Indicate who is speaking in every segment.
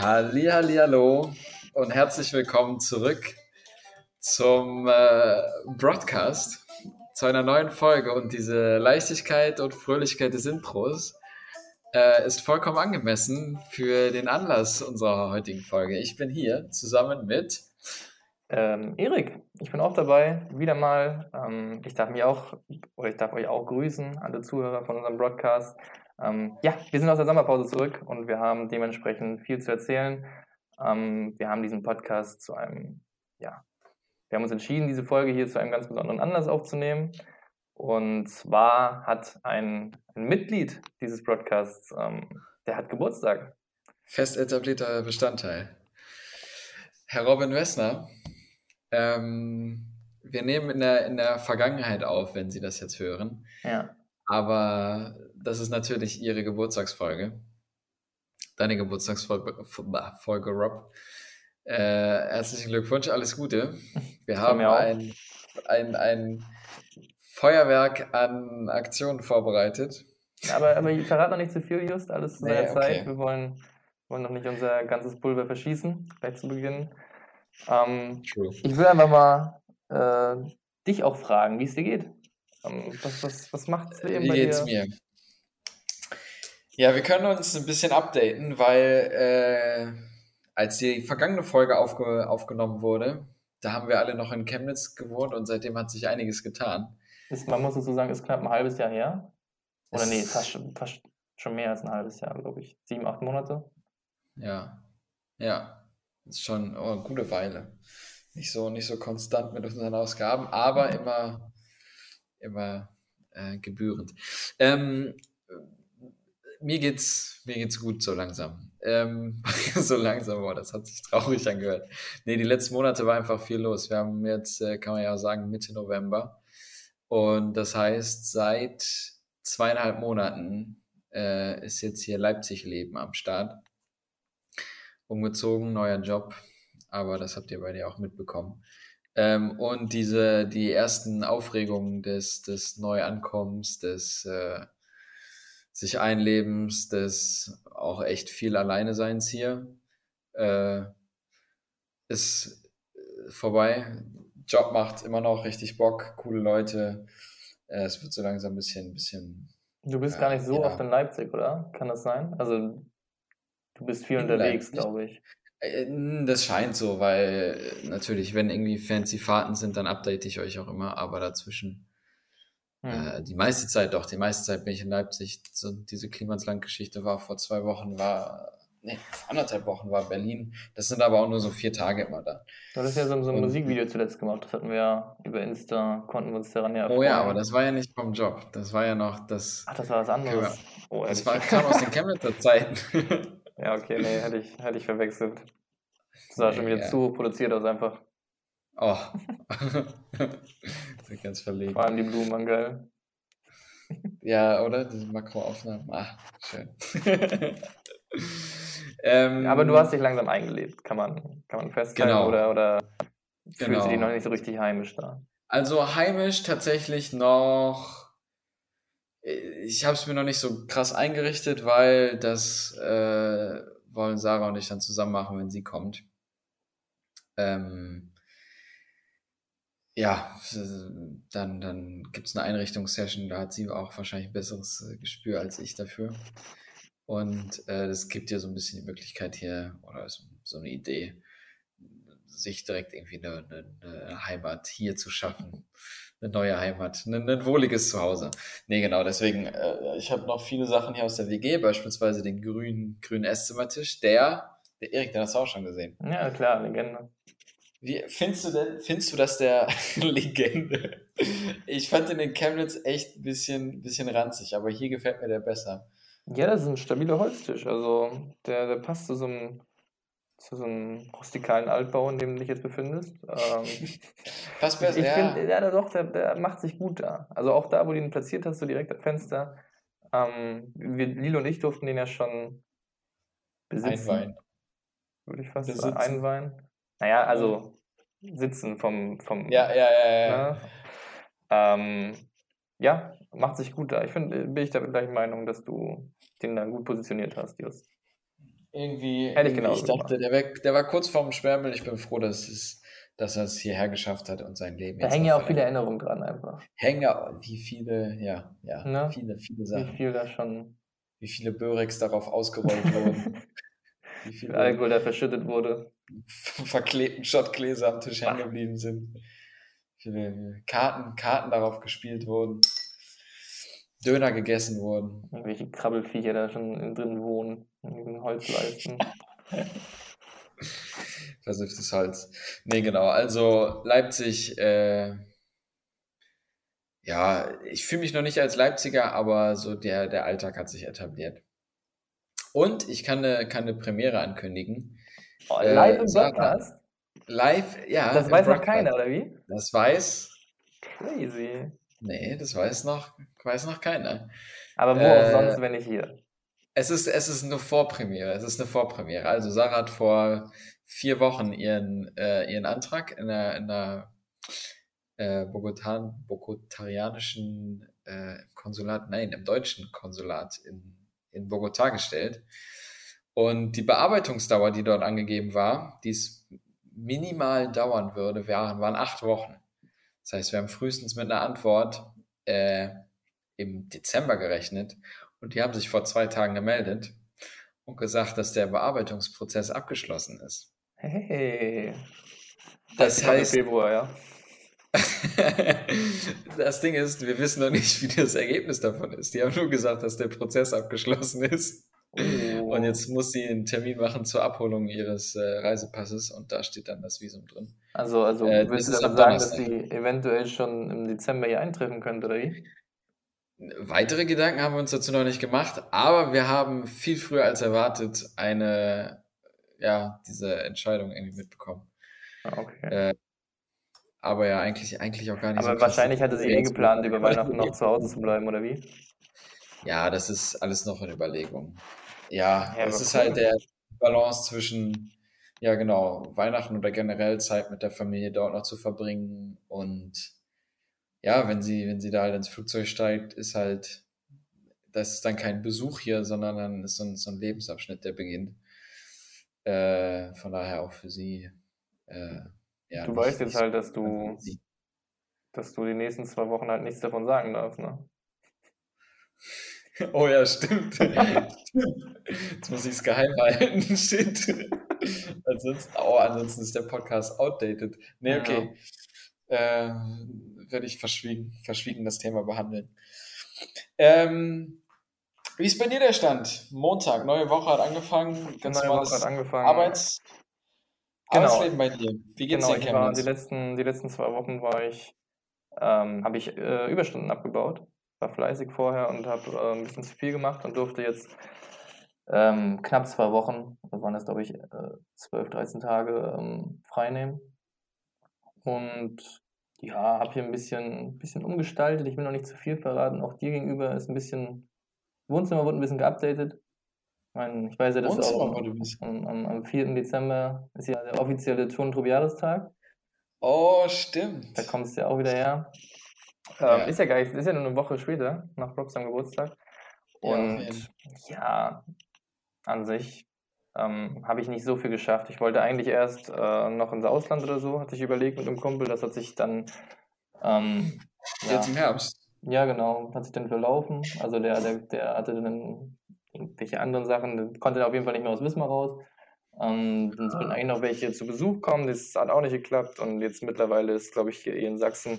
Speaker 1: Hallihallo und herzlich willkommen zurück zum äh, Broadcast, zu einer neuen Folge. Und diese Leichtigkeit und Fröhlichkeit des Intros äh, ist vollkommen angemessen für den Anlass unserer heutigen Folge. Ich bin hier zusammen mit
Speaker 2: ähm, Erik. Ich bin auch dabei, wieder mal. Ähm, ich darf mich auch, oder ich darf euch auch grüßen, alle Zuhörer von unserem Broadcast. Ähm, ja, wir sind aus der Sommerpause zurück und wir haben dementsprechend viel zu erzählen. Ähm, wir haben diesen Podcast zu einem, ja, wir haben uns entschieden, diese Folge hier zu einem ganz besonderen Anlass aufzunehmen. Und zwar hat ein, ein Mitglied dieses Broadcasts, ähm, der hat Geburtstag.
Speaker 1: Fest etablierter Bestandteil. Herr Robin Wessner, ähm, wir nehmen in der, in der Vergangenheit auf, wenn Sie das jetzt hören.
Speaker 2: Ja.
Speaker 1: Aber das ist natürlich Ihre Geburtstagsfolge. Deine Geburtstagsfolge, Folge, Rob. Äh, herzlichen Glückwunsch, alles Gute. Wir haben ein, ein, ein Feuerwerk an Aktionen vorbereitet.
Speaker 2: Aber, aber ich verrate noch nicht zu viel, Just, alles zu seiner nee, okay. Zeit. Wir wollen, wollen noch nicht unser ganzes Pulver verschießen, gleich zu Beginn. Ähm, ich will einfach mal äh, dich auch fragen, wie es dir geht. Ähm, was, was, was macht es
Speaker 1: Wie geht's mir? Ja, wir können uns ein bisschen updaten, weil äh, als die vergangene Folge aufge aufgenommen wurde, da haben wir alle noch in Chemnitz gewohnt und seitdem hat sich einiges getan.
Speaker 2: Ist, man muss dazu sagen, ist knapp ein halbes Jahr her. Oder es nee, fast, fast schon mehr als ein halbes Jahr, glaube ich. Sieben, acht Monate.
Speaker 1: Ja, ja. Ist schon oh, eine gute Weile. Nicht so, nicht so konstant mit unseren Ausgaben, aber immer, immer äh, gebührend. Ähm, mir geht's, mir geht's gut so langsam. Ähm, so langsam, boah, das hat sich traurig angehört. Nee, die letzten Monate war einfach viel los. Wir haben jetzt, äh, kann man ja sagen, Mitte November. Und das heißt, seit zweieinhalb Monaten äh, ist jetzt hier Leipzig-Leben am Start. Umgezogen, neuer Job, aber das habt ihr bei dir auch mitbekommen. Ähm, und diese, die ersten Aufregungen des, des Neuankommens, des äh, sich Einlebens, des auch echt viel Alleineseins hier, äh, ist vorbei. Job macht immer noch richtig Bock, coole Leute. Äh, es wird so langsam ein bisschen, bisschen.
Speaker 2: Du bist äh, gar nicht so ja. oft in Leipzig, oder? Kann das sein? Also du bist viel in unterwegs, glaube ich.
Speaker 1: Äh, das scheint so, weil natürlich, wenn irgendwie fancy Fahrten sind, dann update ich euch auch immer, aber dazwischen hm. Äh, die meiste Zeit doch, die meiste Zeit bin ich in Leipzig. So, diese Klimansland-Geschichte war vor zwei Wochen, war, nee, vor anderthalb Wochen war Berlin. Das sind aber auch nur so vier Tage immer da.
Speaker 2: Du hast ja so, so ein Und, Musikvideo zuletzt gemacht, das hatten wir ja über Insta, konnten wir uns daran ja
Speaker 1: erfreuen. Oh ja, aber das war ja nicht vom Job, das war ja noch das...
Speaker 2: Ach, das war was anderes.
Speaker 1: Oh, das war, kam aus den Chemnitzer Zeiten.
Speaker 2: ja, okay, nee, hätte ich, hätte ich verwechselt. Das sah nee, schon wieder ja. zu produziert aus einfach.
Speaker 1: Oh. Sind ganz verlegen.
Speaker 2: Vor allem die Blumen waren geil.
Speaker 1: Ja, oder? Diese Makroaufnahmen. Ah, schön.
Speaker 2: ähm, Aber du hast dich langsam eingelebt, kann man, kann man feststellen.
Speaker 1: Genau.
Speaker 2: Oder, oder fühlst genau. du dich noch nicht so richtig heimisch da?
Speaker 1: Also heimisch tatsächlich noch. Ich habe es mir noch nicht so krass eingerichtet, weil das äh, wollen Sarah und ich dann zusammen machen, wenn sie kommt. Ähm, ja, dann, dann gibt es eine Einrichtungssession, da hat sie auch wahrscheinlich ein besseres äh, Gespür als ich dafür. Und äh, das gibt dir so ein bisschen die Möglichkeit hier, oder so, so eine Idee, sich direkt irgendwie eine, eine, eine, Heimat hier zu schaffen. Eine neue Heimat, ein, ein wohliges Zuhause. Nee, genau, deswegen, äh, ich habe noch viele Sachen hier aus der WG, beispielsweise den grünen, grünen Esszimmertisch, der, der Erik, den hast du auch schon gesehen.
Speaker 2: Ja, klar, Legende.
Speaker 1: Wie findest du denn, findest du, dass der Legende? Ich fand den in Chemnitz echt ein bisschen, bisschen ranzig, aber hier gefällt mir der besser.
Speaker 2: Ja, das ist ein stabiler Holztisch. Also der, der passt zu so einem, zu so einem rustikalen Altbau, in dem du dich jetzt befindest. Ähm,
Speaker 1: passt besser,
Speaker 2: ich
Speaker 1: ja.
Speaker 2: finde, ja, doch, der, der macht sich gut da. Also auch da, wo du ihn platziert hast, so direkt am Fenster. Ähm, wir, Lilo und ich durften den ja schon besitzen. Einweihen. Würde ich fast besitzen. sagen. Einweihen. Naja, also sitzen vom. vom
Speaker 1: ja, ja, ja, ja.
Speaker 2: Ne? Ähm, ja, macht sich gut da. Ich finde, bin ich der gleichen Meinung, dass du den da gut positioniert hast, Just.
Speaker 1: Irgendwie,
Speaker 2: Hätte ich
Speaker 1: irgendwie ich dachte, der, wär, der war kurz vorm Sperrmüll. Ich bin froh, dass, es, dass er es hierher geschafft hat und sein Leben
Speaker 2: Da hängen ja auch viele. Erinnerungen dran einfach.
Speaker 1: Hängen ja, wie viele, ja, ja,
Speaker 2: Ne?
Speaker 1: viele, viele
Speaker 2: Wie
Speaker 1: Sachen.
Speaker 2: viel da schon
Speaker 1: Wie viele Börex darauf ausgerollt wurden. wie viele
Speaker 2: Alkohol da verschüttet wurde.
Speaker 1: Verklebten Schottgläser am Tisch hängen geblieben sind. Viele Karten, Karten darauf gespielt wurden. Döner gegessen wurden.
Speaker 2: Irgendwelche Krabbelfiecher da schon drin wohnen. In diesen Holzleisten.
Speaker 1: Versifftes Holz. Nee, genau. Also Leipzig, äh, ja, ich fühle mich noch nicht als Leipziger, aber so der, der Alltag hat sich etabliert. Und ich kann eine, kann eine Premiere ankündigen.
Speaker 2: Oh,
Speaker 1: Äh,
Speaker 2: live im
Speaker 1: Sarah.
Speaker 2: Podcast?
Speaker 1: Live, ja.
Speaker 2: Das
Speaker 1: im
Speaker 2: weiß noch keiner, oder wie?
Speaker 1: Das weiß,
Speaker 2: Crazy.
Speaker 1: nee, das weiß noch, weiß noch keiner.
Speaker 2: Aber wo
Speaker 1: Äh,
Speaker 2: auch sonst, wenn nicht hier?
Speaker 1: Es ist, es ist eine Vorpremiere. Es ist eine Vorpremiere. Also Sarah hat vor vier Wochen ihren, äh, ihren Antrag in der, in der äh, Bogotan, bogotarianischen äh, Konsulat, nein, im deutschen Konsulat in, in Bogotá gestellt. Und die Bearbeitungsdauer, die dort angegeben war, die es minimal dauern würde, waren, waren acht Wochen. Das heißt, wir haben frühestens mit einer Antwort äh, im Dezember gerechnet und die haben sich vor zwei Tagen gemeldet und gesagt, dass der Bearbeitungsprozess abgeschlossen ist.
Speaker 2: Hey.
Speaker 1: Das
Speaker 2: im
Speaker 1: heißt,
Speaker 2: Februar, ja.
Speaker 1: das Ding ist, wir wissen noch nicht, wie das Ergebnis davon ist. Die haben nur gesagt, dass der Prozess abgeschlossen ist.
Speaker 2: Oh.
Speaker 1: Und jetzt muss sie einen Termin machen zur Abholung ihres äh, Reisepasses und da steht dann das Visum drin.
Speaker 2: Also, also
Speaker 1: Äh,
Speaker 2: willst du
Speaker 1: am
Speaker 2: sagen, dass die eventuell schon im Dezember hier eintreffen könnte, oder wie?
Speaker 1: Weitere Gedanken haben wir uns dazu noch nicht gemacht, aber wir haben viel früher als erwartet eine, ja, diese Entscheidung irgendwie mitbekommen.
Speaker 2: Ah, Okay.
Speaker 1: Äh, aber ja, eigentlich, eigentlich auch gar nicht
Speaker 2: Aber
Speaker 1: so
Speaker 2: wahrscheinlich hatte sie eh geplant, über Weihnachten noch zu Hause zu bleiben, oder wie?
Speaker 1: Ja, das ist alles noch in Überlegung. Ja,
Speaker 2: Ja,
Speaker 1: es ist
Speaker 2: cool.
Speaker 1: halt der Balance zwischen, ja genau, Weihnachten oder generell Zeit mit der Familie dort noch zu verbringen und ja, wenn sie, wenn sie da halt ins Flugzeug steigt, ist halt, das ist dann kein Besuch hier, sondern dann ist so ein, so ein Lebensabschnitt, der beginnt. Äh, von daher auch für sie, äh, ja.
Speaker 2: Du weißt jetzt halt, dass du, dass du die nächsten zwei Wochen halt nichts davon sagen darfst, ne?
Speaker 1: Oh ja, stimmt. Jetzt muss ich es geheim halten. Shit. Ansonsten, oh, ansonsten ist der Podcast outdated. Nee,
Speaker 2: Ja.
Speaker 1: okay. Äh, werde ich verschwiegen, verschwiegen das Thema behandeln. Ähm, wie ist bei dir der Stand? Montag, neue Woche hat angefangen. Ganz
Speaker 2: Neue Woche hat angefangen.
Speaker 1: Arbeits
Speaker 2: Genau.
Speaker 1: Arbeitsleben bei dir. Wie geht's
Speaker 2: Genau,
Speaker 1: dir,
Speaker 2: war die
Speaker 1: Chemnitz?
Speaker 2: letzten, die letzten zwei Wochen war ich, ähm, habe ich äh, Überstunden abgebaut, war fleißig vorher und habe äh, ein bisschen zu viel gemacht und durfte jetzt ähm, knapp zwei Wochen, das waren das glaube ich äh, 12, 13 Tage ähm, frei nehmen. Und ja, habe hier ein bisschen, bisschen umgestaltet. Ich will noch nicht zu viel verraten. Auch dir gegenüber ist ein bisschen, Wohnzimmer wurde ein bisschen geupdatet. Ich, meine, ich weiß ja, dass
Speaker 1: Wohnzimmer
Speaker 2: auch am, am, am 4. Dezember ist ja der offizielle Turntrupp-Jahrestag.
Speaker 1: Oh, stimmt.
Speaker 2: Da kommst du ja auch wieder her. Ähm,
Speaker 1: Ja.
Speaker 2: Ist ja gar nicht, ist ja nur eine Woche später, nach Robs am Geburtstag.
Speaker 1: Ja,
Speaker 2: Und
Speaker 1: jeden.
Speaker 2: ja, an sich ähm, habe ich nicht so viel geschafft. Ich wollte eigentlich erst äh, noch ins Ausland oder so, hatte ich überlegt mit einem Kumpel. Das hat sich dann, ähm, ja,
Speaker 1: Jetzt im Herbst.
Speaker 2: ja genau, hat sich dann verlaufen. Also der, der, der hatte dann irgendwelche anderen Sachen, konnte auf jeden Fall nicht mehr aus Wismar raus. Ähm, dann sollten eigentlich noch welche zu Besuch kommen, das hat auch nicht geklappt. Und jetzt mittlerweile ist, glaube ich, hier in Sachsen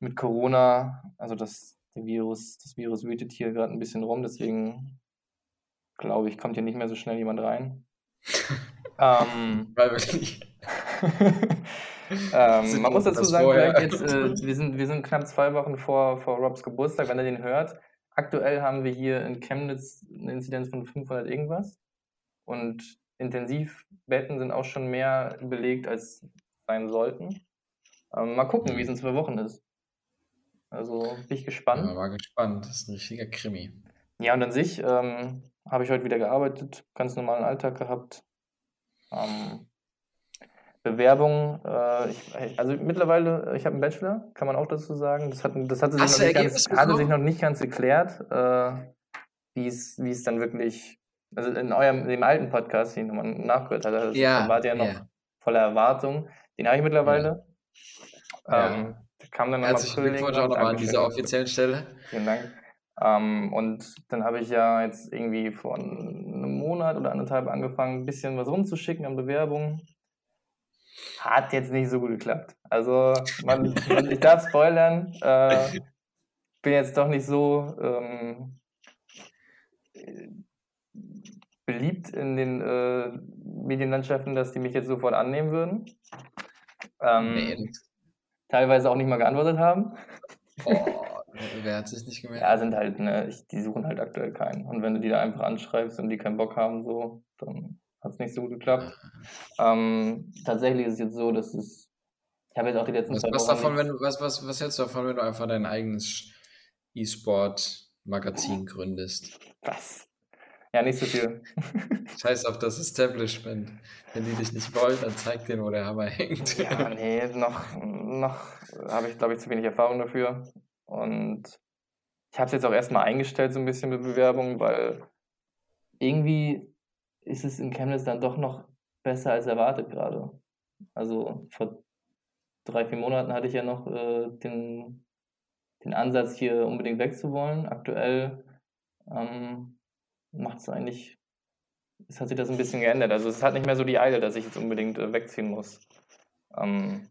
Speaker 2: mit Corona, also das, Virus, das Virus wütet hier gerade ein bisschen rum, deswegen glaube ich, kommt hier nicht mehr so schnell jemand rein. ähm,
Speaker 1: Weil wirklich.
Speaker 2: ähm, man muss dazu sagen,
Speaker 1: vorher?
Speaker 2: vielleicht jetzt, äh, wir, sind, wir sind knapp zwei Wochen vor, vor Robs Geburtstag, wenn er den hört. Aktuell haben wir hier in Chemnitz eine Inzidenz von 500 irgendwas. Und Intensivbetten sind auch schon mehr belegt, als sein sollten. Ähm, mal gucken, wie es in zwei Wochen ist. Also bin ich
Speaker 1: Ja,
Speaker 2: gespannt.
Speaker 1: war gespannt. Das ist ein richtiger Krimi.
Speaker 2: Ja, und an sich ähm, habe ich heute wieder gearbeitet, ganz normalen Alltag gehabt. Ähm, Bewerbung, äh, ich, also mittlerweile, ich habe einen Bachelor, kann man auch dazu sagen. Das hat, das hatte sich, noch ganz, hatte sich noch nicht ganz geklärt, äh, wie es wie es dann wirklich also in eurem, in dem alten Podcast, den man nachgehört hat, also
Speaker 1: Ja,
Speaker 2: da wart ihr ja noch
Speaker 1: ja.
Speaker 2: voller Erwartung. Den habe ich mittlerweile.
Speaker 1: Ja.
Speaker 2: Ähm, kam dann
Speaker 1: Herzlichen. Glückwunsch auch nochmal an dieser offiziellen Stelle.
Speaker 2: Vielen Dank. Ähm, und dann habe ich ja jetzt irgendwie vor einem Monat oder anderthalb angefangen, ein bisschen was rumzuschicken an Bewerbungen. Hat jetzt nicht so gut geklappt. Also, man, man, ich darf spoilern. Äh, bin jetzt doch nicht so ähm, beliebt in den äh, Medienlandschaften, dass die mich jetzt sofort annehmen würden. Ähm,
Speaker 1: Nee, nix.
Speaker 2: Teilweise auch nicht mal geantwortet haben.
Speaker 1: Oh, wer hat sich nicht gemeldet?
Speaker 2: Ja, sind halt, ne, ich, die suchen halt aktuell keinen. Und wenn du die da einfach anschreibst und die keinen Bock haben, so, dann hat es nicht so gut geklappt. Ähm, tatsächlich ist es jetzt so, dass es, ich habe jetzt auch die letzten
Speaker 1: Was,
Speaker 2: zwei
Speaker 1: was
Speaker 2: Wochen
Speaker 1: davon, wenn du, was, was, was hältst du davon, wenn du einfach dein eigenes E-Sport-Magazin gründest?
Speaker 2: was? Ja, nicht so viel.
Speaker 1: Scheiß auf das Establishment. Wenn die dich nicht wollen, dann zeig denen, wo der Hammer hängt.
Speaker 2: Ja, nee, noch, noch habe ich, glaube ich, zu wenig Erfahrung dafür. Und ich habe es jetzt auch erstmal eingestellt, so ein bisschen mit Bewerbungen, weil irgendwie ist es in Chemnitz dann doch noch besser als erwartet gerade. Also vor drei, vier Monaten hatte ich ja noch äh, den, den Ansatz, hier unbedingt wegzuwollen. Aktuell ähm, macht es eigentlich, es hat sich das ein bisschen geändert. Also es hat nicht mehr so die Eile, dass ich jetzt unbedingt äh, wegziehen muss. Ähm,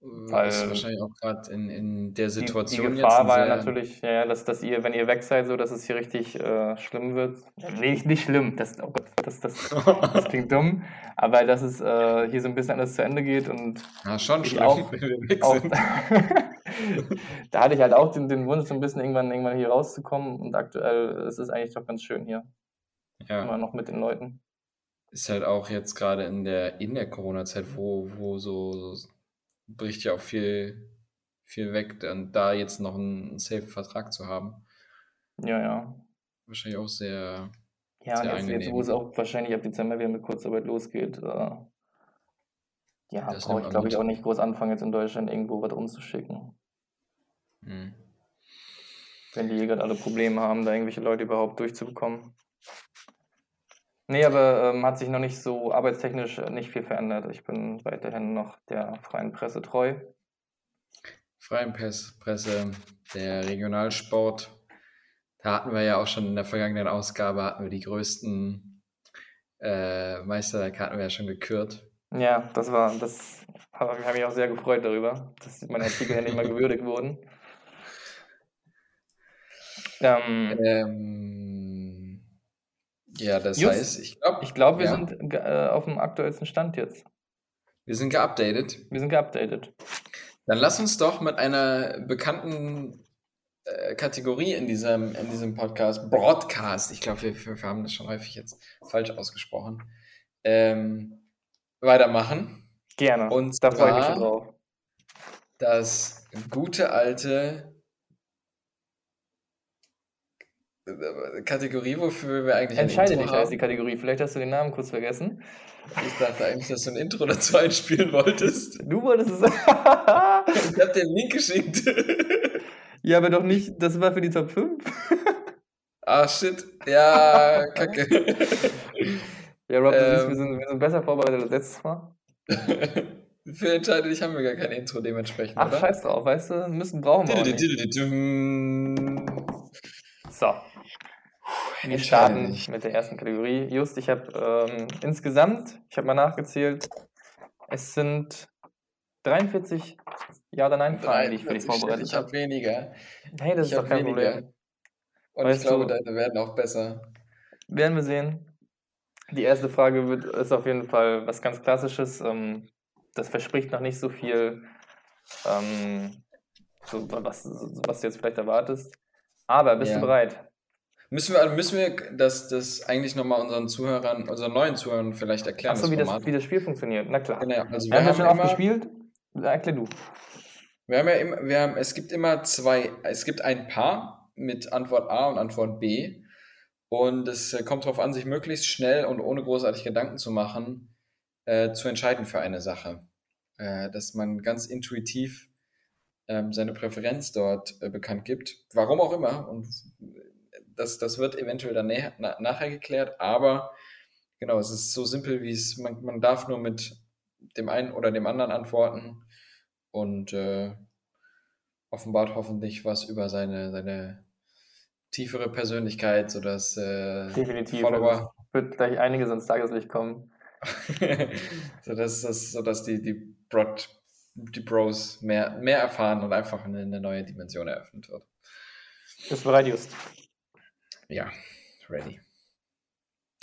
Speaker 1: Weil ist
Speaker 2: Weil-
Speaker 1: wahrscheinlich auch gerade in, in der
Speaker 2: die, die
Speaker 1: Situation
Speaker 2: Gefahr
Speaker 1: ein
Speaker 2: war ja natürlich, ja, dass, dass ihr, wenn ihr weg seid, so dass es hier richtig äh, schlimm wird. Nee, nicht, nicht schlimm, das, oh Gott, das, das, das klingt dumm, aber dass es äh, hier so ein bisschen alles zu Ende geht und
Speaker 1: Ja, schon schlimm,
Speaker 2: auch-
Speaker 1: wenn wir weg
Speaker 2: auch,
Speaker 1: sind.
Speaker 2: da hatte ich halt auch den, den Wunsch, so ein bisschen irgendwann, irgendwann hier rauszukommen und aktuell ist es eigentlich doch ganz schön hier, immer
Speaker 1: Ja,
Speaker 2: noch mit den Leuten.
Speaker 1: ist halt auch jetzt gerade in der, in der Corona-Zeit, wo, wo so, so bricht ja auch viel, viel weg. Und da jetzt noch einen safe-Vertrag zu haben,
Speaker 2: Ja, ja.
Speaker 1: wahrscheinlich auch sehr,
Speaker 2: Ja, und
Speaker 1: Sehr
Speaker 2: jetzt, jetzt, wo es auch wahrscheinlich ab Dezember wieder mit Kurzarbeit losgeht, äh, ja, brauche ich glaube ich auch nicht groß anfangen, jetzt in Deutschland irgendwo was umzuschicken.
Speaker 1: Hm.
Speaker 2: wenn die hier gerade alle Probleme haben, da irgendwelche Leute überhaupt durchzubekommen. Nee, aber ähm, hat sich noch nicht so arbeitstechnisch äh, nicht viel verändert. Ich bin weiterhin noch der freien Presse treu.
Speaker 1: Freien Press- Presse, der Regionalsport. Da hatten wir ja auch schon in der vergangenen Ausgabe, hatten wir die größten äh, Meisterwerke hatten wir ja schon gekürt.
Speaker 2: Ja, das war, das habe ich mich auch sehr gefreut darüber, dass meine Artikel endlich mal gewürdigt wurden. Ähm,
Speaker 1: Ähm, ja, das
Speaker 2: Just,
Speaker 1: heißt, ich glaube,
Speaker 2: ich glaube, wir
Speaker 1: ja,
Speaker 2: sind äh, auf dem aktuellsten Stand jetzt.
Speaker 1: wir sind geupdatet.
Speaker 2: Wir sind geupdatet.
Speaker 1: Dann lass uns doch mit einer bekannten äh, Kategorie in diesem, in diesem Podcast, Broadcast, ich glaube, wir, wir haben das schon häufig jetzt falsch ausgesprochen, ähm, weitermachen.
Speaker 2: Gerne.
Speaker 1: Und
Speaker 2: da freue ich mich drauf.
Speaker 1: das gute alte äh, Kategorie, wofür wir eigentlich
Speaker 2: Entscheide dich, heißt die. Kategorie. Vielleicht hast du den Namen kurz vergessen.
Speaker 1: Ich dachte eigentlich, dass du ein Intro dazu einspielen wolltest.
Speaker 2: Du wolltest es.
Speaker 1: Ich habe dir einen Link geschickt.
Speaker 2: ja, aber doch nicht. Das war für die Top 5.
Speaker 1: Ah, shit. Ja, kacke.
Speaker 2: Ja, Rob, du siehst, wir
Speaker 1: ähm,
Speaker 2: sind, wir sind besser vorbereitet als letztes Mal.
Speaker 1: für Entscheide dich haben wir gar kein Intro dementsprechend,
Speaker 2: Ach,
Speaker 1: oder?
Speaker 2: scheiß drauf, weißt du? Müssen brauchen wir auch nicht. So, wir starten mit der ersten Kategorie. Just, ich habe ähm, insgesamt, ich habe mal nachgezählt, es sind 43 Ja- oder Nein-Fragen, die ich für dich
Speaker 1: 43 Shit,
Speaker 2: vorbereitet
Speaker 1: Ich
Speaker 2: habe.
Speaker 1: habe weniger.
Speaker 2: Hey, das
Speaker 1: Ich
Speaker 2: ist doch
Speaker 1: habe
Speaker 2: kein
Speaker 1: weniger.
Speaker 2: Problem.
Speaker 1: Und
Speaker 2: Weißt
Speaker 1: ich glaube,
Speaker 2: du-
Speaker 1: deine werden auch besser.
Speaker 2: Werden wir sehen. Die erste Frage wird, ist auf jeden Fall was ganz Klassisches. Ähm, das verspricht noch nicht so viel, ähm, so, was, was du jetzt vielleicht erwartest. Aber bist
Speaker 1: Ja.
Speaker 2: du bereit?
Speaker 1: Müssen wir, müssen wir das, das eigentlich nochmal unseren Zuhörern, unseren neuen Zuhörern vielleicht erklären?
Speaker 2: Achso, wie das, wie das Spiel funktioniert. Na klar.
Speaker 1: Genau, also
Speaker 2: Wir
Speaker 1: wir
Speaker 2: haben
Speaker 1: haben
Speaker 2: schon oft gespielt. Erklär du.
Speaker 1: wir haben ja immer, wir haben, es gibt immer zwei, es gibt ein Paar mit Antwort A und Antwort B. Und es äh, kommt darauf an, sich möglichst schnell und ohne großartig Gedanken zu machen, äh, zu entscheiden für eine Sache. Äh, dass man ganz intuitiv ähm, seine Präferenz dort äh, bekannt gibt. Warum auch immer. Und das, das wird eventuell dann näher, na, nachher geklärt, aber genau, es ist so simpel, wie es, man, man darf nur mit dem einen oder dem anderen antworten und äh, offenbart hoffentlich was über seine, seine tiefere Persönlichkeit, sodass äh,
Speaker 2: Definitiv.
Speaker 1: Follower,
Speaker 2: es wird gleich einiges ans Tageslicht kommen.
Speaker 1: sodass, das, sodass die, die, Brot, die Bros mehr, mehr erfahren und einfach eine, eine neue Dimension eröffnet wird.
Speaker 2: Ist bereit, Just.
Speaker 1: Ja, ready.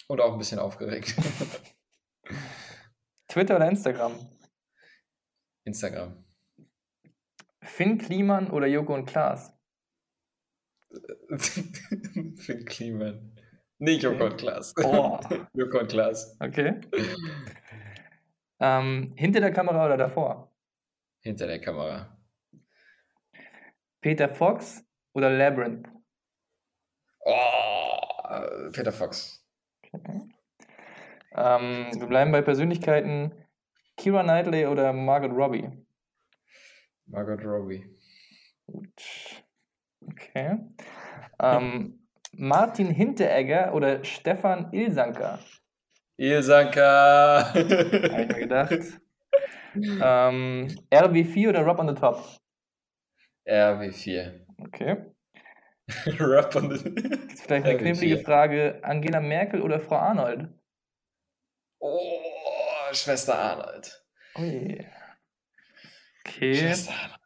Speaker 1: Und auch ein bisschen aufgeregt.
Speaker 2: Twitter oder Instagram?
Speaker 1: Instagram.
Speaker 2: Finn Kliman oder Joko und Klaas?
Speaker 1: Finn Kliman. Nicht Joko und Klaas.
Speaker 2: Oh.
Speaker 1: Joko und Klaas.
Speaker 2: Okay. Ähm, hinter der Kamera oder davor?
Speaker 1: Hinter der Kamera.
Speaker 2: Peter Fox oder Labyrinth?
Speaker 1: Oh, Peter Fox.
Speaker 2: Ähm, wir bleiben bei Persönlichkeiten. Kira Knightley oder Margot Robbie?
Speaker 1: Margot Robbie.
Speaker 2: Gut. Okay. Ähm, Martin Hinteregger oder Stefan Ilsanker?
Speaker 1: Ilsanka.
Speaker 2: Habe ich mir gedacht. ähm, RW4 oder Rob on the Top?
Speaker 1: RW4.
Speaker 2: Okay.
Speaker 1: Rap on the.
Speaker 2: Jetzt vielleicht eine
Speaker 1: RW4.
Speaker 2: knifflige Frage. Angela Merkel oder Frau Arnold?
Speaker 1: Oh, Schwester Arnold.
Speaker 2: Ui. Okay.
Speaker 1: Schwester Arnold.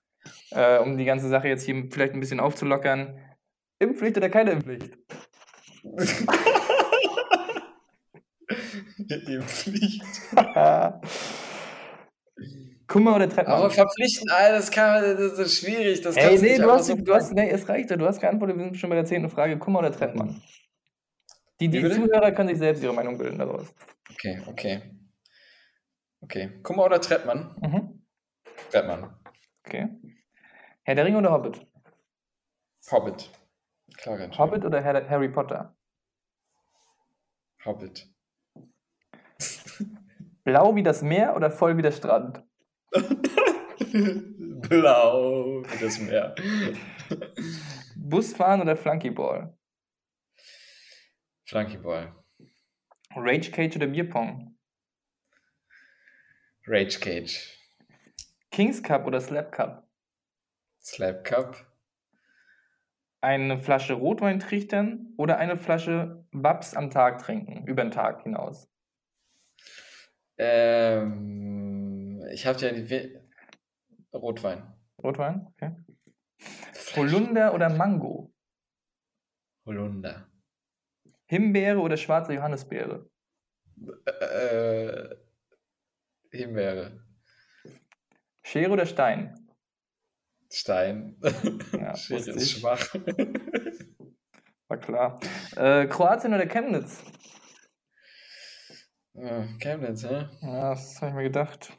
Speaker 2: Äh, um die ganze Sache jetzt hier vielleicht ein bisschen aufzulockern. Impfpflicht oder keine Impfpflicht?
Speaker 1: Die Pflicht.
Speaker 2: Kummer oder Treppmann?
Speaker 1: Aber verpflichten, Alter, das, kann, das ist schwierig. Das
Speaker 2: Ey, nee, du hast,
Speaker 1: so
Speaker 2: du hast, nee, es reicht, du hast geantwortet, wir sind schon bei der zehnten Frage. Kummer oder? Die,
Speaker 1: Wie
Speaker 2: die
Speaker 1: bitte?
Speaker 2: Zuhörer können sich selbst ihre Meinung bilden daraus.
Speaker 1: Okay, okay. Okay. Kummer oder Trettmann?
Speaker 2: Mhm.
Speaker 1: Trettmann.
Speaker 2: Okay. Herr der Ringe oder Hobbit?
Speaker 1: Hobbit. Klare.
Speaker 2: Hobbit oder Harry Potter?
Speaker 1: Hobbit.
Speaker 2: Blau wie das Meer oder voll wie der Strand?
Speaker 1: Blau wie das Meer.
Speaker 2: Busfahren oder Flunkyball?
Speaker 1: Flunkyball.
Speaker 2: Rage Cage oder Bierpong?
Speaker 1: Rage Cage.
Speaker 2: Kings Cup oder Slap Cup?
Speaker 1: Slap Cup.
Speaker 2: Eine Flasche Rotwein trichtern oder eine Flasche Babs am Tag trinken, über den Tag hinaus?
Speaker 1: Ähm, ich habe ja die We Rotwein.
Speaker 2: Rotwein? Okay. Holunder oder Mango?
Speaker 1: Holunder.
Speaker 2: Himbeere oder schwarze Johannisbeere?
Speaker 1: Äh, Himbeere.
Speaker 2: Schere oder Stein?
Speaker 1: Stein.
Speaker 2: Ja,
Speaker 1: Schere ist schwach.
Speaker 2: War klar. Äh, Kroatien oder Chemnitz?
Speaker 1: Ja, Chemnitz, hä?
Speaker 2: Ja, das habe ich mir gedacht.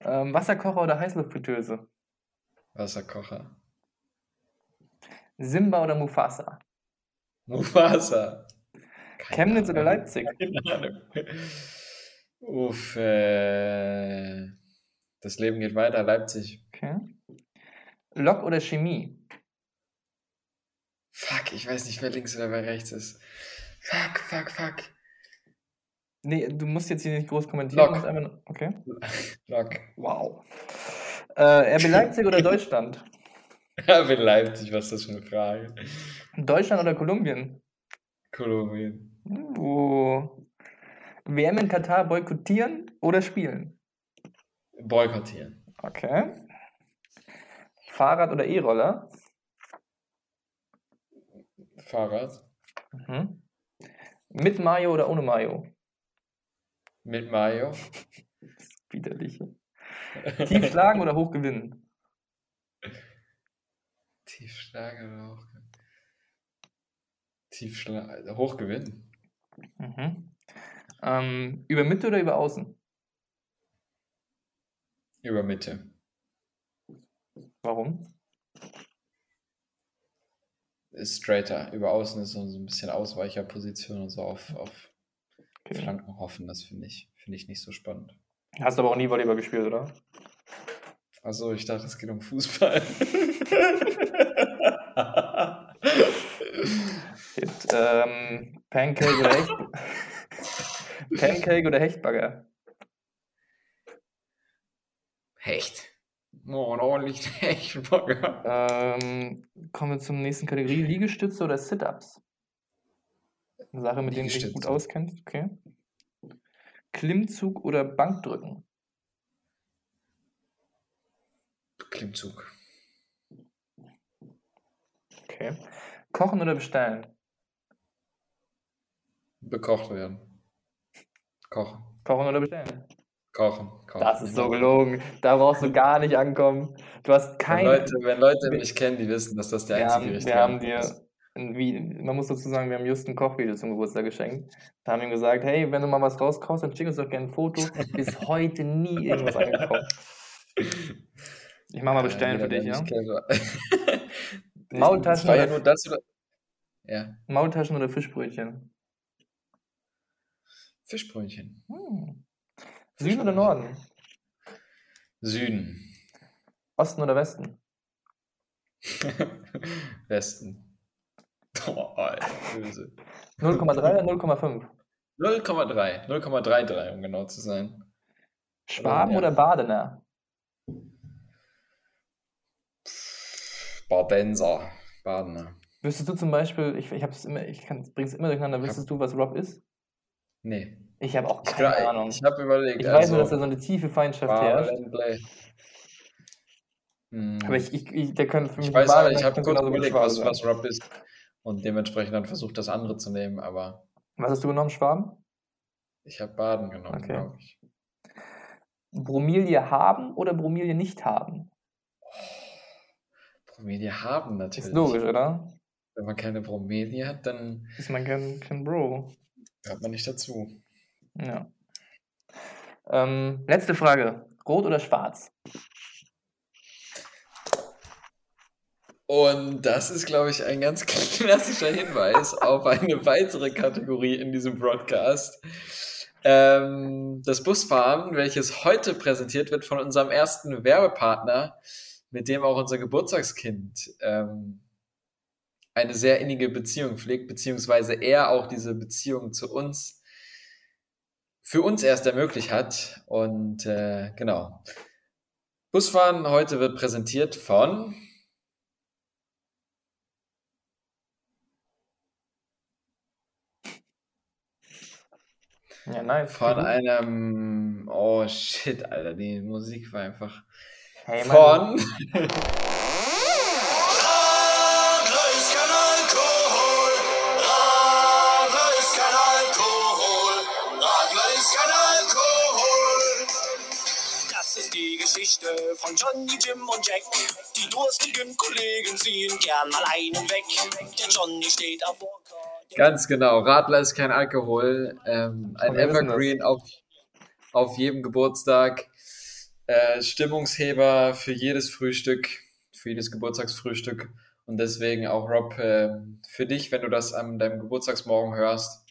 Speaker 2: Ähm, Wasserkocher oder Heißluftfritteuse?
Speaker 1: Wasserkocher.
Speaker 2: Simba oder Mufasa?
Speaker 1: Mufasa. Keine
Speaker 2: Chemnitz oder
Speaker 1: Ahnung.
Speaker 2: Leipzig?
Speaker 1: Keine Ahnung. Uff, äh, das Leben geht weiter, Leipzig.
Speaker 2: Okay. Lok oder Chemie?
Speaker 1: Fuck, ich weiß nicht, wer links oder wer rechts ist. Fuck, fuck, fuck.
Speaker 2: Nee, du musst jetzt hier nicht groß kommentieren. Musst einfach Okay.
Speaker 1: Lok.
Speaker 2: Wow. Äh, RB Leipzig oder Deutschland?
Speaker 1: Bin Leipzig, was ist das für eine Frage?
Speaker 2: Deutschland oder Kolumbien?
Speaker 1: Kolumbien.
Speaker 2: Uh. WM in Katar boykottieren oder spielen?
Speaker 1: Boykottieren.
Speaker 2: Okay. Fahrrad oder E-Roller?
Speaker 1: Fahrrad.
Speaker 2: Mhm. Mit Mayo oder ohne Mayo?
Speaker 1: Mit Mayo.
Speaker 2: Widerlich. Tief schlagen oder hoch gewinnen?
Speaker 1: Tiefschlagen oder hoch? Tiefschlagen. Hochgewinnen.
Speaker 2: Mhm. Ähm, über Mitte oder über Außen?
Speaker 1: Über Mitte.
Speaker 2: Warum?
Speaker 1: Ist straighter. Über Außen ist so ein bisschen Ausweicherposition und so auf, auf
Speaker 2: Okay.
Speaker 1: Flanken hoffen. Das finde ich, finde ich nicht so spannend.
Speaker 2: Hast aber auch nie Volleyball gespielt, oder?
Speaker 1: Achso, ich dachte, es geht um Fußball.
Speaker 2: Steht ähm, Pancake oder Hecht Pancake oder Hechtbagger?
Speaker 1: Hecht. Oh, ein ordentlicher Hechtburger.
Speaker 2: Ähm, kommen wir zur nächsten Kategorie. Liegestütze oder Sit-Ups? Eine Sache, mit denen du dich gut auskennst. Okay. Klimmzug oder Bankdrücken?
Speaker 1: Klimmzug.
Speaker 2: Okay. Kochen oder bestellen?
Speaker 1: Bekocht werden. Kochen.
Speaker 2: Kochen oder bestellen?
Speaker 1: Kochen. Kochen.
Speaker 2: Das ist so gelogen. Da brauchst du gar nicht ankommen. Du hast
Speaker 1: Wenn
Speaker 2: kein.
Speaker 1: Leute, wenn Leute mich kennen, die wissen, dass das der einzige richtige
Speaker 2: wir haben dir, Vi- man muss dazu sagen, wir haben just ein Kochvideo zum Geburtstag geschenkt. Da haben wir ihm gesagt, hey, wenn du mal was rauskochst, dann schick uns doch gerne ein Foto. Bis heute nie irgendwas angekommen. Ich mach mal bestellen
Speaker 1: Ja,
Speaker 2: für dich, ja? Maultaschen
Speaker 1: war ja
Speaker 2: oder-
Speaker 1: nur das oder. Ja.
Speaker 2: Maultaschen oder Fischbrötchen?
Speaker 1: Fischbrötchen.
Speaker 2: Hm. Süden oder Norden?
Speaker 1: Süden.
Speaker 2: Osten oder Westen?
Speaker 1: Westen. Oh, Alter, böse.
Speaker 2: 0,3 oder 0,5?
Speaker 1: 0,3. 0,33, um genau zu sein.
Speaker 2: Schwaben
Speaker 1: ja.
Speaker 2: oder Badener?
Speaker 1: Badenser. Badener.
Speaker 2: Wüsstest du zum Beispiel, ich, ich hab's immer, ich kann, bring's immer durcheinander, wüsstest du, was Rob ist?
Speaker 1: Nee.
Speaker 2: Ich habe auch
Speaker 1: Ich,
Speaker 2: keine
Speaker 1: glaub-
Speaker 2: Ahnung.
Speaker 1: ich habe überlegt.
Speaker 2: Ich weiß nur, dass
Speaker 1: also,
Speaker 2: da so eine tiefe Feindschaft herrscht.
Speaker 1: Badenblei. Hm.
Speaker 2: Aber ich, ich, ich der könnte für mich
Speaker 1: Ich weiß aber, ich habe kurz überlegt, was, was Rob ist. Und dementsprechend dann versucht, das andere zu nehmen, aber
Speaker 2: Was hast du genommen, Schwaben?
Speaker 1: ich habe Baden genommen,
Speaker 2: Okay.
Speaker 1: glaube ich.
Speaker 2: Bromilie haben oder Bromilie nicht haben?
Speaker 1: Bromelie haben natürlich.
Speaker 2: Ist logisch, oder?
Speaker 1: Wenn man keine Bromelie hat, dann
Speaker 2: Ist man kein, kein Bro.
Speaker 1: gehört man nicht dazu.
Speaker 2: Ja. Ähm, letzte Frage. Rot oder schwarz?
Speaker 1: Und das ist, glaube ich, ein ganz klassischer Hinweis auf eine weitere Kategorie in diesem Broadcast. Ähm, das Busfahren, welches heute präsentiert wird von unserem ersten Werbepartner, mit dem auch unser Geburtstagskind ähm, eine sehr innige Beziehung pflegt, beziehungsweise er auch diese Beziehung zu uns für uns erst ermöglicht hat. Und äh, genau. Busfahren heute wird präsentiert von
Speaker 2: Ja, nice.
Speaker 1: Von einem. Oh shit, Alter, die Musik war einfach.
Speaker 2: Hey.
Speaker 1: Von.
Speaker 3: Geschichte von Johnny, Jim und Jack. Die durstigen Kollegen ziehen gern mal einen weg. Der Johnny steht auf Walker.
Speaker 1: Ganz genau, Radler ist kein Alkohol. Ähm, ein Evergreen auf, auf jedem Geburtstag. Äh, Stimmungsheber für jedes Frühstück, für jedes Geburtstagsfrühstück. Und deswegen auch, Rob, äh, für dich, wenn du das an deinem Geburtstagsmorgen hörst,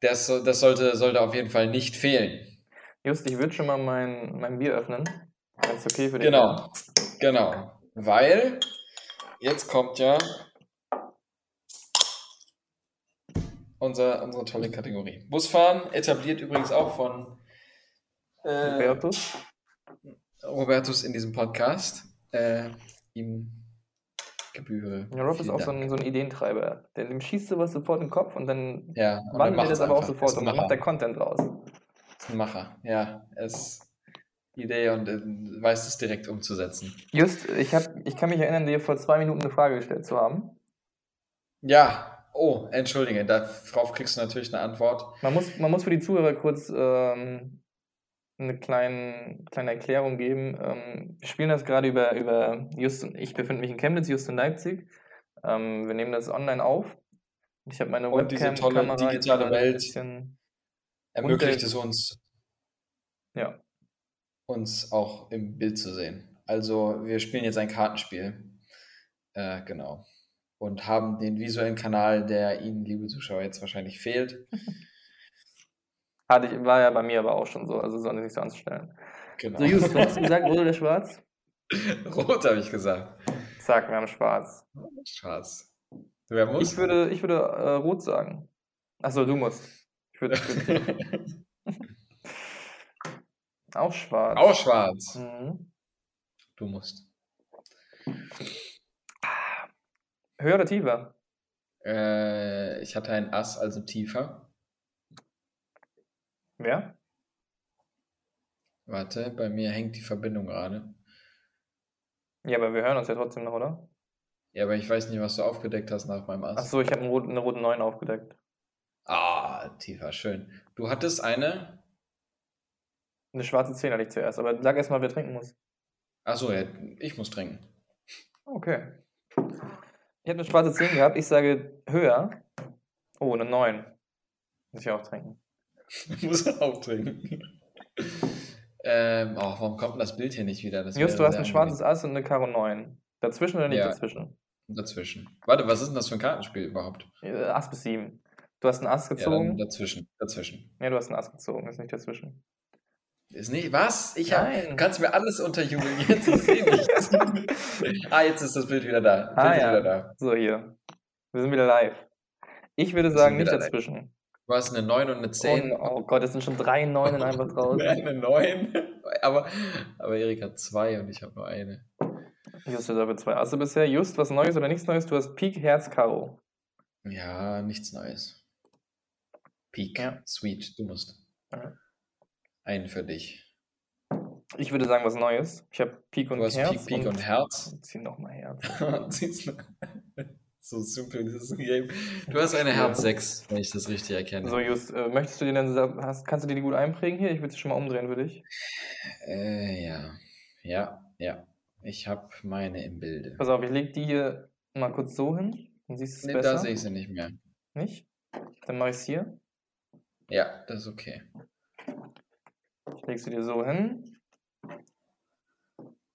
Speaker 1: das, das sollte, sollte auf jeden Fall nicht fehlen.
Speaker 2: Just, ich würde schon mal mein, mein Bier öffnen. Wenn es okay für dich
Speaker 1: Genau, genau. Weil jetzt kommt ja unser, unsere tolle Kategorie. Busfahren etabliert übrigens auch von äh,
Speaker 2: Robertus?
Speaker 1: Robertus in diesem Podcast. Äh, ihm gebühre.
Speaker 2: Ja, Rob ist auch so ein, so ein Ideentreiber. Der, dem schießt du was sofort in den Kopf und dann
Speaker 1: ja, und
Speaker 2: wandelt er das aber auch
Speaker 1: einfach.
Speaker 2: sofort
Speaker 1: Ist
Speaker 2: und dann macht
Speaker 1: Macher.
Speaker 2: er Content raus.
Speaker 1: Ist ein Macher. Ja, er ist Idee und äh, weiß es direkt umzusetzen.
Speaker 2: Just, ich, hab, ich kann mich erinnern, dir vor zwei Minuten eine Frage gestellt zu haben.
Speaker 1: Ja, oh, entschuldige, darauf kriegst du natürlich eine Antwort.
Speaker 2: Man muss, man muss für die Zuhörer kurz ähm, eine kleine, kleine Erklärung geben. Ähm, wir spielen das gerade über, über Just und ich befinde mich in Chemnitz, Just in Leipzig. Ähm, wir nehmen das online auf. Ich habe meine
Speaker 1: Und diese tolle digitale Welt. Ermöglicht es uns,
Speaker 2: Ja,
Speaker 1: uns auch im Bild zu sehen. Also wir spielen jetzt ein Kartenspiel. Äh, genau. Und haben den visuellen Kanal, der Ihnen, liebe Zuschauer, jetzt wahrscheinlich fehlt.
Speaker 2: hatte ich, war ja bei mir aber auch schon so, also soll sich so anstellen.
Speaker 1: Genau.
Speaker 2: So, Just, du hast gesagt, rot oder schwarz?
Speaker 1: Rot habe ich gesagt.
Speaker 2: Sag, wir haben schwarz.
Speaker 1: Schwarz. Wer muss?
Speaker 2: Ich würde, ich würde äh, rot sagen. Achso, du musst. Ich würde, ich würde auch schwarz.
Speaker 1: Auch schwarz.
Speaker 2: Mhm.
Speaker 1: Du musst.
Speaker 2: Höher oder tiefer?
Speaker 1: Äh, ich hatte ein Ass, also tiefer.
Speaker 2: Wer?
Speaker 1: Warte, bei mir hängt die Verbindung gerade.
Speaker 2: Ja, aber wir hören uns ja trotzdem noch, oder?
Speaker 1: Ja, aber ich weiß nicht, was du aufgedeckt hast nach meinem Ass.
Speaker 2: Achso, ich habe eine roten 9 aufgedeckt.
Speaker 1: Ah, tiefer, schön. Du hattest eine.
Speaker 2: Eine schwarze 10 hatte ich zuerst, aber sag erst mal, wer trinken muss.
Speaker 1: Achso, ja, ich muss trinken.
Speaker 2: Okay. Ich habe eine schwarze 10 gehabt, ich sage höher. Oh, eine 9. Muss ich auch trinken.
Speaker 1: muss auch trinken. ähm, oh, warum kommt denn das Bild hier nicht wieder? Das
Speaker 2: Just, du hast ein schwarzes Ass und eine Karo 9. Dazwischen oder nicht
Speaker 1: Ja.
Speaker 2: dazwischen?
Speaker 1: Dazwischen. Warte, was ist denn das für ein Kartenspiel überhaupt?
Speaker 2: Äh, Ass bis 7. Du hast ein Ass
Speaker 1: Ja,
Speaker 2: gezogen.
Speaker 1: dazwischen. Dazwischen.
Speaker 2: Ja, du hast ein Ass gezogen, ist nicht dazwischen.
Speaker 1: Ist nicht. Was? Ich hab. Du kannst mir alles unterjubeln. Jetzt ich sehe nichts. ah, jetzt ist das Bild wieder da. Bild
Speaker 2: Ah,
Speaker 1: ist
Speaker 2: ja.
Speaker 1: wieder da.
Speaker 2: So, hier. Wir sind wieder live. Ich würde
Speaker 1: Wir
Speaker 2: sagen, nicht
Speaker 1: live.
Speaker 2: dazwischen.
Speaker 1: Du hast eine 9 und eine 10.
Speaker 2: Und, oh Gott, es sind schon drei Neunen einfach draußen.
Speaker 1: Eine 9. Aber, aber Erik hat zwei und ich habe nur eine.
Speaker 2: Just, du hast zwei Asse bisher. Just, was Neues oder nichts Neues? Du hast Pik, Herz, Karo.
Speaker 1: Ja, nichts Neues. Peak.
Speaker 2: Ja.
Speaker 1: Sweet, du musst.
Speaker 2: Ja.
Speaker 1: Einen für dich.
Speaker 2: Ich würde sagen, was Neues. Ich habe Pik und
Speaker 1: Du hast
Speaker 2: Herz.
Speaker 1: Peak, Peak und Herz.
Speaker 2: Zieh nochmal Herz.
Speaker 1: So simpel dieses Game. Du hast eine Herz 6, wenn ich das richtig erkenne.
Speaker 2: So, Just, äh, möchtest du dir denn, sa- hast, kannst du dir die gut einprägen hier? Ich würde sie schon mal umdrehen für dich.
Speaker 1: Äh, ja. Ja, ja. Ich habe meine im Bilde.
Speaker 2: Pass auf, ich lege die hier mal kurz so hin. Dann siehst du es
Speaker 1: Nee,
Speaker 2: besser.
Speaker 1: da sehe ich sie nicht mehr.
Speaker 2: Nicht? Dann mache ich es hier.
Speaker 1: Ja, das ist okay.
Speaker 2: Ich lege sie dir so hin.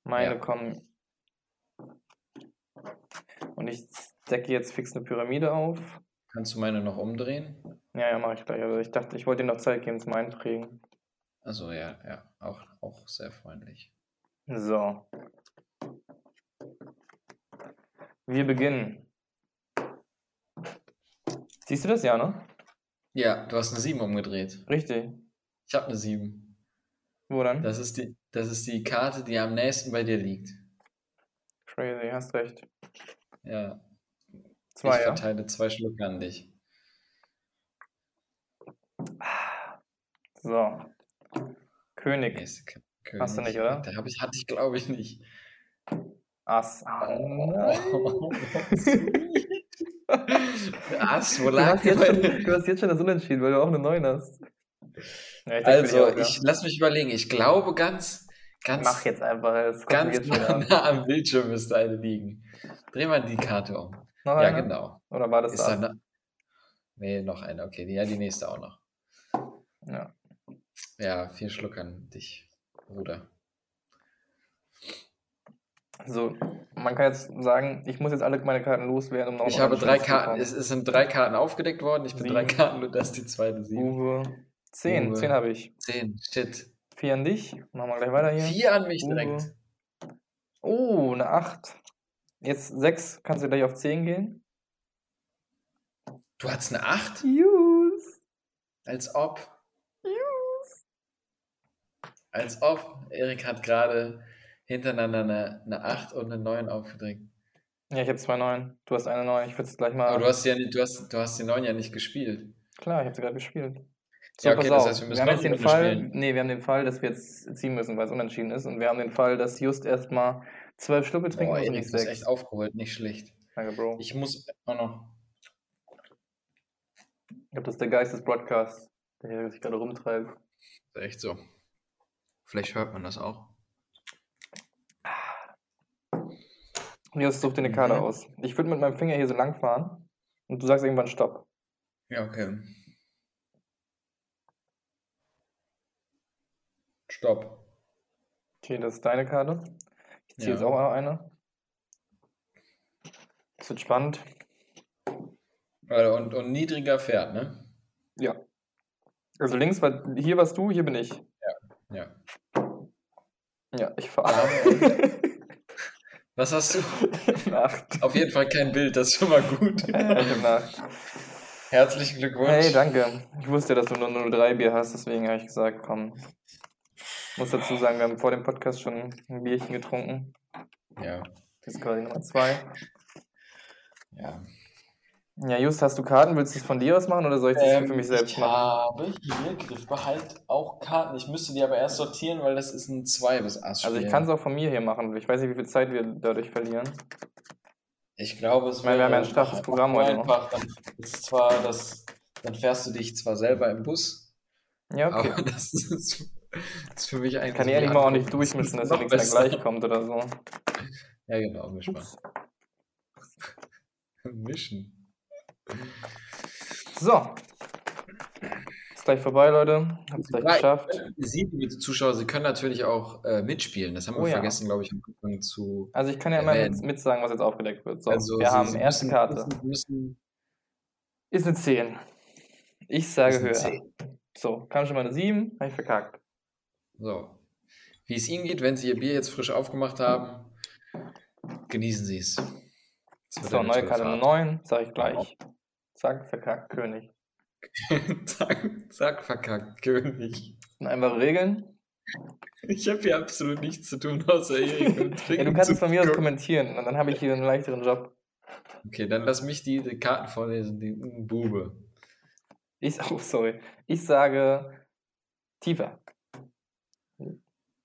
Speaker 2: Meine
Speaker 1: Ja.
Speaker 2: kommen. Und ich decke jetzt fix eine Pyramide auf.
Speaker 1: Kannst du meine noch umdrehen?
Speaker 2: Ja, ja, mache ich gleich. Aber ich dachte, ich wollte dir noch Zeit geben zum Einprägen.
Speaker 1: Also ja, ja, auch, auch sehr freundlich.
Speaker 2: So. Wir beginnen. Siehst du das ja, ne?
Speaker 1: Ja, du hast eine 7 umgedreht.
Speaker 2: Richtig.
Speaker 1: Ich habe eine 7.
Speaker 2: Wo dann?
Speaker 1: Das ist, die, das ist die Karte, die am nächsten bei dir liegt.
Speaker 2: Crazy, hast recht.
Speaker 1: Ja,
Speaker 2: Zwei,
Speaker 1: ich
Speaker 2: ja?
Speaker 1: verteile zwei Schlucke an dich.
Speaker 2: So. König.
Speaker 1: K- König.
Speaker 2: Hast du nicht, oder?
Speaker 1: Da hab ich, hatte ich, glaube ich, nicht.
Speaker 2: Ass.
Speaker 1: Oh. Ass, wo
Speaker 2: Du
Speaker 1: lag
Speaker 2: hast, jetzt schon, du hast jetzt schon das Unentschieden, weil du auch eine 9 hast. Ja, ich
Speaker 1: Also,
Speaker 2: auch,
Speaker 1: ich lass mich überlegen. Ich glaube, ganz, ganz,
Speaker 2: Mach jetzt einfach. Das
Speaker 1: ganz nah am Bildschirm müsste eine liegen. Dreh mal die Karte um.
Speaker 2: Noch
Speaker 1: Ja,
Speaker 2: eine?
Speaker 1: genau.
Speaker 2: Oder war das
Speaker 1: Ist da ne... Nee, noch eine. Okay, ja, die nächste auch noch.
Speaker 2: Ja.
Speaker 1: Ja, vier Schluck an dich, Bruder.
Speaker 2: So, man kann jetzt sagen, ich muss jetzt alle meine Karten loswerden, um noch
Speaker 1: Ich habe drei Karten, es, es sind drei Karten aufgedeckt worden. Ich bin drei
Speaker 2: Sieben.
Speaker 1: Karten und das ist die zweite sieben.
Speaker 2: Uwe. 10,
Speaker 1: Uwe.
Speaker 2: 10 habe ich.
Speaker 1: Zehn, shit.
Speaker 2: 4 an dich. Machen wir gleich weiter hier.
Speaker 1: Vier an mich
Speaker 2: Uwe.
Speaker 1: direkt.
Speaker 2: Oh, eine 8. Jetzt 6, kannst du gleich auf 10 gehen.
Speaker 1: Du hattest eine Acht?
Speaker 2: Use.
Speaker 1: Als ob. Als ob. Erik hat gerade hintereinander eine, eine 8 und eine 9 aufgedrängt.
Speaker 2: Ja, ich habe zwei 9. Du hast eine 9. Ich würde es gleich mal.
Speaker 1: Aber du hast ja nicht, du hast, du hast die 9 ja nicht gespielt.
Speaker 2: Klar, ich habe sie gerade gespielt. So,
Speaker 1: Ja, okay,
Speaker 2: pass
Speaker 1: das
Speaker 2: auf.
Speaker 1: heißt, wir müssen
Speaker 2: haben jetzt den Fall,
Speaker 1: spielen.
Speaker 2: nee, wir haben den Fall, dass wir jetzt ziehen müssen, weil es unentschieden ist. Und wir haben den Fall, dass Just erstmal zwölf Schlucke trinken muss
Speaker 1: bist
Speaker 2: sechs.
Speaker 1: echt aufgeholt, nicht schlecht.
Speaker 2: Danke, Bro. Ich
Speaker 1: Ich muss auch noch.
Speaker 2: glaube, das ist der Geist des Broadcasts, der hier sich gerade rumtreibt.
Speaker 1: Ist echt so. Vielleicht hört man das auch.
Speaker 2: Jetzt such dir eine Karte
Speaker 1: Mhm.
Speaker 2: aus. Ich würde mit meinem Finger hier so lang fahren und du sagst irgendwann Stopp.
Speaker 1: Ja, okay. Stopp.
Speaker 2: Okay, das ist deine Karte. Ich ziehe
Speaker 1: Ja.
Speaker 2: jetzt auch noch eine. Das wird spannend.
Speaker 1: Und, und niedriger fährt, ne?
Speaker 2: Ja. Also links war, hier warst du, hier bin ich.
Speaker 1: Ja.
Speaker 2: Ja, ich fahre.
Speaker 1: Ja. Was hast du?
Speaker 2: Eine Acht.
Speaker 1: Auf jeden Fall kein Bild, das ist schon mal gut.
Speaker 2: Ja, ich hab eine Acht.
Speaker 1: Herzlichen Glückwunsch.
Speaker 2: Hey, danke. Ich wusste, dass du nur 0,3 Bier hast, deswegen habe ich gesagt, komm. Muss dazu sagen, wir haben vor dem Podcast schon ein Bierchen getrunken.
Speaker 1: Ja,
Speaker 2: Das ist quasi Nummer zwei.
Speaker 1: ja.
Speaker 2: Ja, Just, hast du Karten? Willst du es von dir aus machen oder soll ich das
Speaker 1: Ähm,
Speaker 2: für mich selbst
Speaker 1: ich
Speaker 2: machen?
Speaker 1: habe hier Griffbehalt auch Karten. Ich müsste die aber erst sortieren, weil das ist ein 2 bis Ass.
Speaker 2: Also ich kann es auch von mir hier machen. Ich weiß nicht, wie viel Zeit wir dadurch verlieren.
Speaker 1: Ich glaube, es
Speaker 2: Ich meine, wir haben ja ein
Speaker 1: wäre
Speaker 2: straffes Programm heute
Speaker 1: einfach. Dann, ist zwar das, dann fährst du dich zwar selber im Bus,
Speaker 2: Ja, okay.
Speaker 1: aber das ist, das ist für mich eigentlich.
Speaker 2: Kann ich
Speaker 1: die
Speaker 2: ehrlich mal auch nicht durchmischen, dass nichts mehr gleich kommt oder so.
Speaker 1: Ja, genau, misch mal. Mischen.
Speaker 2: So. Ist gleich vorbei, Leute. Hab's gleich
Speaker 1: Ja,
Speaker 2: geschafft.
Speaker 1: Sie, liebe Zuschauer, Sie können natürlich auch äh, mitspielen. Das haben wir
Speaker 2: Oh ja.
Speaker 1: vergessen, glaube ich, am Anfang zu.
Speaker 2: Also ich kann ja mal
Speaker 1: erwähnen.
Speaker 2: mit, mit sagen, was jetzt aufgedeckt wird. So,
Speaker 1: also,
Speaker 2: wir
Speaker 1: Sie,
Speaker 2: haben
Speaker 1: Sie
Speaker 2: erste
Speaker 1: müssen,
Speaker 2: Karte.
Speaker 1: Müssen,
Speaker 2: Ist eine 10. Ich sage höher. So, kam schon mal eine 7, habe ich verkackt.
Speaker 1: So. Wie es Ihnen geht, wenn Sie Ihr Bier jetzt frisch aufgemacht haben, genießen Sie es.
Speaker 2: So, neue Karte eine
Speaker 1: Fahrt.
Speaker 2: 9, sage ich gleich. Zack, verkackt, König.
Speaker 1: zack, zack, verkackt, König.
Speaker 2: Und einfache Regeln.
Speaker 1: Ich habe hier absolut nichts zu tun, außer Erik und
Speaker 2: Ja, du
Speaker 1: Trinken
Speaker 2: kannst es von mir aus kommentieren und dann habe ich hier einen leichteren Job.
Speaker 1: Okay, dann lass mich die, die Karten vorlesen. Die Bube.
Speaker 2: Ich, oh, sorry. Ich sage tiefer.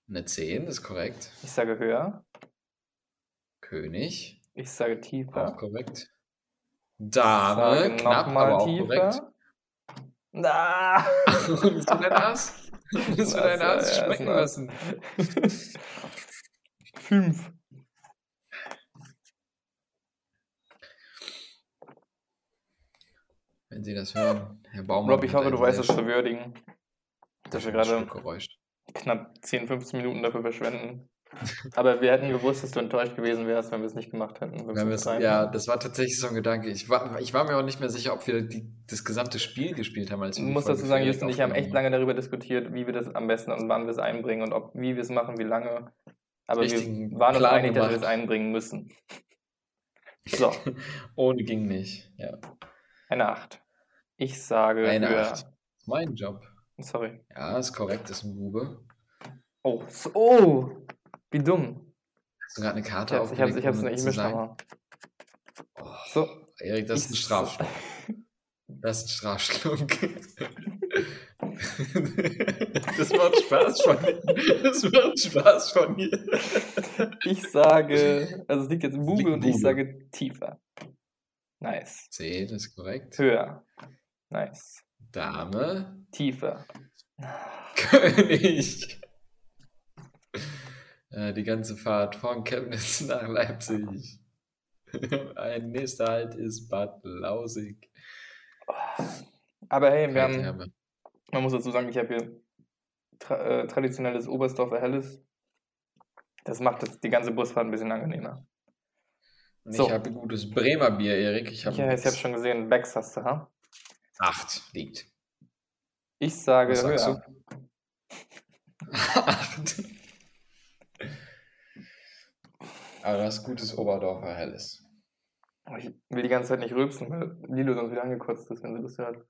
Speaker 1: Eine 10, ist korrekt.
Speaker 2: Ich sage höher.
Speaker 1: König,
Speaker 2: Ich sage
Speaker 1: auch
Speaker 2: tiefer.
Speaker 1: korrekt.
Speaker 2: Ich
Speaker 1: Dame, knapp, aber auch
Speaker 2: tiefer.
Speaker 1: korrekt.
Speaker 2: Ah!
Speaker 1: Bist du dein Ass? Bist du dein
Speaker 2: Das,
Speaker 1: Ass schmecken
Speaker 2: ist
Speaker 1: lassen?
Speaker 2: Fünf.
Speaker 1: Wenn Sie das hören, Herr Baumann.
Speaker 2: Rob, ich hoffe, du weißt es zu würdigen, wir
Speaker 1: schönes
Speaker 2: gerade
Speaker 1: Schluckgeräusch.
Speaker 2: Knapp 10, 15 Minuten dafür verschwenden. Aber wir hätten gewusst, dass du enttäuscht gewesen wärst, wenn wir es nicht gemacht hätten.
Speaker 1: Wir haben es,
Speaker 2: rein-
Speaker 1: ja, das war tatsächlich so ein Gedanke. Ich war, ich war mir auch nicht mehr sicher, ob wir die, das gesamte Spiel gespielt haben. Als
Speaker 2: Ich muss dazu sagen,
Speaker 1: für
Speaker 2: Just und ich haben echt lange darüber diskutiert, wie wir das am besten und wann wir es einbringen und ob, wie wir es machen, wie lange. Aber
Speaker 1: Richtigen
Speaker 2: wir waren uns einig, dass wir es einbringen müssen. So.
Speaker 1: Ohne ging nicht. Ja.
Speaker 2: eine 8. Ich sage
Speaker 1: Eine. Acht. Mein Job.
Speaker 2: Sorry.
Speaker 1: Ja, ist korrekt, ist ein Bube.
Speaker 2: Oh, so, oh, wie dumm.
Speaker 1: Hast du gerade eine
Speaker 2: Ich
Speaker 1: Karte
Speaker 2: hab's, ich hab's, ich hab's nicht
Speaker 1: zu
Speaker 2: mischt
Speaker 1: sagen?
Speaker 2: nochmal.
Speaker 1: Oh,
Speaker 2: So.
Speaker 1: Erik, das ist ein
Speaker 2: Ich-
Speaker 1: Strafschluck. Das ist ein Strafschluck. das macht Spaß von dir. Das macht Spaß von dir.
Speaker 2: Ich sage, also es liegt jetzt
Speaker 1: liegt
Speaker 2: Bube
Speaker 1: im
Speaker 2: und ich sage tiefer. Nice.
Speaker 1: 10 ist korrekt.
Speaker 2: Höher. Nice.
Speaker 1: Dame.
Speaker 2: Tiefer.
Speaker 1: König. Äh, Die ganze Fahrt von Chemnitz nach Leipzig. Ein nächster Halt ist Bad Lausig.
Speaker 2: Aber hey, wir haben, man muss dazu sagen, ich habe hier tra äh, traditionelles Oberstdorfer Helles. Das macht das, die ganze Busfahrt ein bisschen angenehmer.
Speaker 1: Und
Speaker 2: So.
Speaker 1: Ich habe gutes Bremer Bier, Erik. Ich habe
Speaker 2: Ja, ich habe schon gesehen, Becks hast du, ha?
Speaker 1: 8 liegt.
Speaker 2: Ich sage
Speaker 1: Was sagst
Speaker 2: höher.
Speaker 1: 8. Aber das ist gutes Oberdorfer Helles.
Speaker 2: Ich will die ganze Zeit nicht rülpsen, weil Lilo sonst wieder angekotzt ist, wenn sie das hört.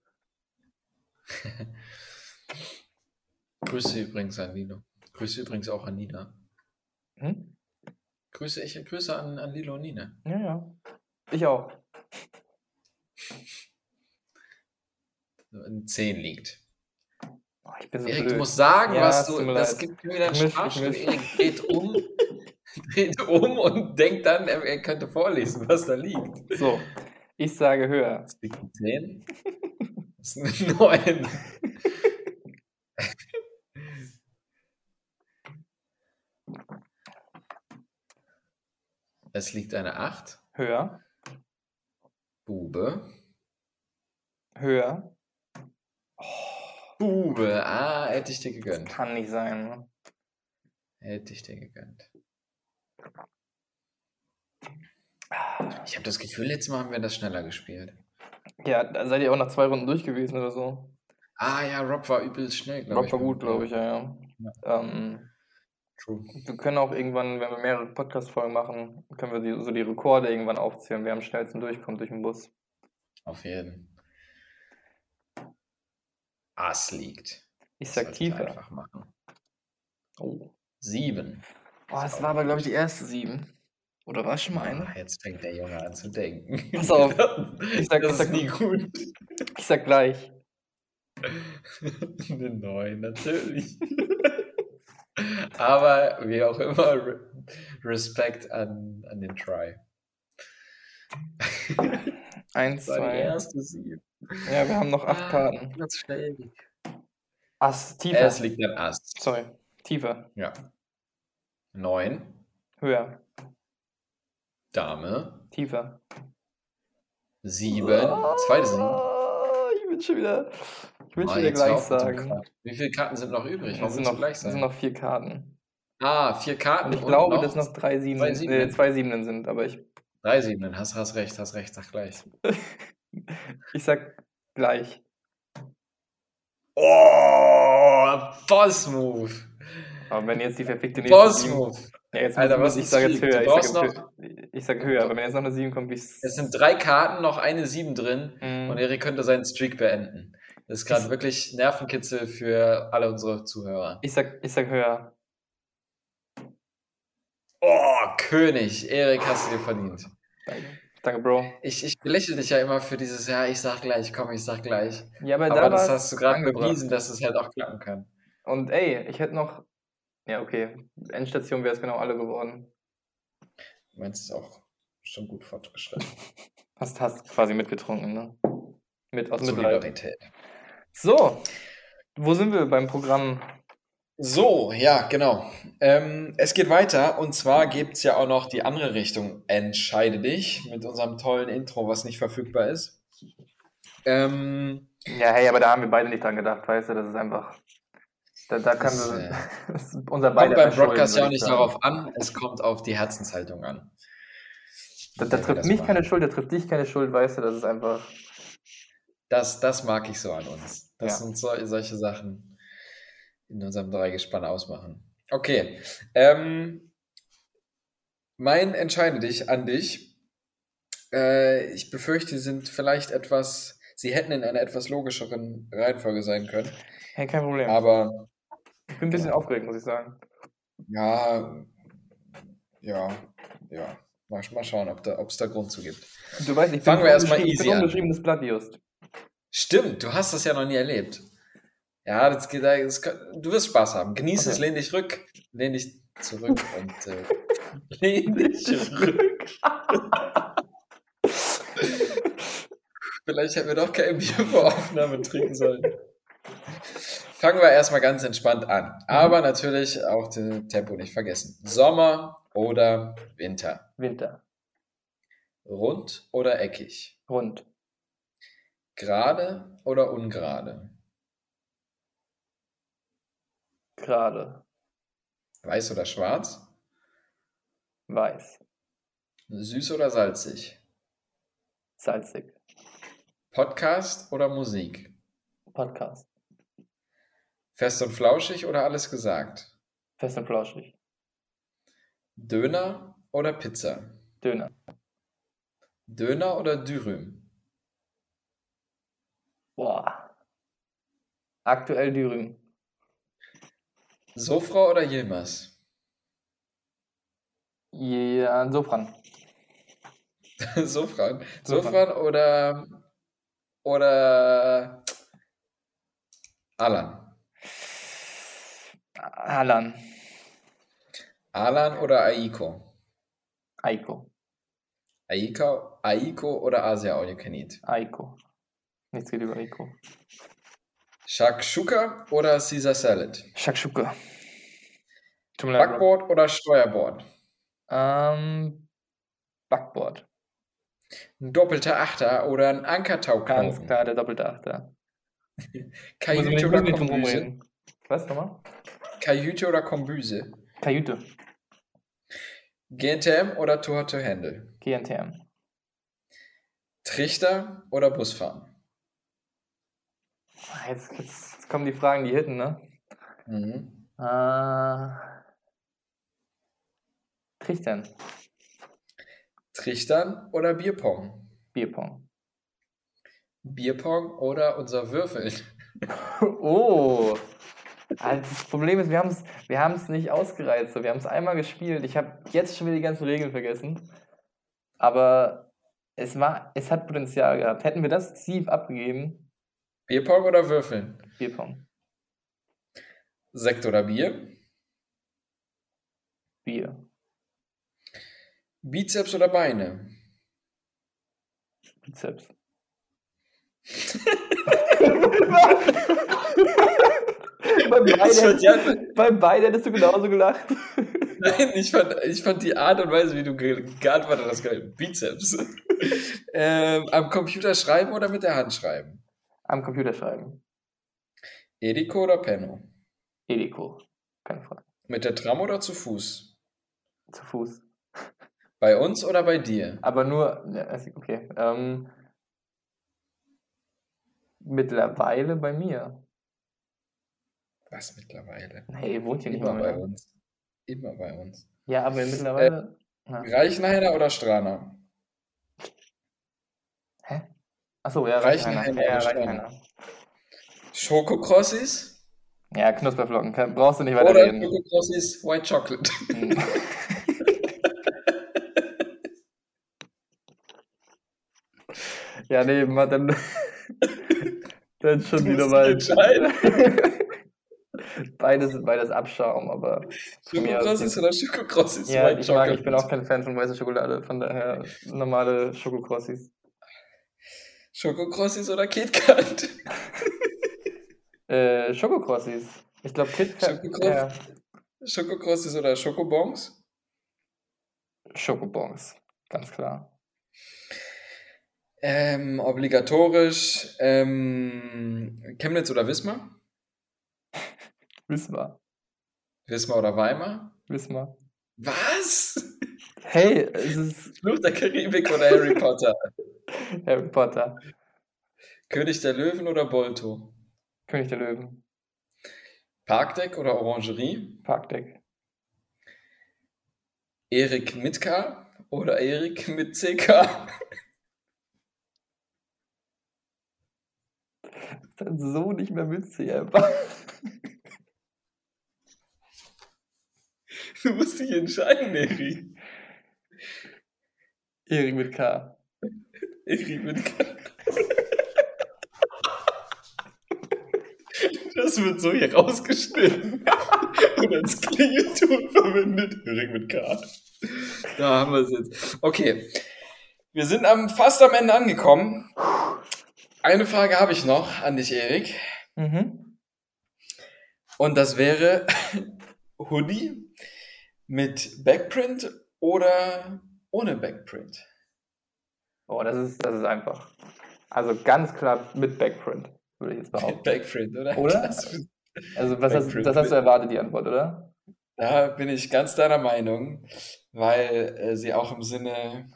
Speaker 1: Grüße übrigens an Lilo. Grüße übrigens auch an Nina.
Speaker 2: Hm?
Speaker 1: Grüße, ich Grüße an, an Lilo und Nina.
Speaker 2: Ja, ja. Ich auch.
Speaker 1: Ein 10 liegt.
Speaker 2: Oh, ich bin so
Speaker 1: Erik,
Speaker 2: blöd.
Speaker 1: du musst sagen,
Speaker 2: Ja,
Speaker 1: was du. Das gibt mir wieder einen. Erik dreht um, dreht um und denkt dann, er, er könnte vorlesen, was da liegt.
Speaker 2: So, ich sage höher.
Speaker 1: Das liegt ein 10. Das ist eine 9. Es liegt eine 8.
Speaker 2: Höher.
Speaker 1: Bube.
Speaker 2: Höher.
Speaker 1: Bube. Ah, hätte ich dir gegönnt.
Speaker 2: Kann nicht sein. ne?
Speaker 1: Hätte ich dir gegönnt. Ich habe das Gefühl, letztes Mal haben wir das schneller gespielt.
Speaker 2: Ja, da seid ihr auch nach zwei Runden durch gewesen oder so.
Speaker 1: Ah ja, Rob war übelst schnell, glaube
Speaker 2: Rob
Speaker 1: ich.
Speaker 2: war gut, glaube ich, ja, ja. Ähm,
Speaker 1: True.
Speaker 2: Wir können auch irgendwann, wenn wir mehrere Podcast-Folgen machen, können wir die, so die Rekorde irgendwann aufzählen, wer am schnellsten durchkommt durch den Bus.
Speaker 1: Auf jeden. Ass liegt.
Speaker 2: Ich sag tiefer.
Speaker 1: einfach machen.
Speaker 2: Oh.
Speaker 1: Sieben.
Speaker 2: Oh, das war aber, glaube ich, die erste sieben. Oder war es schon mal eine?
Speaker 1: Ah, jetzt fängt der Junge an zu denken.
Speaker 2: Pass auf. Ich sag-
Speaker 1: das
Speaker 2: ich sag-
Speaker 1: ist nie gut.
Speaker 2: Ich sag gleich.
Speaker 1: Eine neun, natürlich. Aber wie auch immer, Re Respekt an, an den Try.
Speaker 2: Eins,
Speaker 1: Das war die
Speaker 2: zwei.
Speaker 1: erste Sieben.
Speaker 2: Ja, wir haben noch acht
Speaker 1: Ah,
Speaker 2: Karten.
Speaker 1: Ganz schnell.
Speaker 2: Ass, tiefer.
Speaker 1: Es liegt an Ass.
Speaker 2: Sorry. Tiefer.
Speaker 1: Ja. Neun.
Speaker 2: Höher.
Speaker 1: Dame.
Speaker 2: Tiefer.
Speaker 1: Sieben. Zweite Sieben.
Speaker 2: Ah, Ich will schon wieder, ich will schon wieder gleich sagen.
Speaker 1: Wie viele Karten sind noch übrig?
Speaker 2: Es
Speaker 1: Warum
Speaker 2: sind noch,
Speaker 1: gleich
Speaker 2: es sind
Speaker 1: sein?
Speaker 2: noch vier Karten.
Speaker 1: Ah, vier Karten.
Speaker 2: Und ich
Speaker 1: und
Speaker 2: glaube,
Speaker 1: noch
Speaker 2: dass noch drei Siebenen,
Speaker 1: zwei
Speaker 2: äh,
Speaker 1: Siebenen.
Speaker 2: zwei Siebenen sind, aber ich,
Speaker 1: Drei Siebenen. Hast, hast recht, hast recht, sag gleich.
Speaker 2: ich sag gleich.
Speaker 1: Oh, Boss-Move.
Speaker 2: Aber wenn jetzt die verfickte nächste sieben,
Speaker 1: Boss-Move.
Speaker 2: ja, jetzt
Speaker 1: Alter, was
Speaker 2: ich sage jetzt höher. Ich sage höher. Ich sag höher, aber wenn jetzt noch eine sieben kommt, wie
Speaker 1: Es sind drei Karten, noch eine Sieben drin
Speaker 2: Mhm.
Speaker 1: und Erik könnte seinen Streak beenden. Das ist gerade
Speaker 2: Ich-
Speaker 1: wirklich Nervenkitzel für alle unsere Zuhörer.
Speaker 2: Ich sag, ich sag höher.
Speaker 1: Oh, König. Erik, hast du dir verdient.
Speaker 2: Danke, Danke Bro.
Speaker 1: Ich, ich belächle dich ja immer für dieses, ja, ich sag gleich, komm, ich sag gleich.
Speaker 2: Ja, aber,
Speaker 1: Aber
Speaker 2: da
Speaker 1: das hast du gerade bewiesen, dass es halt auch klappen kann.
Speaker 2: Und ey, ich hätte noch. Ja, okay. Endstation wäre es genau alle geworden.
Speaker 1: Du meinst es auch schon gut fortgeschritten.
Speaker 2: Hast, hast quasi mitgetrunken, ne? Mit aus Mitleid.
Speaker 1: Solidarität.
Speaker 2: So, wo sind wir beim Programm?
Speaker 1: So, ja, genau. Ähm, es geht weiter und zwar gibt es ja auch noch die andere Richtung. Entscheide dich mit unserem tollen Intro, was nicht verfügbar ist. Ähm,
Speaker 2: Ja, hey, aber da haben wir beide nicht dran gedacht, weißt du? Das ist einfach. Da, da können
Speaker 1: Das, äh,
Speaker 2: Das unser beider
Speaker 1: kommt beim Broadcast ja auch nicht
Speaker 2: sagen.
Speaker 1: darauf an, es kommt auf die Herzenshaltung an.
Speaker 2: Da, da trifft mich keine Schuld, da trifft dich keine Schuld, weißt du? Das ist einfach.
Speaker 1: Das, das mag ich so an uns. Das
Speaker 2: Ja.
Speaker 1: sind so, solche Sachen in unserem Dreigespann ausmachen. Okay. Ähm, mein Entscheide dich an dich. Äh, ich befürchte, sie sind vielleicht etwas, sie hätten in einer etwas logischeren Reihenfolge sein können.
Speaker 2: Hey, kein Problem.
Speaker 1: Aber
Speaker 2: ich bin ein bisschen aufgeregt, muss ich sagen.
Speaker 1: ja, ja, ja. Mal, mal schauen, ob es da Grund zu gibt.
Speaker 2: Du weißt, ich
Speaker 1: Fangen wir erstmal
Speaker 2: ich bin
Speaker 1: easy an.
Speaker 2: unbeschriebenes Blatt, Just.
Speaker 1: Stimmt, du hast das ja noch nie erlebt. Ja, das, geht- das, du wirst Spaß haben. Genieß
Speaker 2: Okay.
Speaker 1: es, lehn dich rück, lehn dich zurück und äh, lehn dich zurück. Vielleicht hätten wir doch kein Bier vor Aufnahme trinken sollen. Fangen wir erstmal ganz entspannt an. Aber natürlich auch das Tempo nicht vergessen. Sommer oder Winter?
Speaker 2: Winter.
Speaker 1: Rund oder eckig?
Speaker 2: Rund.
Speaker 1: Gerade oder ungerade?
Speaker 2: Gerade.
Speaker 1: Weiß oder schwarz?
Speaker 2: Weiß.
Speaker 1: Süß oder salzig?
Speaker 2: Salzig.
Speaker 1: Podcast oder Musik?
Speaker 2: Podcast.
Speaker 1: Fest und flauschig oder alles gesagt?
Speaker 2: Fest und flauschig.
Speaker 1: Döner oder Pizza?
Speaker 2: Döner.
Speaker 1: Döner oder Dürüm?
Speaker 2: Boah. Aktuell Dürüm.
Speaker 1: Sofra oder Yilmaz?
Speaker 2: Ja, Sofran.
Speaker 1: Sofran.
Speaker 2: Sofran.
Speaker 1: Sofran oder, oder Alan?
Speaker 2: Alan.
Speaker 1: Alan oder Aiko?
Speaker 2: Aiko.
Speaker 1: Aiko, Aiko oder Asia All You Can Eat?
Speaker 2: Aiko. Nichts geht über Aiko.
Speaker 1: Shakshuka oder Caesar Salad?
Speaker 2: Shakshuka.
Speaker 1: Backboard oder Steuerbord?
Speaker 2: Ähm, Backboard.
Speaker 1: Ein doppelter Achter oder ein
Speaker 2: Ganz
Speaker 1: Ankertauknoten?
Speaker 2: klar, der doppelte Achter.
Speaker 1: Kajüte oder Kombüse?
Speaker 2: Was nochmal?
Speaker 1: Kajüte oder Kombüse?
Speaker 2: Kajüte.
Speaker 1: GNTM oder Tour to Handle?
Speaker 2: GNTM.
Speaker 1: Trichter oder Busfahren?
Speaker 2: Jetzt, jetzt, jetzt kommen die Fragen, die hitten, ne?
Speaker 1: Mhm.
Speaker 2: Äh, Trichtern.
Speaker 1: Trichtern oder Bierpong?
Speaker 2: Bierpong.
Speaker 1: Bierpong oder unser Würfeln?
Speaker 2: Oh. Also das Problem ist, wir haben es wir haben's nicht ausgereizt. Wir haben es einmal gespielt. Ich habe jetzt schon wieder die ganzen Regeln vergessen. Aber es, war, es hat Potenzial gehabt. Hätten wir das Ziel abgegeben,
Speaker 1: Bierpong oder Würfeln?
Speaker 2: Bierpong.
Speaker 1: Sekt oder Bier?
Speaker 2: Bier.
Speaker 1: Bizeps oder Beine?
Speaker 2: Bizeps. bei, beiden,
Speaker 1: Ich fand, ja,
Speaker 2: bei beiden hättest du genauso gelacht.
Speaker 1: nein, ich fand, ich fand die Art und Weise, wie du ge geantwortet hast, geil. Bizeps. ähm, am Computer schreiben oder mit der Hand schreiben?
Speaker 2: Am Computer schreiben.
Speaker 1: Ediko oder Penno?
Speaker 2: Ediko. Keine Frage.
Speaker 1: Mit der Tram oder zu Fuß?
Speaker 2: Zu Fuß.
Speaker 1: Bei uns oder bei dir?
Speaker 2: Aber nur, ist okay. Ähm, mittlerweile bei mir.
Speaker 1: Was mittlerweile?
Speaker 2: Nee, ihr wohnt hier nicht
Speaker 1: Immer
Speaker 2: mal
Speaker 1: bei uns. Immer bei uns.
Speaker 2: Ja, aber mittlerweile. Na.
Speaker 1: Reichenhainer oder Strana?
Speaker 2: Hä? Achso, ja,
Speaker 1: Reichenheimer.
Speaker 2: Ja,
Speaker 1: oder Steiner?
Speaker 2: Reichenheiner.
Speaker 1: Schokokrossis
Speaker 2: Ja, Knusperflocken. Kann- Brauchst du nicht
Speaker 1: oder
Speaker 2: weiterreden.
Speaker 1: Schokokrossis White Chocolate?
Speaker 2: Hm. ja, nee, mal dann. dann schon
Speaker 1: Du
Speaker 2: wieder mal.
Speaker 1: dich entscheiden.
Speaker 2: beides, beides Abschaum, aber.
Speaker 1: Schokokrossis oder Schokokrossis
Speaker 2: Ja,
Speaker 1: White
Speaker 2: ich, mag,
Speaker 1: Chocolate?
Speaker 2: ich bin auch kein Fan von weißer Schokolade, von daher normale Schokokrossis.
Speaker 1: Schokokrossis oder KitKat?
Speaker 2: Äh, Schokokrossis. Ich glaube KitKat.
Speaker 1: Schokokross-
Speaker 2: Ja,
Speaker 1: Schokokrossis oder Schokobons?
Speaker 2: Schokobons, ganz klar.
Speaker 1: Ähm, obligatorisch ähm, Chemnitz oder Wismar?
Speaker 2: Wismar.
Speaker 1: Wismar oder Weimar?
Speaker 2: Wismar.
Speaker 1: Was?
Speaker 2: Hey, es ist
Speaker 1: Fluch der Karibik oder Harry Potter?
Speaker 2: Harry Potter.
Speaker 1: König der Löwen oder Bolto?
Speaker 2: König der Löwen.
Speaker 1: Parkdeck oder Orangerie?
Speaker 2: Parkdeck.
Speaker 1: Erik mit K oder Erik mit CK?
Speaker 2: Ist so nicht mehr witzig einfach.
Speaker 1: Du musst dich entscheiden, Erik.
Speaker 2: Erik mit K.
Speaker 1: Erik mit K. Das wird so hier rausgeschnitten und als Klingelton verwendet. Erik mit K. Da haben wir es jetzt. Okay. Wir sind am, fast am Ende angekommen. Eine Frage habe ich noch an dich, Erik.
Speaker 2: Mhm.
Speaker 1: Und das wäre Hoodie mit Backprint oder ohne Backprint?
Speaker 2: Oh, das ist, das ist einfach. Also ganz klar mit Backprint, würde ich jetzt
Speaker 1: Mit
Speaker 2: behaupten.
Speaker 1: Backprint, oder?
Speaker 2: Oder?
Speaker 1: Das,
Speaker 2: Also was hast, das hast du
Speaker 1: mit-
Speaker 2: erwartet, die Antwort, oder?
Speaker 1: da bin ich ganz deiner Meinung, weil äh, sie auch im Sinne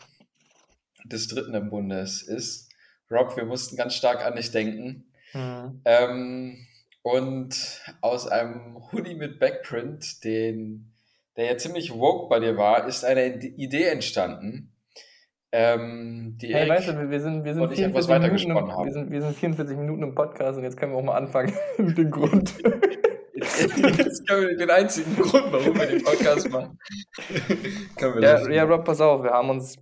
Speaker 1: des Dritten im Bundes ist. Rob, wir mussten ganz stark an dich denken.
Speaker 2: Mhm.
Speaker 1: Ähm, und aus einem Hoodie mit Backprint, den, der ja ziemlich woke bei dir war, ist eine Idee entstanden. Ähm, die
Speaker 2: Hey,
Speaker 1: Erik-
Speaker 2: weißt du, wir- sind, wir sind,
Speaker 1: und ich etwas
Speaker 2: 44 Minuten im, wir, sind, wir sind 44 Minuten im Podcast und jetzt können wir auch mal anfangen mit dem Grund.
Speaker 1: Jetzt können wir den einzigen Grund, warum wir den Podcast machen. wir
Speaker 2: ja, ja, Rob, pass auf, wir haben uns,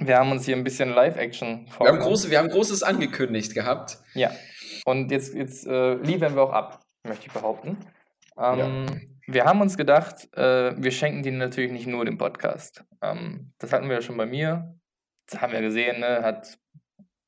Speaker 2: wir haben uns hier ein bisschen Live-Action
Speaker 1: wir, haben große, wir haben Großes angekündigt gehabt.
Speaker 2: Ja, und jetzt, jetzt äh, liefern wir auch ab, möchte ich behaupten. Ähm, Wir haben uns gedacht, äh, wir schenken dir natürlich nicht nur den Podcast. Ähm, das hatten wir ja schon bei mir. Das haben wir gesehen, ne? Hat,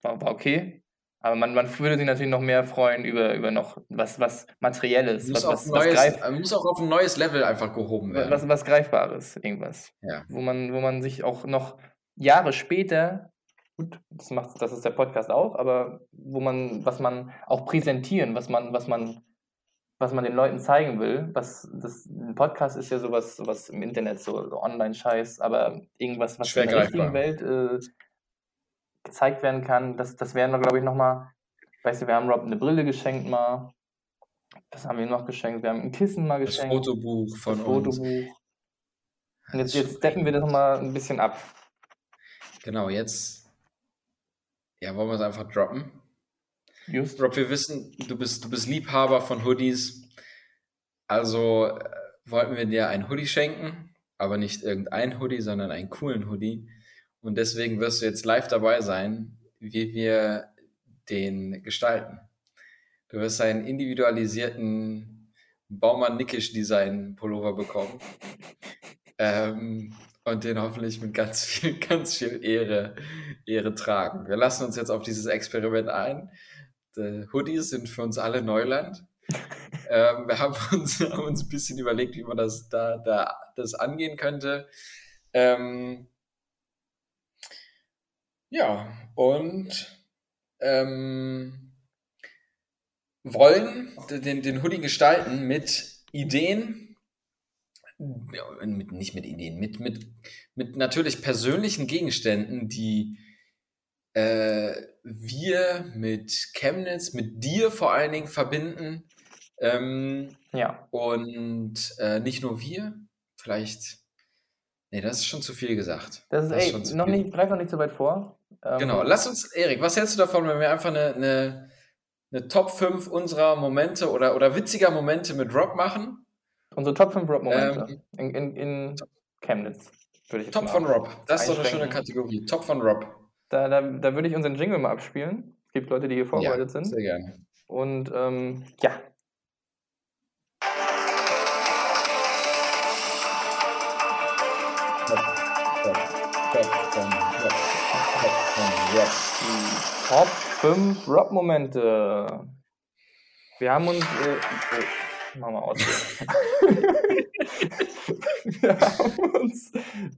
Speaker 2: war, war okay. Aber man, man würde sich natürlich noch mehr freuen über, über noch was, was Materielles,
Speaker 1: Muss,
Speaker 2: was, was, was, greif,
Speaker 1: äh, muss auch auf ein neues Level einfach gehoben werden.
Speaker 2: was, was Greifbares, irgendwas.
Speaker 1: Ja.
Speaker 2: Wo, man, wo man sich auch noch Jahre später, gut, das, macht, das ist der Podcast auch, aber wo man, was man auch präsentieren, was man, was man, was man den Leuten zeigen will. Was, das, ein Podcast ist ja sowas, sowas im Internet, so, so Online-Scheiß, aber irgendwas, was in der richtigen. Welt äh, gezeigt werden kann, das, das werden wir, glaube ich, nochmal, weißt du, wir haben Rob eine Brille geschenkt mal. Was haben wir ihm noch geschenkt? Wir haben ein Kissen mal
Speaker 1: das
Speaker 2: geschenkt.
Speaker 1: Fotobuch von
Speaker 2: das
Speaker 1: uns.
Speaker 2: Fotobuch. Und jetzt,
Speaker 1: Das
Speaker 2: jetzt steppen wir das nochmal ein bisschen ab.
Speaker 1: Genau, jetzt. Ja, wollen wir es einfach droppen?
Speaker 2: Just.
Speaker 1: Rob, wir wissen, du bist, du bist Liebhaber von Hoodies. Also äh, wollten wir dir ein Hoodie schenken, aber nicht irgendein Hoodie, sondern einen coolen Hoodie. Und deswegen wirst du jetzt live dabei sein, wie wir den gestalten. Du wirst einen individualisierten Baumann Nickisch Design Pullover bekommen. Ähm, und den hoffentlich mit ganz viel, ganz viel Ehre, Ehre tragen. Wir lassen uns jetzt auf dieses Experiment ein. Die Hoodies sind für uns alle Neuland. ähm, wir haben uns, haben uns ein bisschen überlegt, wie man das da, da das angehen könnte. Ähm, ja, und ähm, wollen den, den Hoodie gestalten mit Ideen, ja, mit, nicht mit Ideen, mit, mit, mit natürlich persönlichen Gegenständen, die äh, wir mit Chemnitz, mit dir vor allen Dingen verbinden. Ähm,
Speaker 2: Ja.
Speaker 1: und äh, nicht nur wir, vielleicht, nee, das ist schon zu viel gesagt.
Speaker 2: Das ist,
Speaker 1: Das ist
Speaker 2: ey,
Speaker 1: zu
Speaker 2: noch
Speaker 1: viel.
Speaker 2: nicht, greif noch nicht so weit vor. Ähm,
Speaker 1: Genau, lass uns, Erik, was hältst du davon, wenn wir einfach eine, eine, eine Top 5 unserer Momente oder, oder witziger Momente mit Rob machen?
Speaker 2: Unsere Top 5 Rob-Momente
Speaker 1: Ähm,
Speaker 2: in, in, in Chemnitz, würde ich
Speaker 1: Top von Rob, das ist doch eine schöne. Kategorie. Top von Rob.
Speaker 2: Da, da, da würde ich unseren Jingle mal abspielen. Es gibt Leute, die hier vorbereitet sind.
Speaker 1: Sehr gerne.
Speaker 2: Und ähm, ja,
Speaker 1: Top, top, top von Rob. Top von Rob.
Speaker 2: die Top 5 Rob-Momente. Wir haben uns. Äh, oh, mach mal aus. wir haben uns.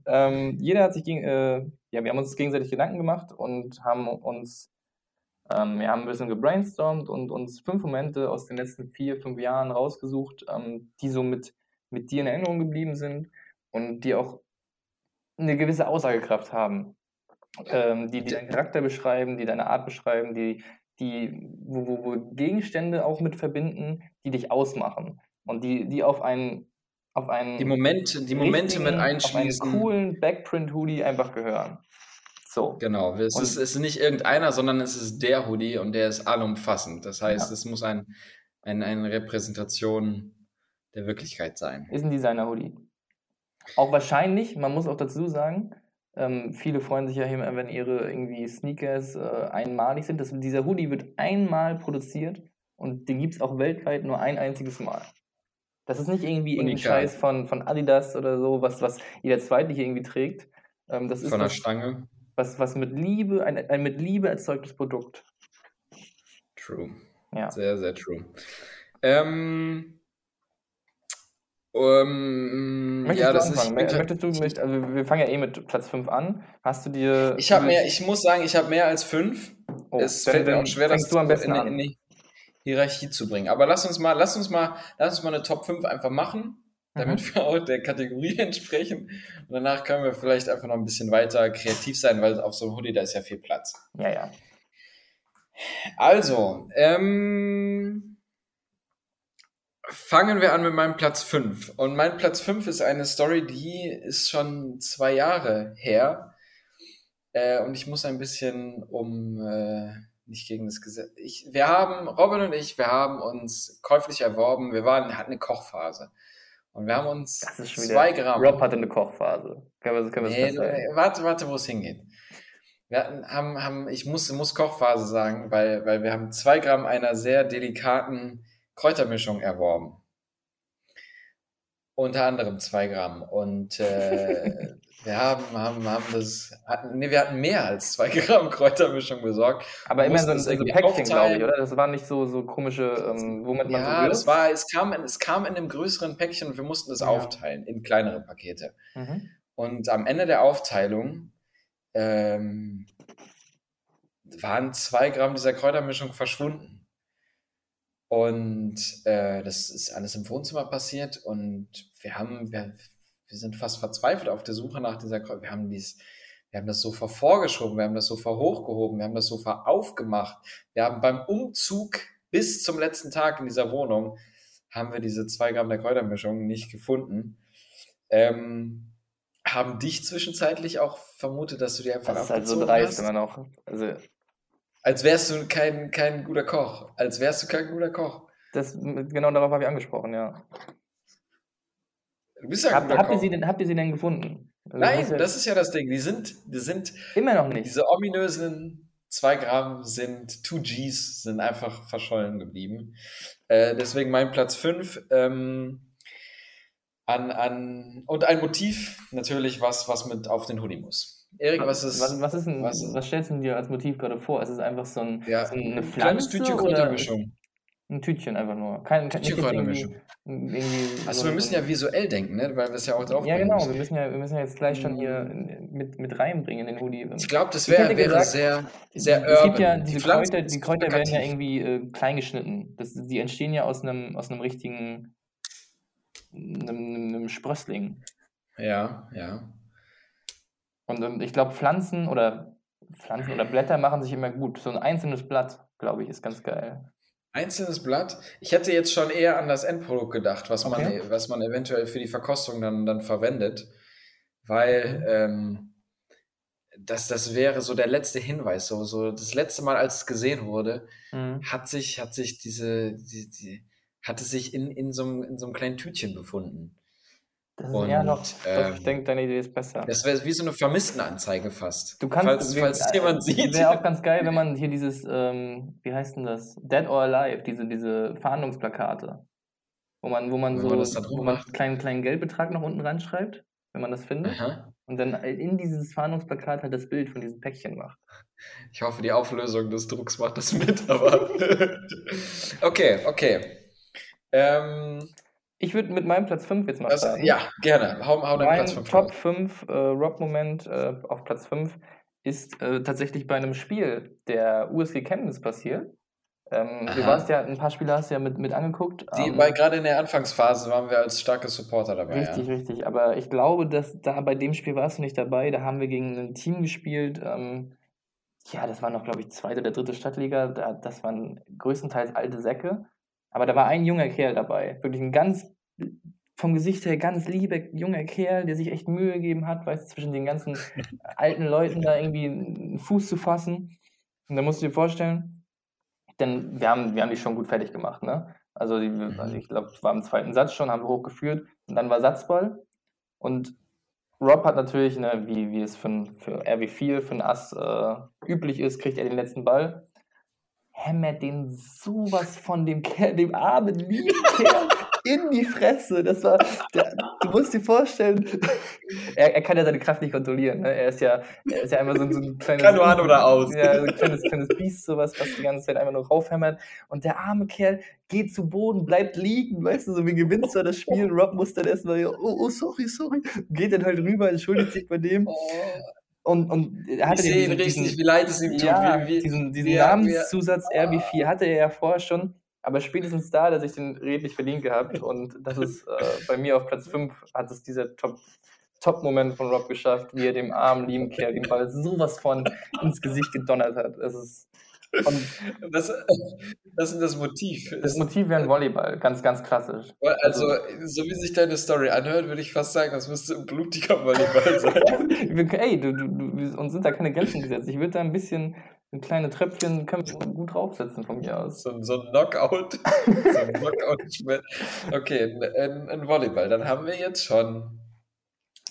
Speaker 2: Ähm, jeder hat sich gegen. Äh, ja, wir haben uns gegenseitig Gedanken gemacht und haben uns. Ähm, wir haben ein bisschen gebrainstormt und uns fünf Momente aus den letzten vier, fünf Jahren rausgesucht, ähm, die so mit, mit dir in Erinnerung geblieben sind und die auch eine gewisse Aussagekraft haben ähm, die, die deinen Charakter beschreiben, die deine Art beschreiben, die, die wo, wo, wo Gegenstände auch mit verbinden, die dich ausmachen und die, die auf einen auf einen
Speaker 1: Die Momente, die Momente mit einschließen.
Speaker 2: auf einen coolen Backprint-Hoodie einfach gehören. So.
Speaker 1: Genau, es
Speaker 2: Und-
Speaker 1: ist, es ist nicht irgendeiner, sondern es ist der Hoodie und der ist allumfassend. Das heißt,
Speaker 2: Ja.
Speaker 1: es muss ein, ein, eine Repräsentation der Wirklichkeit sein.
Speaker 2: Ist ein Designer-Hoodie. Auch wahrscheinlich, man muss auch dazu sagen, ähm, viele freuen sich ja immer, wenn ihre irgendwie Sneakers äh, einmalig sind. Das, dieser Hoodie wird einmal produziert und den gibt es auch weltweit nur ein einziges Mal. Das ist nicht irgendwie irgendein. Scheiß von, von Adidas oder so, was, was jeder Zweite hier irgendwie trägt. Ähm, das ist
Speaker 1: Von der
Speaker 2: was,
Speaker 1: Stange.
Speaker 2: was, was mit Liebe, ein, ein mit Liebe erzeugtes Produkt.
Speaker 1: True.
Speaker 2: Ja.
Speaker 1: Sehr, sehr true. Ähm, ähm,
Speaker 2: Möchtest
Speaker 1: ja,
Speaker 2: du
Speaker 1: das ist.
Speaker 2: anfangen?
Speaker 1: Ich,
Speaker 2: Möchtest du, möcht, also wir fangen ja eh mit Platz 5 an. Hast du dir.
Speaker 1: ich habe mehr, ich muss sagen, ich habe mehr als fünf.
Speaker 2: Oh,
Speaker 1: es fällt mir auch schwer, das
Speaker 2: fängst du am besten
Speaker 1: in, in die Hierarchie zu bringen. Aber lass uns mal, lass uns mal, lass uns mal eine Top 5 einfach machen, damit
Speaker 2: Mhm.
Speaker 1: wir auch der Kategorie entsprechen. Und danach können wir vielleicht einfach noch ein bisschen weiter kreativ sein, weil auf so einem Hoodie, da ist ja viel Platz.
Speaker 2: Ja, ja.
Speaker 1: Also, ähm, fangen wir an mit meinem Platz 5. Und mein Platz 5 ist eine Story, die ist schon zwei Jahre her. Äh, und ich muss ein bisschen um, äh, nicht gegen das Gesetz. Ich, wir haben, Robin und ich, wir haben uns käuflich erworben. Wir waren, hatten eine Kochphase. Und wir haben uns
Speaker 2: Das
Speaker 1: zwei. Gramm.
Speaker 2: Rob hatte eine Kochphase. Können wir, können wir das
Speaker 1: Nee,
Speaker 2: festhalten?
Speaker 1: nee, warte, warte, wo es hingeht. Wir hatten, haben, haben, ich muss, muss Kochphase sagen, weil, weil wir haben zwei Gramm einer sehr delikaten Kräutermischung erworben. Unter anderem zwei Gramm. Und äh, wir haben, haben, haben das, hatten, nee, wir hatten mehr als zwei Gramm Kräutermischung besorgt.
Speaker 2: Aber immerhin so,
Speaker 1: mussten
Speaker 2: so Päckchen, glaube ich, oder? Das waren nicht so, so komische, ähm, womit man
Speaker 1: Ja,
Speaker 2: so
Speaker 1: das war, es kam, in- es kam in einem größeren Päckchen und wir mussten es
Speaker 2: Ja.
Speaker 1: aufteilen in kleinere Pakete.
Speaker 2: Mhm.
Speaker 1: Und am Ende der Aufteilung ähm, waren zwei Gramm dieser Kräutermischung verschwunden. Und äh, das ist alles im Wohnzimmer passiert und wir haben, wir, wir sind fast verzweifelt auf der Suche nach dieser Kräuter. Wir haben dies, wir haben das Sofa vorgeschoben, wir haben das Sofa hochgehoben, wir haben das Sofa aufgemacht. Wir haben beim Umzug bis zum letzten Tag in dieser Wohnung haben wir diese zwei Gramm der Kräutermischung nicht gefunden. Ähm, haben dich zwischenzeitlich auch vermutet, dass du dir einfach
Speaker 2: Das ist halt so dreist immer noch. Also,
Speaker 1: Als wärst du kein, kein guter Koch. Als wärst du kein guter Koch.
Speaker 2: das, genau darauf habe ich angesprochen, ja.
Speaker 1: Du bist ja ein
Speaker 2: Hab,
Speaker 1: guter
Speaker 2: habt, ihr
Speaker 1: Koch.
Speaker 2: sie denn, habt ihr sie denn gefunden? Also,
Speaker 1: Nein,
Speaker 2: ja-
Speaker 1: das ist ja das Ding. Die sind, die sind,
Speaker 2: Immer noch nicht.
Speaker 1: diese ominösen 2 Gramm sind 2 Gs, sind einfach verschollen geblieben. Äh, deswegen mein Platz 5. Ähm, an, an, und ein Motiv, natürlich was, was mit auf den Hoodie muss. Erik, was ist.
Speaker 2: was, was ist denn,
Speaker 1: was-
Speaker 2: was, stellst du dir als Motiv gerade vor? Ist es einfach so, ein,
Speaker 1: ja,
Speaker 2: so eine
Speaker 1: ein kleines
Speaker 2: Pflanze
Speaker 1: Tütchen Kräutermischung.
Speaker 2: ein Tütchen einfach nur? Kein, irgendwie, irgendwie
Speaker 1: Achso,
Speaker 2: so-
Speaker 1: wir müssen ja visuell denken, ne? weil wir es ja auch drauf
Speaker 2: Ja, genau.
Speaker 1: müssen.
Speaker 2: Wir müssen ja, wir müssen ja jetzt gleich schon hier mit, mit reinbringen in den Hoodie.
Speaker 1: Ich glaube, das wär, wäre
Speaker 2: gesagt,
Speaker 1: sehr, sehr
Speaker 2: es gibt ja
Speaker 1: Die
Speaker 2: diese
Speaker 1: Pflanze
Speaker 2: Kräuter, die Kräuter werden ja irgendwie äh, klein geschnitten. Das, die entstehen ja aus einem, aus einem richtigen einem, einem Sprössling.
Speaker 1: Ja, ja.
Speaker 2: Und ähm, ich glaube, Pflanzen oder Pflanzen oder Blätter machen sich immer gut. So ein einzelnes Blatt, glaube ich, ist ganz geil.
Speaker 1: Einzelnes Blatt. Ich hätte jetzt schon eher an das Endprodukt gedacht, was,
Speaker 2: Okay.
Speaker 1: man, was man eventuell für die Verkostung dann, dann verwendet. Weil ähm, das, das wäre so der letzte Hinweis. So, so das letzte Mal, als es gesehen wurde,
Speaker 2: Mhm.
Speaker 1: hat sich, hat sich diese, die, die, hatte sich in, in, so einem, in so einem kleinen Tütchen befunden.
Speaker 2: Das ist
Speaker 1: Und,
Speaker 2: eher noch.
Speaker 1: ähm,
Speaker 2: ich denke, deine Idee ist besser.
Speaker 1: Das wäre wie so eine Vermisstenanzeige fast.
Speaker 2: Du kannst,
Speaker 1: falls, falls es jemand sieht.
Speaker 2: Wäre auch ganz geil, wenn man hier dieses, ähm, wie heißt denn das? Dead or Alive, diese, diese Fahndungsplakate. Wo man, wo man
Speaker 1: Wenn
Speaker 2: so,
Speaker 1: man
Speaker 2: wo man einen kleinen, kleinen Geldbetrag noch unten reinschreibt, wenn man das findet.
Speaker 1: Aha.
Speaker 2: Und dann in dieses Fahndungsplakat halt das Bild von diesem Päckchen macht.
Speaker 1: Ich hoffe, die Auflösung des Drucks macht das mit, aber. okay, okay. Ähm,
Speaker 2: Ich würde mit meinem Platz 5 jetzt mal starten.
Speaker 1: ja, gerne. Hau, hau
Speaker 2: Mein
Speaker 1: Platz 5
Speaker 2: Top 5 äh, Rock-Moment äh, auf Platz 5 ist äh, tatsächlich bei einem Spiel der USG Chemnitz passiert. Ähm, du warst ja, ein paar Spiele hast du ja mit, mit angeguckt.
Speaker 1: Die,
Speaker 2: ähm,
Speaker 1: weil gerade in der Anfangsphase waren wir als starke Supporter dabei.
Speaker 2: Richtig,
Speaker 1: ja.
Speaker 2: richtig. Aber ich glaube, dass da bei dem Spiel warst du nicht dabei. Da haben wir gegen ein Team gespielt. Ähm, ja, das war noch, glaube ich, zweite oder dritte Stadtliga. Da, das waren größtenteils alte Säcke. Aber da war ein junger Kerl dabei. Wirklich ein ganz, vom Gesicht her ganz lieber junger Kerl, der sich echt Mühe gegeben hat, weißt zwischen den ganzen alten Leuten da irgendwie einen Fuß zu fassen. Und da musst du dir vorstellen, denn wir haben, wir haben die schon gut fertig gemacht, ne? Also, die, also ich glaube, war im zweiten Satz schon, haben wir hochgeführt und dann war Satzball. Und Rob hat natürlich, ne, wie, wie es für, für RW4, für ein Ass äh, üblich ist, kriegt er den letzten Ball. Hämmert den sowas von dem Kerl, dem armen, lieben Kerl in die Fresse. Das war, der, du musst dir vorstellen, er, er kann ja seine Kraft nicht kontrollieren. Ne? Er ist ja, er ist ja einfach so, ein- so ein kleines.
Speaker 1: Kann nur an oder aus.
Speaker 2: Ja, so ein kleines, kleines Biest, sowas, was die ganze Zeit einfach nur raufhämmert. Und der arme Kerl geht zu Boden, bleibt liegen, weißt du, so wie gewinnt zwar das Spiel. Rob muss dann erstmal, oh, oh, sorry, sorry. Geht dann halt rüber, entschuldigt sich bei dem.
Speaker 1: Oh,
Speaker 2: Und, und er
Speaker 1: ich
Speaker 2: hatte
Speaker 1: sehe ihn
Speaker 2: diesen,
Speaker 1: richtig, wie leid es ihm tut.
Speaker 2: ja,
Speaker 1: wie, wie,
Speaker 2: diesen, diesen
Speaker 1: wie-
Speaker 2: Namenszusatz RB4 hatte er ja vorher schon, aber spätestens da hat er sich den redlich verdient gehabt und das ist äh, bei mir auf Platz 5 hat es dieser Top, Top-Moment von Rob geschafft, wie er dem armen, lieben Kerl den Ball sowas von ins Gesicht gedonnert hat. Es ist, und
Speaker 1: das, das ist das Motiv.
Speaker 2: das Motiv wäre ein Volleyball, ganz, ganz klassisch.
Speaker 1: also, so wie sich deine Story anhört, würde ich fast sagen, das müsste ein blutiger Volleyball sein.
Speaker 2: Ey, du, du, du, uns sind da keine Grenzen gesetzt. Ich würde da ein bisschen, kleine Tröpfchen, können wir gut draufsetzen von mir aus.
Speaker 1: So, ein- so ein Knockout. so ein Knockout okay, ein, ein, ein Volleyball. Dann haben wir jetzt schon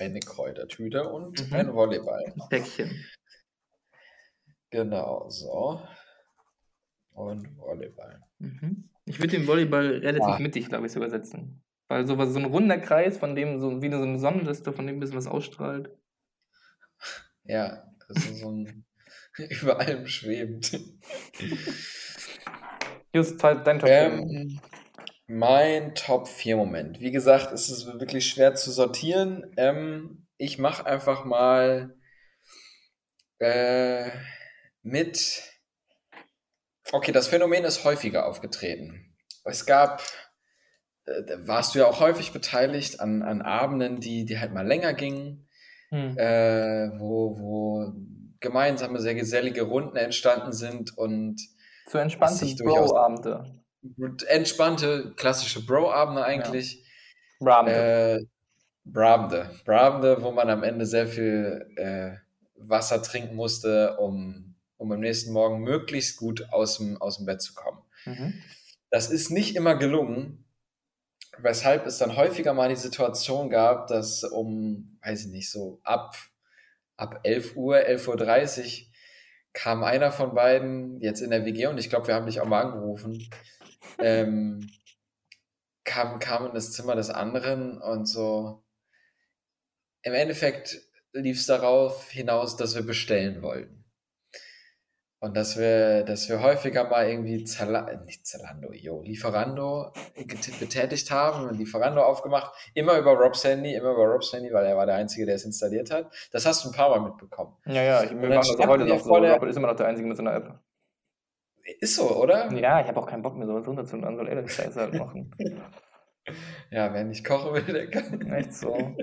Speaker 1: eine Kräutertüte und
Speaker 2: Mhm.
Speaker 1: ein Volleyball.
Speaker 2: Päckchen.
Speaker 1: Genau, so. Und Volleyball.
Speaker 2: Mhm. Ich würde den Volleyball relativ
Speaker 1: Ah.
Speaker 2: mittig, glaube ich, sogar setzen. Weil sowas, so ein runder Kreis, von dem so wie so eine Sonne, das von dem ein bisschen was ausstrahlt.
Speaker 1: Ja, also so ein über allem schwebend.
Speaker 2: Just dein Top
Speaker 1: Ähm, mein Top 4 Moment. Wie gesagt, es ist wirklich schwer zu sortieren. Ähm, ich mache einfach mal äh, mit. Okay, das Phänomen ist häufiger aufgetreten. Es gab, äh, warst du ja auch häufig beteiligt an, an Abenden, die, die halt mal länger gingen,
Speaker 2: hm.
Speaker 1: äh, wo, wo gemeinsame, sehr gesellige Runden entstanden sind und
Speaker 2: So entspannte Bro-Abende.
Speaker 1: entspannte, klassische Bro-Abende eigentlich.
Speaker 2: Abende.
Speaker 1: Äh, Bravende. Bravende, wo man am Ende sehr viel äh, Wasser trinken musste, um, um am nächsten Morgen möglichst gut aus dem, aus dem Bett zu kommen.
Speaker 2: Mhm.
Speaker 1: Das ist nicht immer gelungen, weshalb es dann häufiger mal die Situation gab, dass um, weiß ich nicht, so ab, ab 11 Uhr, 11.30 Uhr kam einer von beiden jetzt in der WG und ich glaube, wir haben dich auch mal angerufen, ähm, kam, kam in das Zimmer des anderen und so. Im Endeffekt lief es darauf hinaus, dass wir bestellen wollten. Und dass wir, dass wir häufiger mal irgendwie Zala nicht Zalando, jo, Lieferando betätigt haben und Lieferando aufgemacht. Immer über Robs Handy, immer über Robs Handy, weil er war der Einzige, der es installiert hat. Das hast du ein paar Mal mitbekommen.
Speaker 2: Ja, ja, ich,
Speaker 1: dann
Speaker 2: machen das heute noch so.
Speaker 1: vor der-
Speaker 2: Rob ist immer noch der Einzige mit so einer App.
Speaker 1: Ist so, oder?
Speaker 2: Ja, ich habe auch keinen Bock mehr, sowas runterzuladen, soll er das Scheiße halt machen.
Speaker 1: Ja, wer nicht kochen will, der kann.
Speaker 2: Echt so.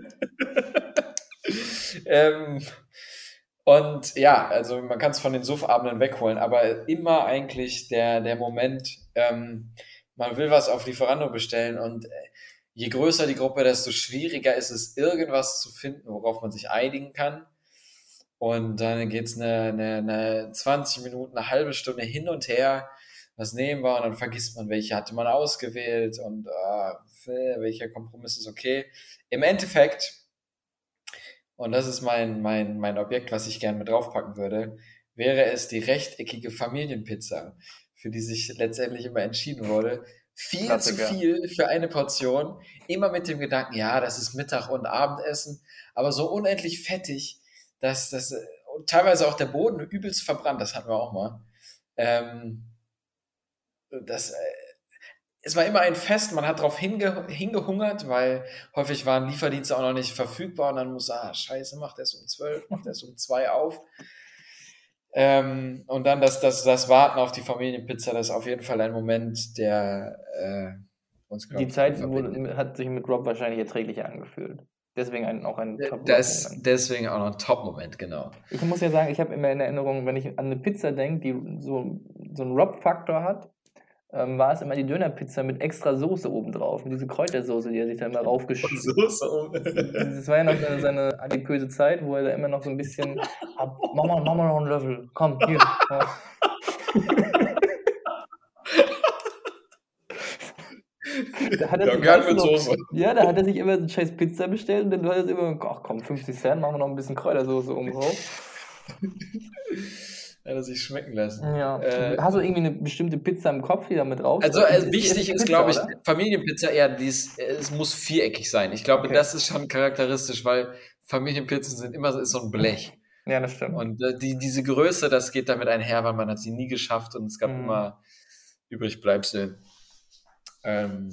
Speaker 1: ähm, und ja, also man kann es von den Suffabenden wegholen, aber immer eigentlich der, der Moment, ähm, man will was auf Lieferando bestellen und äh, je größer die Gruppe, desto schwieriger ist es, irgendwas zu finden, worauf man sich einigen kann. Und dann geht's eine, eine, eine 20 Minuten, eine halbe Stunde hin und her. Was nehmen wir? Und dann vergisst man, welche hatte man ausgewählt und ah, welcher Kompromiss ist okay. Im Endeffekt und das ist mein, mein, mein Objekt, was ich gerne mit draufpacken würde, wäre es die rechteckige Familienpizza, für die sich letztendlich immer entschieden wurde. Viel
Speaker 2: Klassiker.
Speaker 1: zu viel für eine Portion, immer mit dem Gedanken, ja, das ist Mittag- und Abendessen, aber so unendlich fettig, dass das und teilweise auch der Boden übelst verbrannt, das hatten wir auch mal. Ähm, das, äh, es war immer ein Fest, man hat drauf hinge hingehungert, weil häufig waren Lieferdienste auch noch nicht verfügbar und dann muss, ah, scheiße, macht er es um 12, macht er es um 2 auf. Ähm, und dann das, das, das Warten auf die Familienpizza, das ist auf jeden Fall ein Moment, der äh, uns,
Speaker 2: Die Zeit wurde, hat sich mit Rob wahrscheinlich erträglicher angefühlt. Deswegen ein, auch ein top
Speaker 1: Das,
Speaker 2: Moment.
Speaker 1: deswegen auch noch ein Top-Moment, genau.
Speaker 2: Ich muss ja sagen, ich habe immer in Erinnerung, wenn ich an eine Pizza denke, die so, so einen Rob-Faktor hat, ähm, war es immer die Dönerpizza mit extra Soße obendrauf. Und diese Kräutersoße, die er sich da immer raufgeschüttet
Speaker 1: so.
Speaker 2: Das war ja noch seine, seine adipöse Zeit, wo er da immer noch so ein bisschen. "Ah, Mach mal, mach mal noch einen Löffel. Komm, hier. Ja. Da hat er
Speaker 1: Ja,
Speaker 2: sich,
Speaker 1: mit Soße.
Speaker 2: ja, da hat er sich immer so eine scheiß Pizza bestellt und dann war das immer, ach komm, 50 Cent, machen wir noch ein bisschen Kräutersoße oben drauf.
Speaker 1: Hat er sich schmecken lassen.
Speaker 2: Ja.
Speaker 1: Äh,
Speaker 2: Hast du irgendwie eine bestimmte Pizza im Kopf, die damit raus?
Speaker 1: Also
Speaker 2: Ist-
Speaker 1: äh,
Speaker 2: ist-
Speaker 1: wichtig
Speaker 2: die
Speaker 1: ist,
Speaker 2: Pizza,
Speaker 1: glaube ich,
Speaker 2: oder?
Speaker 1: Familienpizza eher, dies, es muss viereckig sein. Ich glaube,
Speaker 2: Okay.
Speaker 1: das ist schon charakteristisch, weil Familienpizzen sind immer so- ist so ein Blech.
Speaker 2: Ja, das stimmt.
Speaker 1: Und äh, die, diese Größe, das geht damit einher, weil man hat sie nie geschafft und es gab
Speaker 2: Mhm.
Speaker 1: immer Übrigbleibsel. Ähm,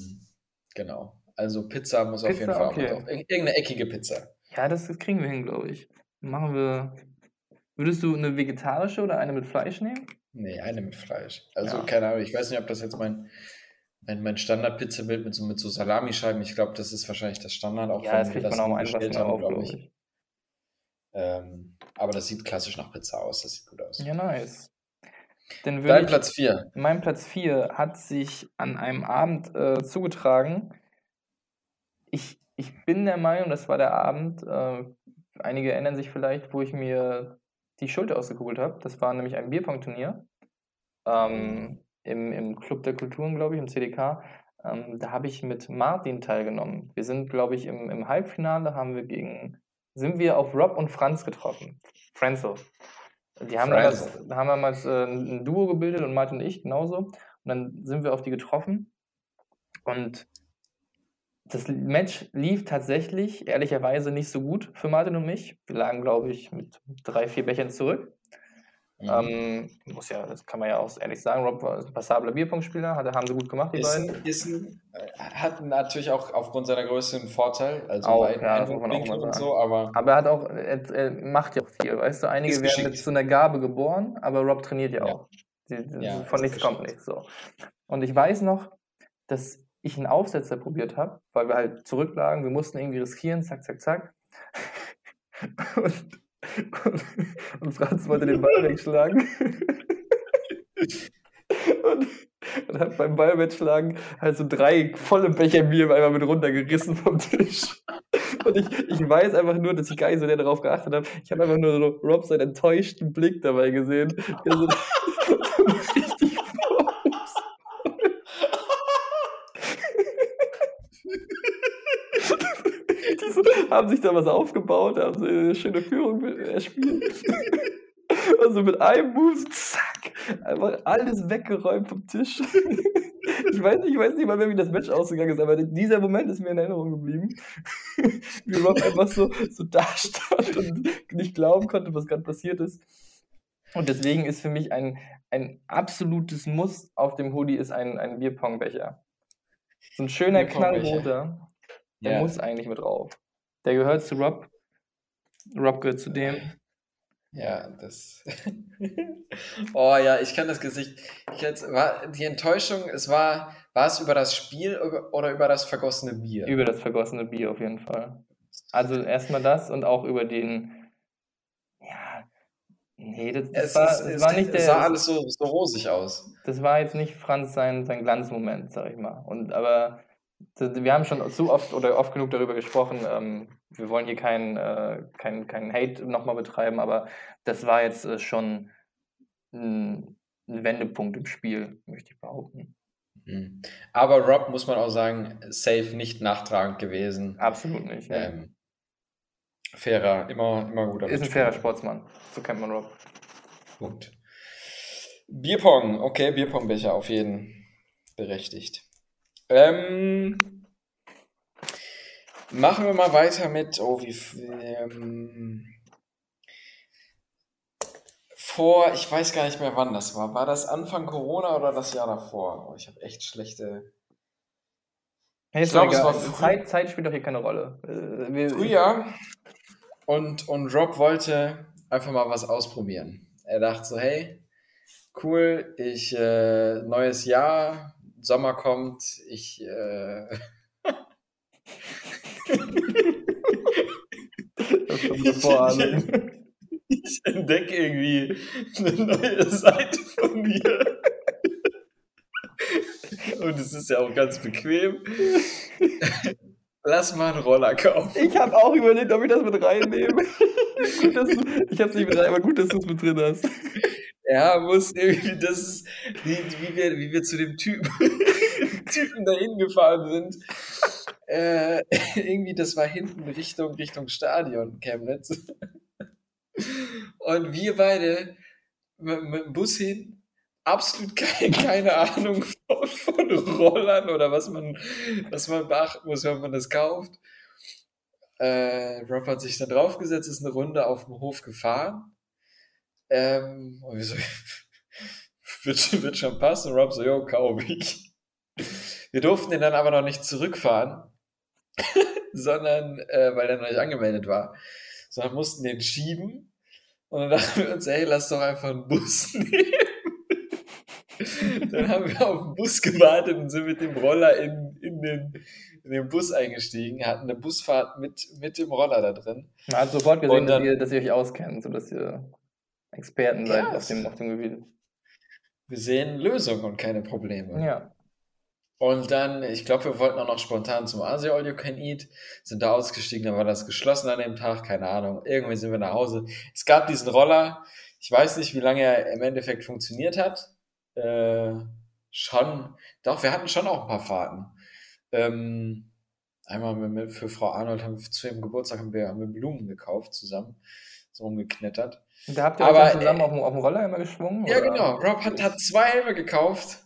Speaker 1: genau. Also Pizza muss auf
Speaker 2: Pizza,
Speaker 1: jeden Fall auch
Speaker 2: okay.
Speaker 1: mit drauf. Ir- Irgendeine eckige Pizza.
Speaker 2: Ja, das kriegen wir hin, glaube ich. Machen wir. Würdest du eine vegetarische oder eine mit Fleisch nehmen?
Speaker 1: Nee, eine mit Fleisch. Also
Speaker 2: Ja.
Speaker 1: keine Ahnung, ich weiß nicht, ob das jetzt mein, mein, mein Standard-Pizzabild mit so, mit so Salamischeiben, ich glaube, das ist wahrscheinlich das Standard, auch
Speaker 2: ja,
Speaker 1: wenn
Speaker 2: das
Speaker 1: wir das
Speaker 2: auch
Speaker 1: bestellt haben, glaube ich.
Speaker 2: ich.
Speaker 1: Ähm, aber das sieht klassisch nach Pizza aus, das sieht gut aus.
Speaker 2: Ja, nice. Dann
Speaker 1: Dein
Speaker 2: ich,
Speaker 1: Platz 4.
Speaker 2: mein Platz 4 hat sich an einem Abend äh, zugetragen. Ich, ich bin der Meinung, das war der Abend, äh, einige erinnern sich vielleicht, wo ich mir die Schulter ausgekugelt habe. Das war nämlich ein Bierpong-Turnier ähm, im, im Club der Kulturen, glaube ich, im CDK. Ähm, da habe ich mit Martin teilgenommen. Wir sind, glaube ich, im, im Halbfinale haben wir gegen, sind wir auf Rob und Franz getroffen. Frenzel. Die haben damals,
Speaker 1: Frenzel.
Speaker 2: da haben wir damals äh, ein Duo gebildet und Martin und ich genauso. Und dann sind wir auf die getroffen. Und das Match lief tatsächlich, ehrlicherweise, nicht so gut für Martin und mich. Wir lagen, glaube ich, mit drei, vier Bechern zurück.
Speaker 1: Mhm.
Speaker 2: Ähm, muss ja, das kann man ja auch ehrlich sagen. Rob war ein passabler Bierpunktspieler, hat, haben sie gut gemacht, die
Speaker 1: ist,
Speaker 2: beiden.
Speaker 1: ist ein, äh, hat natürlich auch aufgrund seiner Größe einen Vorteil, also
Speaker 2: Auch,
Speaker 1: beiden
Speaker 2: ja, mal
Speaker 1: und so, aber
Speaker 2: Aber er hat auch, er, er macht ja auch viel, weißt du, einige werden mit so einer Gabe geboren, aber Rob trainiert ja
Speaker 1: Ja.
Speaker 2: auch. Die, die,
Speaker 1: Ja,
Speaker 2: von nichts kommt nichts so. Und ich weiß noch, dass ich einen Aufsetzer probiert habe, weil wir halt zurücklagen, wir mussten irgendwie riskieren, zack, zack, zack. Und, und, und Franz wollte den Ball wegschlagen. Und, und hat beim Ball wegschlagen halt so drei volle Becher Bier einmal mit runtergerissen vom Tisch. Und ich, ich weiß einfach nur, dass ich gar nicht so sehr darauf geachtet habe. Ich habe einfach nur so Rob seinen enttäuschten Blick dabei gesehen. Der so, so richtig Die so, haben sich da was aufgebaut, haben so eine schöne Führung erspielt. Also mit einem Move, zack, einfach alles weggeräumt vom Tisch. Ich weiß, ich weiß nicht mal mehr, wie das Match ausgegangen ist, aber dieser Moment ist mir in Erinnerung geblieben. Wie Rob einfach so, so da stand und nicht glauben konnte, was gerade passiert ist. Und deswegen ist für mich ein, ein absolutes Muss auf dem Hoodie ist ein, ein Bierpongbecher. So ein schöner knallroter, der
Speaker 1: Ja.
Speaker 2: muss eigentlich mit drauf. Der gehört zu Rob. Rob gehört zu dem.
Speaker 1: Ja, das. oh ja, ich kann das Gesicht. Ich jetzt, war die Enttäuschung, es war, war es über das Spiel oder- über das vergossene Bier?
Speaker 2: Über das vergossene Bier auf jeden Fall. Also erstmal das und auch über den. Ja. Nee, das, das
Speaker 1: es,
Speaker 2: war, das
Speaker 1: es,
Speaker 2: war nicht
Speaker 1: es sah
Speaker 2: der.
Speaker 1: alles so, so rosig aus.
Speaker 2: Das war jetzt nicht Franz sein, sein Glanzmoment, sag ich mal. Und aber wir haben schon zu oft oder oft genug darüber gesprochen. Ähm, wir wollen hier keinen äh, kein, kein Hate nochmal betreiben, aber das war jetzt äh, schon ein, ein Wendepunkt im Spiel, möchte ich behaupten.
Speaker 1: Mhm. Aber Rob, muss man auch sagen, safe nicht nachtragend gewesen.
Speaker 2: Absolut nicht. Nee.
Speaker 1: Ähm, fairer, immer, immer guter
Speaker 2: Ist ein fairer Sportsmann. So kennt man Rob.
Speaker 1: Punkt. Bierpong, okay, Bierpongbecher auf jeden berechtigt. Ähm, machen wir mal weiter mit, oh, wie, ähm, vor, ich weiß gar nicht mehr, wann das war. War das Anfang Corona oder das Jahr davor? Oh, ich habe echt schlechte.
Speaker 2: Hey,
Speaker 1: Ich glaub,
Speaker 2: doch
Speaker 1: es war früh-
Speaker 2: Zeit, Zeit spielt doch hier keine Rolle. Äh,
Speaker 1: Frühjahr und, und Rob wollte einfach mal was ausprobieren. Er dachte so, hey, cool, ich, äh, neues Jahr, Sommer kommt, ich, äh,
Speaker 2: Das eine Vorahnung.
Speaker 1: ich entdecke irgendwie eine neue Seite von mir. Und es ist ja auch ganz bequem. Lass mal einen Roller kaufen.
Speaker 2: Ich habe auch überlegt, ob ich das mit reinnehme. gut, du, ich habe es nicht mit rein, aber gut, dass du es mit drin hast.
Speaker 1: Ja, muss irgendwie, das ist, wie, wir, wie wir zu dem Typen, Typen dahin gefahren sind. Äh, irgendwie, das war hinten Richtung, Richtung Stadion, Chemnitz. Und wir beide mit, mit dem Bus hin, absolut kein, keine Ahnung von, von Rollern oder was man, was man beachten muss, wenn man das kauft. Äh, Rob hat sich dann draufgesetzt, ist eine Runde auf dem Hof gefahren. Ähm, und wir so, wird, schon- wird schon passen. Und Rob so, jo, kauf ich. Wir durften den dann aber noch nicht zurückfahren, sondern, äh, weil der noch nicht angemeldet war, sondern mussten den schieben. Und dann dachten wir uns, ey, lass doch einfach einen Bus nehmen. dann haben wir auf den Bus gewartet und sind mit dem Roller in, in, den, in den Bus eingestiegen, hatten eine Busfahrt mit, mit dem Roller da drin.
Speaker 2: Man hat sofort gesehen,
Speaker 1: dann-
Speaker 2: dass, ihr, dass ihr euch auskennt, sodass ihr Experten seid auf, dem, auf dem Gebiet.
Speaker 1: Wir sehen Lösungen und keine Probleme.
Speaker 2: Ja.
Speaker 1: Und dann, ich glaube, wir wollten auch noch spontan zum Asia All You Can Eat, sind da ausgestiegen, dann war das geschlossen an dem Tag, keine Ahnung. Irgendwie sind wir nach Hause. Es gab diesen Roller, ich weiß nicht, wie lange er im Endeffekt funktioniert hat. Äh, schon, doch, wir hatten schon auch ein paar Fahrten. Ähm, einmal mit, für Frau Arnold haben wir zu ihrem Geburtstag haben wir, haben wir Blumen gekauft zusammen, so rumgeknettert.
Speaker 2: Und da habt ihr
Speaker 1: Aber,
Speaker 2: zusammen
Speaker 1: äh,
Speaker 2: auf, dem, auf dem Roller immer geschwungen?
Speaker 1: Ja,
Speaker 2: oder?
Speaker 1: genau. Rob hat, hat zwei Helme gekauft.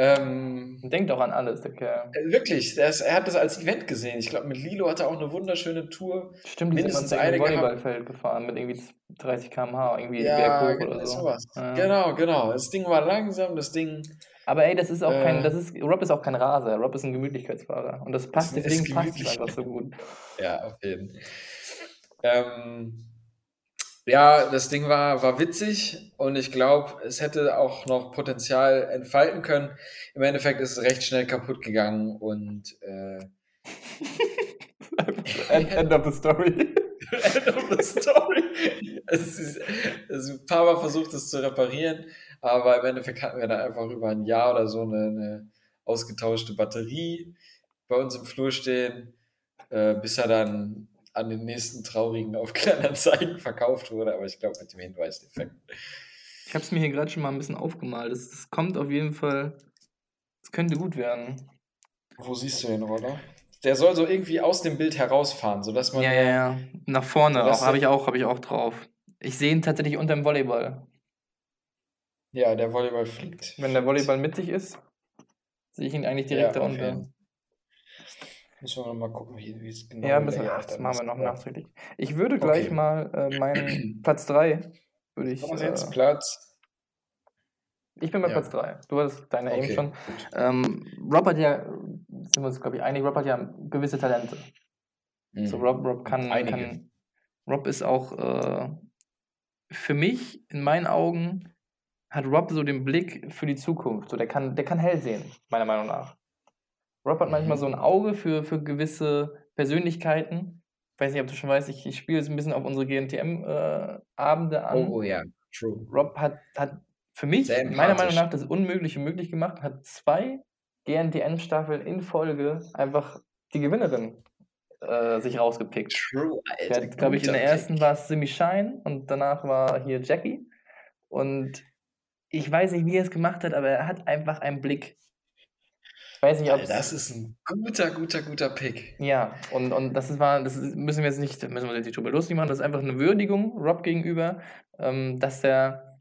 Speaker 1: Ähm,
Speaker 2: denkt auch an alles, der Kerl.
Speaker 1: Äh, Wirklich, ist, er hat das als Event gesehen. Ich glaube, mit Lilo hat er auch eine wunderschöne Tour.
Speaker 2: Stimmt, die sind
Speaker 1: mindestens eine
Speaker 2: ein
Speaker 1: gehabt.
Speaker 2: Volleyballfeld gefahren mit irgendwie 30 km/h, irgendwie
Speaker 1: Ja, genau,
Speaker 2: oder so.
Speaker 1: sowas.
Speaker 2: Ja.
Speaker 1: Genau, genau. Das Ding war langsam, das Ding.
Speaker 2: Aber ey, das ist auch kein,
Speaker 1: Äh,
Speaker 2: das ist, Rob ist auch kein Raser, Rob ist ein Gemütlichkeitsfahrer. Und das passt, deswegen passt es einfach so gut.
Speaker 1: Ja, auf jeden Fall. Ähm, ja, das Ding war, war witzig und ich glaube, es hätte auch noch Potenzial entfalten können. Im Endeffekt ist es recht schnell kaputt gegangen und äh,
Speaker 2: End, end of the story.
Speaker 1: End of the story. Es ist, also ein paar Mal versucht, es zu reparieren, aber im Endeffekt hatten wir da einfach über ein Jahr oder so eine, eine ausgetauschte Batterie bei uns im Flur stehen. äh, bis er dann an den nächsten traurigen Aufkleinanzeigen verkauft wurde, aber ich glaube mit dem Hinweiseffekt.
Speaker 2: Ich habe es mir hier gerade schon mal ein bisschen aufgemalt. Es, kommt auf jeden Fall. Es könnte gut werden.
Speaker 1: Wo siehst du den Roller? Der soll so irgendwie aus dem Bild herausfahren, sodass man.
Speaker 2: Ja, ja, ja. Nach vorne auch, habe ich auch, habe ich auch drauf. Ich sehe ihn tatsächlich unter dem Volleyball.
Speaker 1: Ja, der Volleyball fliegt.
Speaker 2: Wenn der Volleyball mittig ist, sehe ich ihn eigentlich direkt
Speaker 1: Ja, auf
Speaker 2: darunter.
Speaker 1: Müssen wir mal gucken, wie, es genau
Speaker 2: Ja, müssen, ach, das machen wir
Speaker 1: ist.
Speaker 2: noch nachträglich. Ich würde gleich
Speaker 1: Okay.
Speaker 2: mal äh, meinen Platz 3 würde ich. Äh,
Speaker 1: jetzt Platz?
Speaker 2: ich bin bei
Speaker 1: Ja.
Speaker 2: Platz 3. Du hattest deine eben
Speaker 1: Okay,
Speaker 2: schon.
Speaker 1: gut.
Speaker 2: Ähm, Rob hat ja, sind wir uns, glaube ich, einig, Rob hat ja gewisse Talente. So,
Speaker 1: Mhm.
Speaker 2: Rob, Rob kann, kann. Rob ist auch äh, für mich, in meinen Augen, hat Rob so den Blick für die Zukunft. So, der kann, der kann hell sehen, meiner Meinung nach. Rob hat manchmal
Speaker 1: Mhm.
Speaker 2: so ein Auge für, für gewisse Persönlichkeiten. Ich weiß nicht, ob du schon weißt, ich, ich spiele jetzt ein bisschen auf unsere GNTM-Abende an.
Speaker 1: Oh, oh ja, true.
Speaker 2: Rob hat, hat für mich, meiner Meinung nach, das Unmögliche möglich gemacht, hat zwei GNTM-Staffeln in Folge einfach die Gewinnerin äh, sich rausgepickt.
Speaker 1: True, Alter.
Speaker 2: glaube ich, in der ersten war es Simi Shine und danach war hier Jackie. Und ich weiß nicht, wie er es gemacht hat, aber er hat einfach einen Blick. Ich weiß nicht, ob
Speaker 1: Alter, Das ist ein guter, guter, guter Pick.
Speaker 2: ja, und, und das ist, war, das ist, müssen wir jetzt nicht, da müssen wir jetzt nicht drüber lustig machen, das ist einfach eine Würdigung Rob gegenüber, ähm, dass er,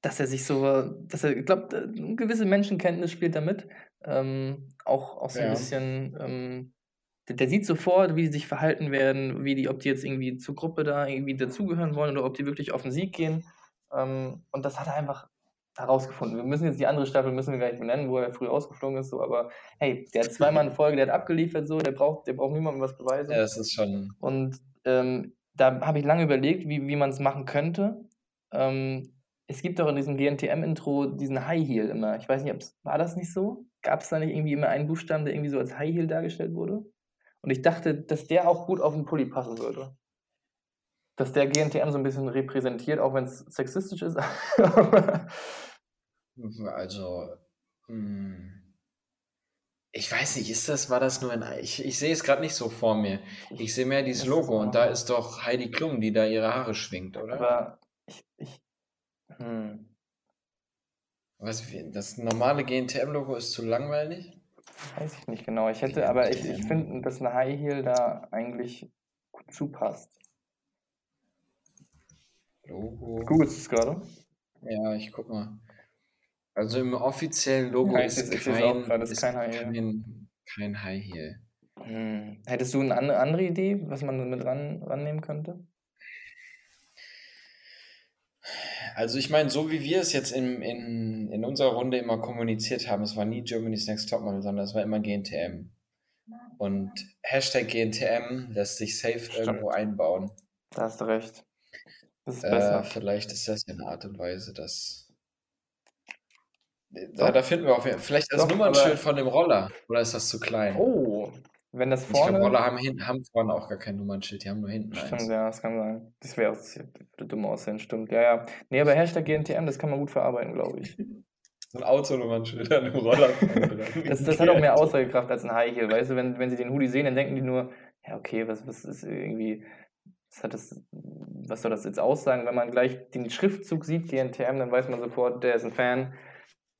Speaker 2: dass er sich so, dass er, ich glaube, eine gewisse Menschenkenntnis spielt damit, ähm, auch, auch so ein
Speaker 1: Ja.
Speaker 2: bisschen, ähm, der, der sieht sofort, wie die sich verhalten werden, wie die, ob die jetzt irgendwie zur Gruppe da irgendwie dazugehören wollen oder ob die wirklich auf den Sieg gehen. Ähm, und das hat er einfach herausgefunden. Wir müssen jetzt die andere Staffel müssen wir gar nicht benennen, wo er früh rausgeflogen ist, so, aber hey, der hat zweimal in Folge, der hat abgeliefert, so, der braucht, der braucht niemandem was beweisen.
Speaker 1: Ja, das ist schon.
Speaker 2: Und ähm, da habe ich lange überlegt, wie, wie man es machen könnte. Ähm, es gibt doch in diesem GNTM-Intro diesen High Heel immer. Ich weiß nicht, ob's, war das nicht so? Gab es da nicht irgendwie immer einen Buchstaben, der irgendwie so als High Heel dargestellt wurde? Und ich dachte, dass der auch gut auf den Pulli passen würde. Dass der GNTM so ein bisschen repräsentiert, auch wenn es sexistisch ist.
Speaker 1: Also, hm, ich weiß nicht, ist das, war das nur ein. Ich, ich sehe es gerade nicht so vor mir. Ich sehe mehr dieses Logo und da ist doch Heidi Klum, die da ihre Haare schwingt, oder?
Speaker 2: Aber ich, ich, hm,
Speaker 1: Was, das normale GNTM-Logo ist zu langweilig?
Speaker 2: weiß ich nicht genau. Ich hätte, aber ich, ich finde, dass eine High Heel da eigentlich gut zupasst.
Speaker 1: Logo.
Speaker 2: Googlest du es gerade?
Speaker 1: Ja, ich guck mal. Also im offiziellen Logo
Speaker 2: Ja,
Speaker 1: ist,
Speaker 2: auch
Speaker 1: kein,
Speaker 2: gerade, ist
Speaker 1: ist
Speaker 2: kein High Heel.
Speaker 1: kein, kein High Heel.
Speaker 2: Hm. Hättest du eine andere, andere Idee, was man mit ran, rannehmen könnte?
Speaker 1: Also ich meine, so wie wir es jetzt in, in, in unserer Runde immer kommuniziert haben, es war nie Germany's Next Topmodel, sondern es war immer GNTM. Und Hashtag GNTM lässt sich safe
Speaker 2: Stimmt.
Speaker 1: irgendwo einbauen.
Speaker 2: Da hast du recht. Das ist
Speaker 1: Äh,
Speaker 2: besser.
Speaker 1: vielleicht ist das eine Art und Weise, dass.
Speaker 2: Doch.
Speaker 1: Da, da finden wir auf jeden Fall. Vielleicht als
Speaker 2: Doch,
Speaker 1: Nummernschild
Speaker 2: aber-
Speaker 1: von dem Roller. Oder ist das zu klein?
Speaker 2: Oh, wenn das
Speaker 1: ich glaube,
Speaker 2: vorne.
Speaker 1: Roller haben, haben vorne auch gar kein Nummernschild, die haben nur hinten
Speaker 2: Stimmt,
Speaker 1: eins.
Speaker 2: ja, das kann sein. Das wäre das würde dumm aussehen, stimmt. Ja, ja. Nee, aber Hashtag GNTM, das kann man gut verarbeiten, glaube ich.
Speaker 1: So ein Autonummernschild an dem Roller.
Speaker 2: Das, das hat auch mehr Aussagekraft als ein High Heel, weißt du, wenn, wenn sie den Hoodie sehen, dann denken die nur, ja, okay, was, was ist irgendwie, was hat das, was soll das jetzt aussagen? Wenn man gleich den Schriftzug sieht, GNTM, dann weiß man sofort, der ist ein Fan,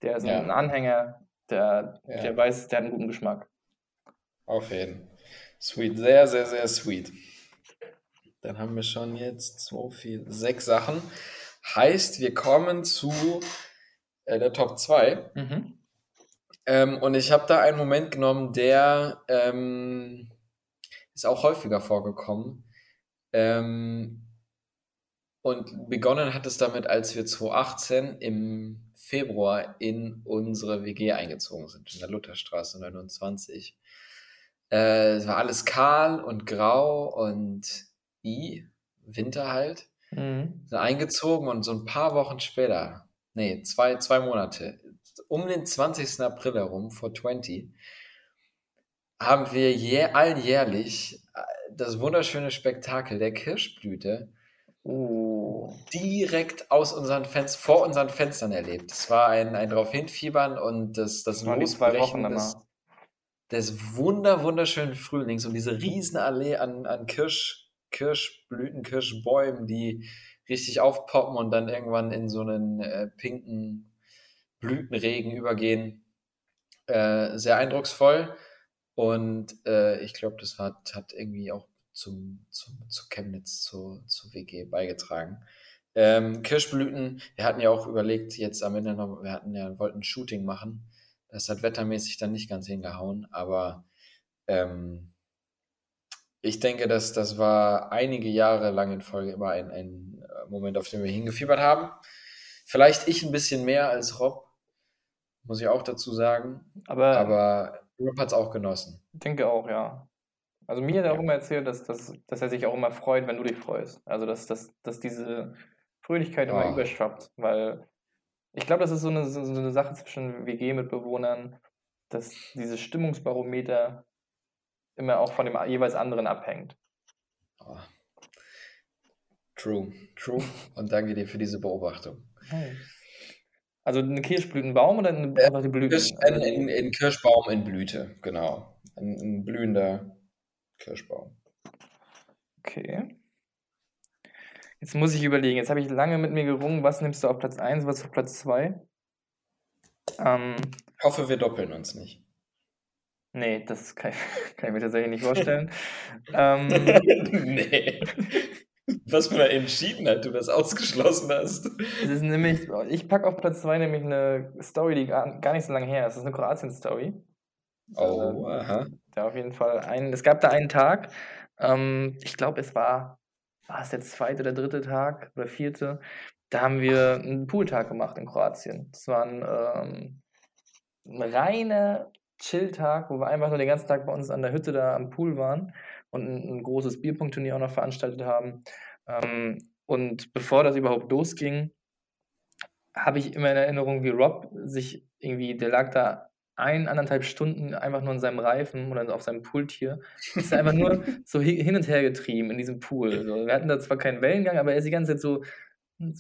Speaker 2: der ist
Speaker 1: Ja.
Speaker 2: ein Anhänger, der,
Speaker 1: Ja.
Speaker 2: der weiß, der hat einen guten Geschmack.
Speaker 1: Auf jeden. Sweet, sehr, sehr, sehr sweet. Dann haben wir schon jetzt so viel, sechs Sachen. Heißt, wir kommen zu äh, der Top 2.
Speaker 2: Mhm.
Speaker 1: Ähm, und ich habe da einen Moment genommen, der ähm, ist auch häufiger vorgekommen. Ähm, und begonnen hat es damit, als wir 2018 im Februar in unsere WG eingezogen sind, in der Lutherstraße 29. Äh, es war alles kahl und grau und i, Winter halt.
Speaker 2: Mhm.
Speaker 1: Sind eingezogen und so ein paar Wochen später, nee, zwei, zwei Monate, um den 20. April herum, vor 20, haben wir jä alljährlich äh, das wunderschöne Spektakel der Kirschblüte
Speaker 2: Oh.
Speaker 1: direkt aus unseren Fenstern, vor unseren Fenstern erlebt. Es war ein, ein drauf hinfiebern und das, das Losbrechen des, des wunder, wunderschönen Frühlings und diese Riesenallee an, an Kirsch, Kirschblüten, Kirschbäumen, die richtig aufpoppen und dann irgendwann in so einen äh, pinken Blütenregen übergehen. Äh, sehr eindrucksvoll. Und äh, ich glaube, das war, hat irgendwie auch zum, zum, zu Chemnitz, zu, zu WG beigetragen. Ähm, Kirschblüten, wir hatten ja auch überlegt, jetzt am Ende noch, wir hatten ja, wollten ein Shooting machen. Das hat wettermäßig dann nicht ganz hingehauen, aber ähm, ich denke, dass das war einige Jahre lang in Folge immer ein, ein äh, Moment, auf den wir hingefiebert haben. Vielleicht ich ein bisschen mehr als Rob, muss ich auch dazu sagen.
Speaker 2: Aber,
Speaker 1: Aber Rob hat es auch genossen.
Speaker 2: ich denke auch, ja. Also mir hat er auch immer erzählt, dass, dass, dass er sich auch immer freut, wenn du dich freust. Also dass, dass, dass diese Fröhlichkeit immer
Speaker 1: Oh.
Speaker 2: überschwappt, weil ich glaube, das ist so eine, so eine Sache zwischen WG-Mitbewohnern, dass dieses Stimmungsbarometer immer auch von dem jeweils anderen abhängt.
Speaker 1: Oh. True, true. Und danke dir für diese Beobachtung.
Speaker 2: Also eine Kirschblütenbaum oder eine,
Speaker 1: Äh,
Speaker 2: einfach die?
Speaker 1: Kirsch, ein, ein, ein Kirschbaum in Blüte, genau. Ein, ein blühender Kirschbaum.
Speaker 2: Okay. Jetzt muss ich überlegen. Jetzt habe ich lange mit mir gerungen, was nimmst du auf Platz 1, was auf Platz 2? Ähm,
Speaker 1: Ich hoffe, wir doppeln uns nicht.
Speaker 2: nee, das kann ich, kann ich mir tatsächlich nicht vorstellen. ähm,
Speaker 1: nee. Was man da entschieden hat, du das ausgeschlossen hast.
Speaker 2: es ist nämlich, ich packe auf Platz 2 nämlich eine Story, die gar, gar nicht so lange her ist. Das ist eine Kroatien-Story.
Speaker 1: Oh, aha.
Speaker 2: Da auf jeden Fall ein, es gab da einen Tag, ähm, ich glaube, es war, war es der zweite oder dritte Tag oder vierte, da haben wir einen Pooltag gemacht in Kroatien. Das war ein, ähm, ein reiner Chill-Tag, wo wir einfach nur den ganzen Tag bei uns an der Hütte da am Pool waren und ein, ein großes Bierpunktturnier auch noch veranstaltet haben. Ähm, und bevor das überhaupt losging, habe ich immer in Erinnerung, wie Rob sich irgendwie, der lag da ein, anderthalb Stunden einfach nur in seinem Reifen oder auf seinem Pultier. Ist einfach nur so hi- hin und her getrieben in diesem Pool. So, wir hatten da zwar keinen Wellengang, aber er ist die ganze Zeit so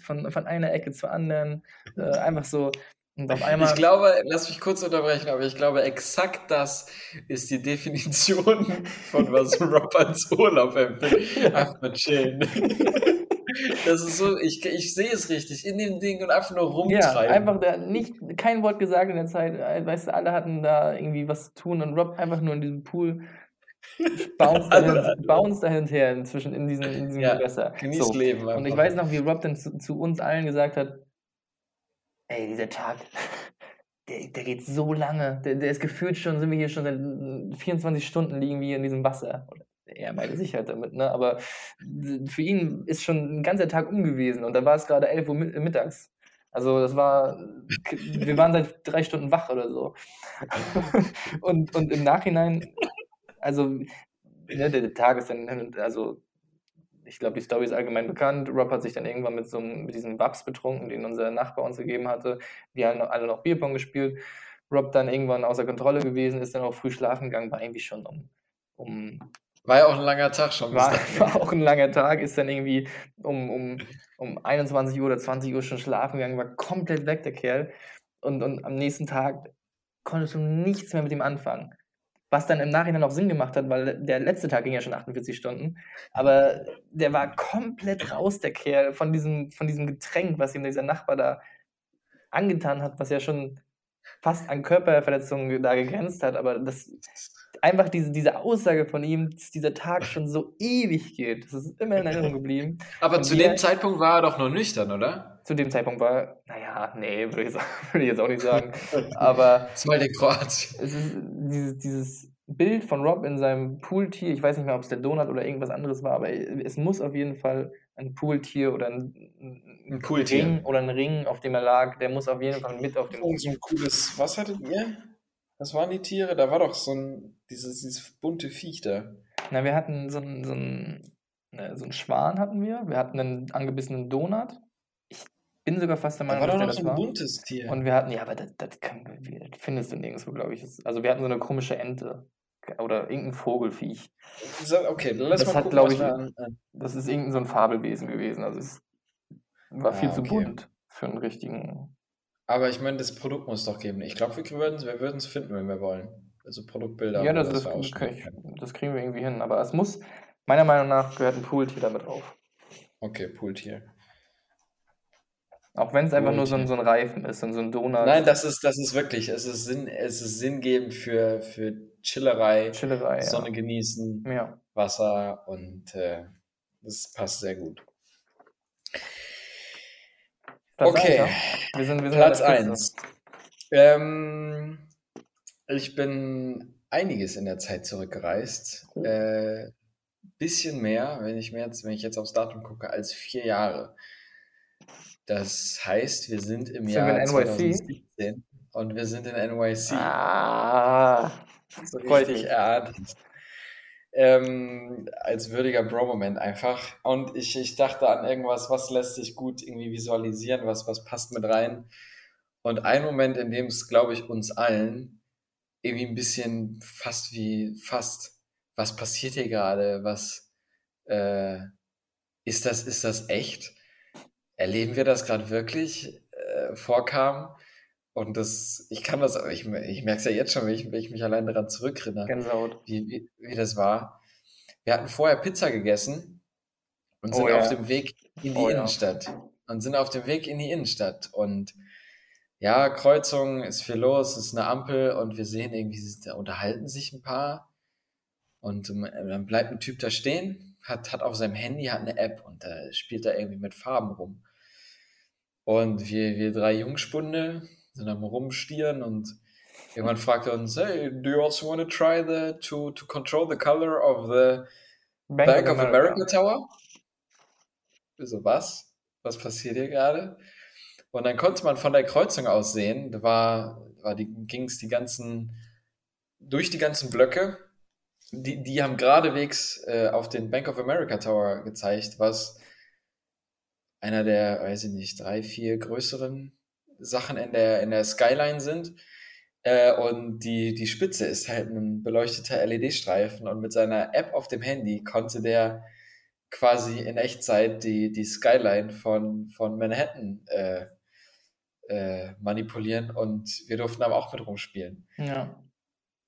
Speaker 2: von, von einer Ecke zur anderen. Äh, einfach so. Und auf einmal.
Speaker 1: Ich glaube, lass mich kurz unterbrechen, aber ich glaube, exakt das ist die Definition von was Rob als Urlaub empfindet. Ach, mal chillen. Das ist so, ich, ich sehe es richtig, in dem Ding und einfach nur
Speaker 2: Ja,
Speaker 1: rumtreiben.
Speaker 2: einfach da nicht, kein Wort gesagt in der Zeit. Weißt du, alle hatten da irgendwie was zu tun und Rob einfach nur in diesem Pool bounced da,
Speaker 1: Alle-
Speaker 2: hin, bounced da hin und her inzwischen in diesem, in diesem
Speaker 1: Ja,
Speaker 2: Gewässer.
Speaker 1: Genieß
Speaker 2: So.
Speaker 1: Leben einfach.
Speaker 2: Und ich weiß noch, wie Rob dann zu, zu uns allen gesagt hat, ey, dieser Tag, der, der geht so lange. Der, der ist gefühlt schon, sind wir hier schon seit äh, 24 Stunden liegen wir hier in diesem Wasser. Er meinte sich halt damit, ne? Aber für ihn ist schon ein ganzer Tag um gewesen und da war es gerade 11 Uhr mi- mittags. Also das war, wir waren seit drei Stunden wach oder so. und, und im Nachhinein, also ne, der, der Tag ist dann, also ich glaube, die Story ist allgemein bekannt. Rob hat sich dann irgendwann mit so einem, mit diesem Wabs betrunken, den unser Nachbar uns gegeben hatte. Wir haben alle noch Bierpong gespielt. Rob dann irgendwann außer Kontrolle gewesen, ist dann auch früh schlafen gegangen, war irgendwie schon um, um
Speaker 1: War ja auch ein langer Tag schon.
Speaker 2: war, war auch ein langer Tag, ist dann irgendwie um, um, um 21 Uhr oder 20 Uhr schon schlafen gegangen, war komplett weg, der Kerl. Und, und am nächsten Tag konntest du nichts mehr mit ihm anfangen. Was dann im Nachhinein auch Sinn gemacht hat, weil der letzte Tag ging ja schon 48 Stunden. Aber der war komplett raus, der Kerl, von diesem, von diesem Getränk, was ihm dieser Nachbar da angetan hat, was ja schon fast an Körperverletzungen da gegrenzt hat. Aber das, einfach diese, diese Aussage von ihm, dass dieser Tag schon so ewig geht, das ist immer in Erinnerung geblieben.
Speaker 1: Aber
Speaker 2: Und
Speaker 1: zu dem Zeitpunkt war er doch noch nüchtern, oder?
Speaker 2: Zu dem Zeitpunkt war, naja, nee, würde ich, würde ich jetzt auch nicht sagen. Aber
Speaker 1: Das war in Kroatien.
Speaker 2: es ist dieses, dieses Bild von Rob in seinem Pooltier, ich weiß nicht mehr, ob es der Donut oder irgendwas anderes war, aber es muss auf jeden Fall ein Pooltier oder ein,
Speaker 1: Ein Pooltier.
Speaker 2: Ring oder ein Ring, auf dem er lag, der muss auf jeden Fall mit auf dem
Speaker 1: Irgend so ein cooles, was hattet ihr? Was waren die Tiere? Da war doch so ein, dieses, dieses bunte Viech da.
Speaker 2: Na, wir hatten so einen, so einen, ne, so einen Schwan hatten wir, wir hatten einen angebissenen Donut. Ich bin sogar fast der
Speaker 1: Da
Speaker 2: Meinung,
Speaker 1: war doch
Speaker 2: dass
Speaker 1: noch
Speaker 2: der
Speaker 1: so
Speaker 2: das
Speaker 1: ein
Speaker 2: war.
Speaker 1: buntes Tier.
Speaker 2: Und wir hatten, ja, aber das, das, kann, das findest du nirgendwo, glaube ich. Das- Also wir hatten so eine komische Ente oder irgendein Vogelfiech.
Speaker 1: Okay, dann lass
Speaker 2: Das
Speaker 1: mal
Speaker 2: hat,
Speaker 1: gucken, was
Speaker 2: ich,
Speaker 1: an, an.
Speaker 2: Das ist irgendein so ein Fabelwesen gewesen. Also es war viel
Speaker 1: Ah,
Speaker 2: zu
Speaker 1: okay.
Speaker 2: bunt für einen richtigen.
Speaker 1: Aber ich meine, das Produkt muss doch geben. Ich glaube, wir würden es wir würden's finden, wenn wir wollen. Also Produktbilder.
Speaker 2: Ja, das, das,
Speaker 1: ausschneiden
Speaker 2: krieg ich, das kriegen wir irgendwie hin. Aber es muss, meiner Meinung nach, gehört ein Pooltier damit drauf.
Speaker 1: Okay, Pooltier.
Speaker 2: Auch wenn es einfach nur so ein, so ein Reifen ist und so ein Donut.
Speaker 1: Nein, das ist, das ist wirklich, es ist, Sinn, es ist sinngebend für, für Chillerei,
Speaker 2: Chillerei.
Speaker 1: Sonne genießen,
Speaker 2: Ja. ja.
Speaker 1: Wasser und äh, das passt sehr gut.
Speaker 2: Platz
Speaker 1: Okay.
Speaker 2: eins, ja? Wir sind, wir sind
Speaker 1: Platz
Speaker 2: an der Spitze.
Speaker 1: 1. Ähm, ich bin einiges in der Zeit zurückgereist.
Speaker 2: Oh.
Speaker 1: Äh, bisschen mehr, wenn ich, mir jetzt, wenn ich jetzt aufs Datum gucke, als vier Jahre. Das heißt, wir sind im
Speaker 2: Sind
Speaker 1: Jahr
Speaker 2: in NYC?
Speaker 1: 2017 und wir sind in NYC.
Speaker 2: Ah.
Speaker 1: so richtig erahnt. Ähm, als würdiger Bro-Moment einfach. Und ich, ich dachte an irgendwas, was lässt sich gut irgendwie visualisieren, was, was passt mit rein. Und ein Moment, in dem es, glaube ich, uns allen irgendwie ein bisschen fast wie fast, was passiert hier gerade? Was äh, ist das, ist das echt? Erleben wir das gerade wirklich? Äh, vorkam. Und das, ich kann das, ich, ich merke es ja jetzt schon, wenn ich, wenn ich mich allein daran zurückerinnere
Speaker 2: Gänsehaut.
Speaker 1: wie, wie, wie das war. Wir hatten vorher Pizza gegessen und sind
Speaker 2: Oh ja.
Speaker 1: auf dem Weg in die
Speaker 2: Oh ja.
Speaker 1: Innenstadt. Und sind auf dem Weg in die Innenstadt. Und ja, Kreuzung, ist viel los, ist eine Ampel und wir sehen irgendwie, da unterhalten sich ein paar. Und ähm, dann bleibt ein Typ da stehen, hat, hat auf seinem Handy hat eine App und da spielt er irgendwie mit Farben rum. Und wir, wir drei Jungspunde sind am Rumstieren und irgendwann fragt er uns, hey, do you also want to try the, to, to control the color of the Bank, of America. Tower? Wir So, was? Was passiert hier gerade? Und dann konnte man von der Kreuzung aus sehen, da war, war die, ging es die ganzen, durch die ganzen Blöcke, die, die haben geradewegs äh, auf den Bank of America Tower gezeigt, was einer der, weiß ich nicht, drei, vier größeren Sachen in der, in der Skyline sind. Äh, und die, die Spitze ist halt ein beleuchteter LED-Streifen und mit seiner App auf dem Handy konnte der quasi in Echtzeit die, die Skyline von, von Manhattan äh, äh, manipulieren und wir durften aber auch mit rumspielen.
Speaker 2: Ja.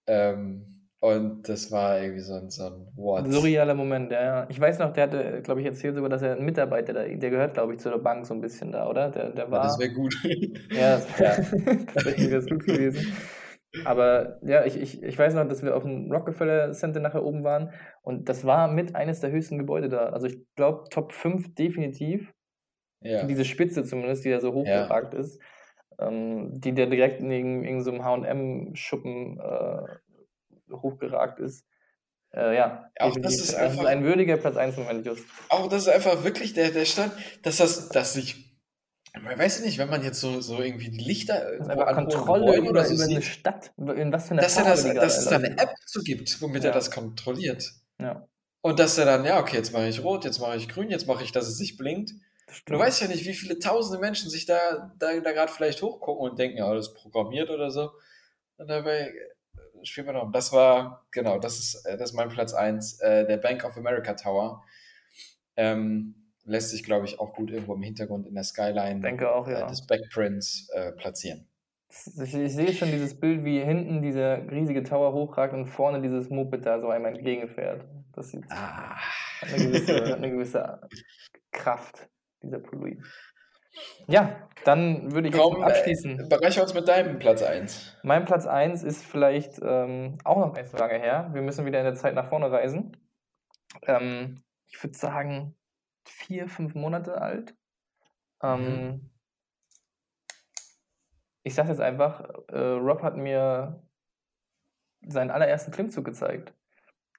Speaker 1: Ähm, und das war irgendwie so ein, so ein What?
Speaker 2: Ein surrealer Moment, ja, ja. Ich weiß noch, der hatte, glaube ich, erzählt sogar, dass er ein Mitarbeiter, da, der gehört, glaube ich, zu der Bank so ein bisschen da, oder? Der, der
Speaker 1: Ja,
Speaker 2: war.
Speaker 1: das wäre gut.
Speaker 2: Ja, das
Speaker 1: Ja.
Speaker 2: wäre es gut gewesen. Aber ja, ich, ich, ich weiß noch, dass wir auf dem Rockefeller Center nachher oben waren und das war mit eines der höchsten Gebäude da. Also ich glaube Top 5 definitiv.
Speaker 1: Ja.
Speaker 2: Diese Spitze zumindest, die da so hochgeragt ist, ähm, die da direkt in irgendeinem so H&M-Schuppen äh, hochgeragt ist. Äh, ja,
Speaker 1: Auch das ist einfach-
Speaker 2: ein würdiger Platz 1 Moment, Just.
Speaker 1: Auch das ist einfach wirklich der, der Stand, dass das, dass sich, man weiß nicht, wenn man jetzt so, so irgendwie die Lichter
Speaker 2: Das ist
Speaker 1: an hohen
Speaker 2: Kontrolle über,
Speaker 1: oder so
Speaker 2: über eine
Speaker 1: sieht,
Speaker 2: Stadt. In was für eine
Speaker 1: dass, er
Speaker 2: Farbe
Speaker 1: das,
Speaker 2: die gerade
Speaker 1: dass es da eine. App zu gibt, womit
Speaker 2: Ja.
Speaker 1: er das kontrolliert.
Speaker 2: Ja,
Speaker 1: Und dass er dann, ja, okay, jetzt mache ich rot, jetzt mache ich grün, jetzt mache ich, dass es sich blinkt. Du weißt ja nicht, wie viele tausende Menschen sich da, da, da gerade vielleicht hochgucken und denken, ja, das ist programmiert oder so. Und dabei äh, spielen wir noch. Das war, genau, das ist, äh, das ist mein Platz 1, äh, der Bank of America Tower. Ähm, lässt sich, glaube ich, auch gut irgendwo im Hintergrund in der Skyline
Speaker 2: denke auch,
Speaker 1: äh,
Speaker 2: ja.
Speaker 1: des Backprints äh, platzieren.
Speaker 2: Ich, ich sehe schon dieses Bild, wie hinten dieser riesige Tower hochragt und vorne dieses Moped da so einem entgegenfährt. Das sieht,
Speaker 1: Ah,
Speaker 2: eine gewisse, eine gewisse Kraft, dieser Pullover. Ja, dann würde ich
Speaker 1: komm,
Speaker 2: noch abschließen.
Speaker 1: äh, bereiche uns mit deinem Platz 1.
Speaker 2: Mein Platz 1 ist vielleicht ähm, auch noch nicht so lange her. Wir müssen wieder in der Zeit nach vorne reisen. Ähm, ich würde sagen, vier, fünf Monate alt. Ähm, Ich sage jetzt einfach, äh, Rob hat mir seinen allerersten Klimmzug gezeigt.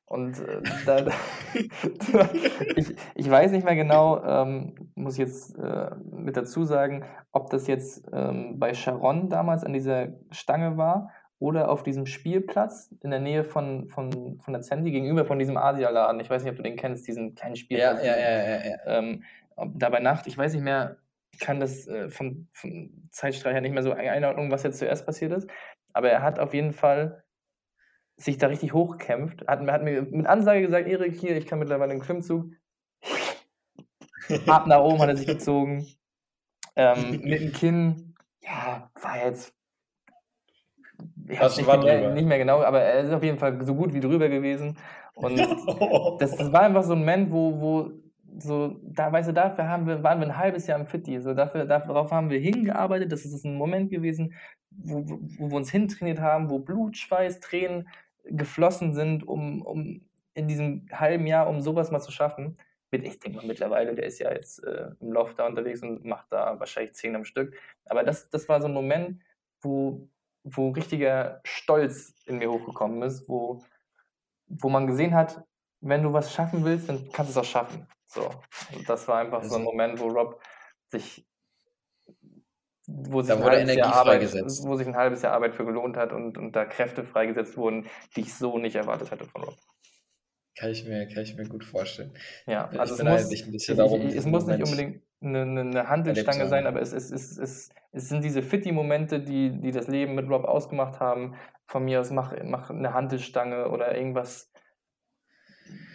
Speaker 2: Und äh, da, ich, ich weiß nicht mehr genau, ähm, muss ich jetzt äh, mit dazu sagen, ob das jetzt ähm, bei Sharon damals an dieser Stange war oder auf diesem Spielplatz in der Nähe von, von, von der Zenti gegenüber von diesem Asialaden. Ich weiß nicht, ob du den kennst, diesen kleinen
Speaker 1: Ja,
Speaker 2: Spielplatz.
Speaker 1: ja, ja, ja, ja.
Speaker 2: Ähm, ob da bei Nacht, ich weiß nicht mehr, ich kann das äh, vom, vom Zeitstrahl her nicht mehr so einordnen, was jetzt zuerst passiert ist. Aber er hat auf jeden Fall sich da richtig hochgekämpft. Hat, hat mir mit Ansage gesagt, Erik, hier, ich kann mittlerweile einen Klimmzug. Ab nach oben hat er sich gezogen. Ähm, mit dem Kinn, ja, war jetzt ich
Speaker 1: Warst
Speaker 2: nicht,
Speaker 1: war
Speaker 2: mehr, nicht mehr genau, aber er ist auf jeden Fall so gut wie drüber gewesen. Und das, das war einfach so ein Moment, wo, wo so, da, weißt du, dafür haben wir, waren wir ein halbes Jahr im Fitti. So, dafür, darauf haben wir hingearbeitet. Das ist ein Moment gewesen, wo, wo, wo wir uns hintrainiert haben, wo Blut, Schweiß, Tränen geflossen sind, um, um in diesem halben Jahr, um sowas mal zu schaffen. Mit, ich denke mal mittlerweile, der ist ja jetzt äh, im Loft da unterwegs und macht da wahrscheinlich zehn am Stück. Aber das, das war so ein Moment, wo, wo richtiger Stolz in mir hochgekommen ist, wo, wo man gesehen hat, wenn du was schaffen willst, dann kannst du es auch schaffen. So. Und das war einfach so ein
Speaker 1: Also-
Speaker 2: Moment, wo Rob sich wo sich,
Speaker 1: Da
Speaker 2: ein
Speaker 1: wurde
Speaker 2: halbes
Speaker 1: Energie
Speaker 2: Jahr Arbeit,
Speaker 1: freigesetzt.
Speaker 2: wo sich ein halbes Jahr Arbeit für gelohnt hat und, und da Kräfte freigesetzt wurden, die ich so nicht erwartet hätte von Rob.
Speaker 1: Kann ich mir, kann ich mir gut vorstellen.
Speaker 2: Ja,
Speaker 1: Ich
Speaker 2: also es muss,
Speaker 1: ein bisschen darum,
Speaker 2: es muss nicht unbedingt eine, eine,
Speaker 1: zu
Speaker 2: sein, aber es, es, es, es, es sind diese Fitti-Momente, die, die das Leben mit Rob ausgemacht haben. Von mir aus mach, mach eine Handelstange oder irgendwas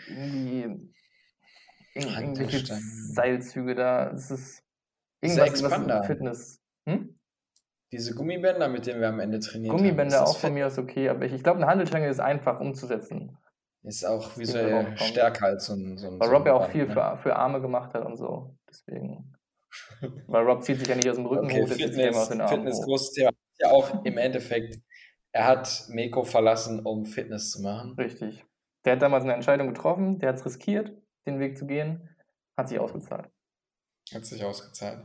Speaker 2: irgendwie irg- irgendwelche. Seilzüge da. Es ist irgendwas was
Speaker 1: Expander.
Speaker 2: Fitness. Hm?
Speaker 1: Diese Gummibänder, mit denen wir am Ende trainiert
Speaker 2: Gummibänder
Speaker 1: haben,
Speaker 2: auch von mir aus okay, aber ich, ich glaube, eine Handelstange ist einfach umzusetzen.
Speaker 1: Ist auch visuell stärker als so ein, so ein
Speaker 2: Weil
Speaker 1: so
Speaker 2: Rob
Speaker 1: ein
Speaker 2: ja auch
Speaker 1: Band,
Speaker 2: viel
Speaker 1: ne?
Speaker 2: für, für Arme gemacht hat und so. Deswegen. Weil Rob zieht sich ja nicht aus dem Rücken
Speaker 1: Okay,
Speaker 2: hoch,
Speaker 1: Fitness,
Speaker 2: aus den Armen
Speaker 1: Fitness
Speaker 2: hoch.
Speaker 1: großes Thema. Ja, auch im Endeffekt, er hat Meko verlassen, um Fitness zu machen.
Speaker 2: Richtig. Der hat damals eine Entscheidung getroffen, der hat es riskiert, den Weg zu gehen, hat sich ausgezahlt.
Speaker 1: Hat sich ausgezahlt.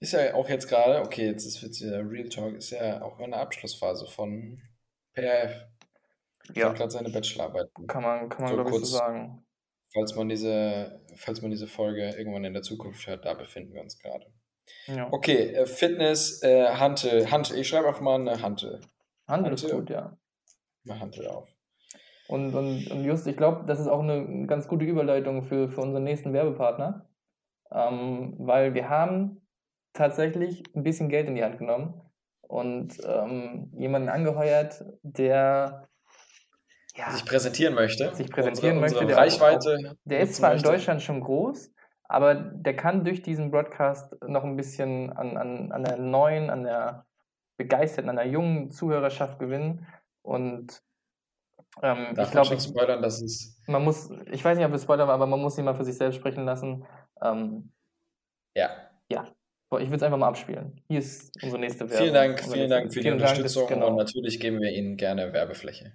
Speaker 1: Ist ja auch jetzt gerade, okay, jetzt ist jetzt wieder Real Talk, ist ja auch in der Abschlussphase von PRF.
Speaker 2: Ja,
Speaker 1: gerade seine Bachelorarbeit. an.
Speaker 2: kann man, kann man
Speaker 1: So
Speaker 2: glaube ich so
Speaker 1: kurz-
Speaker 2: sagen.
Speaker 1: Falls man diese, falls man diese Folge irgendwann in der Zukunft hört, da befinden wir uns gerade.
Speaker 2: Ja.
Speaker 1: Okay, äh, Fitness, äh, Hantel, Hantel. Ich schreibe einfach mal eine Hantel.
Speaker 2: Handel ist
Speaker 1: Hantel.
Speaker 2: gut, ja.
Speaker 1: Mal Hantel auf.
Speaker 2: Und, und, und just, ich glaube, das ist auch eine ganz gute Überleitung für, für unseren nächsten Werbepartner. Ähm, weil wir haben tatsächlich ein bisschen Geld in die Hand genommen und ähm, jemanden angeheuert, der ja,
Speaker 1: Sich präsentieren möchte.
Speaker 2: Sich präsentieren
Speaker 1: unsere,
Speaker 2: möchte,
Speaker 1: Unsere
Speaker 2: der auch-
Speaker 1: Reichweite.
Speaker 2: Der ist zwar in
Speaker 1: möchte.
Speaker 2: Deutschland schon groß, aber der kann durch diesen Broadcast noch ein bisschen an, an, an der neuen, an der begeisterten, an der jungen Zuhörerschaft gewinnen. Und ähm,
Speaker 1: Darf
Speaker 2: ich glaube,
Speaker 1: spoilern, dass es.
Speaker 2: man muss, ich weiß nicht, ob wir Spoiler waren, aber man muss ihn mal für sich selbst sprechen lassen. Ähm,
Speaker 1: Ja.
Speaker 2: boah, ich würde es einfach mal abspielen. Hier ist unsere nächste Werbung.
Speaker 1: Vielen Dank, vielen Dank für die
Speaker 2: vielen Dank,
Speaker 1: Unterstützung
Speaker 2: genau.
Speaker 1: und natürlich geben wir Ihnen gerne Werbefläche.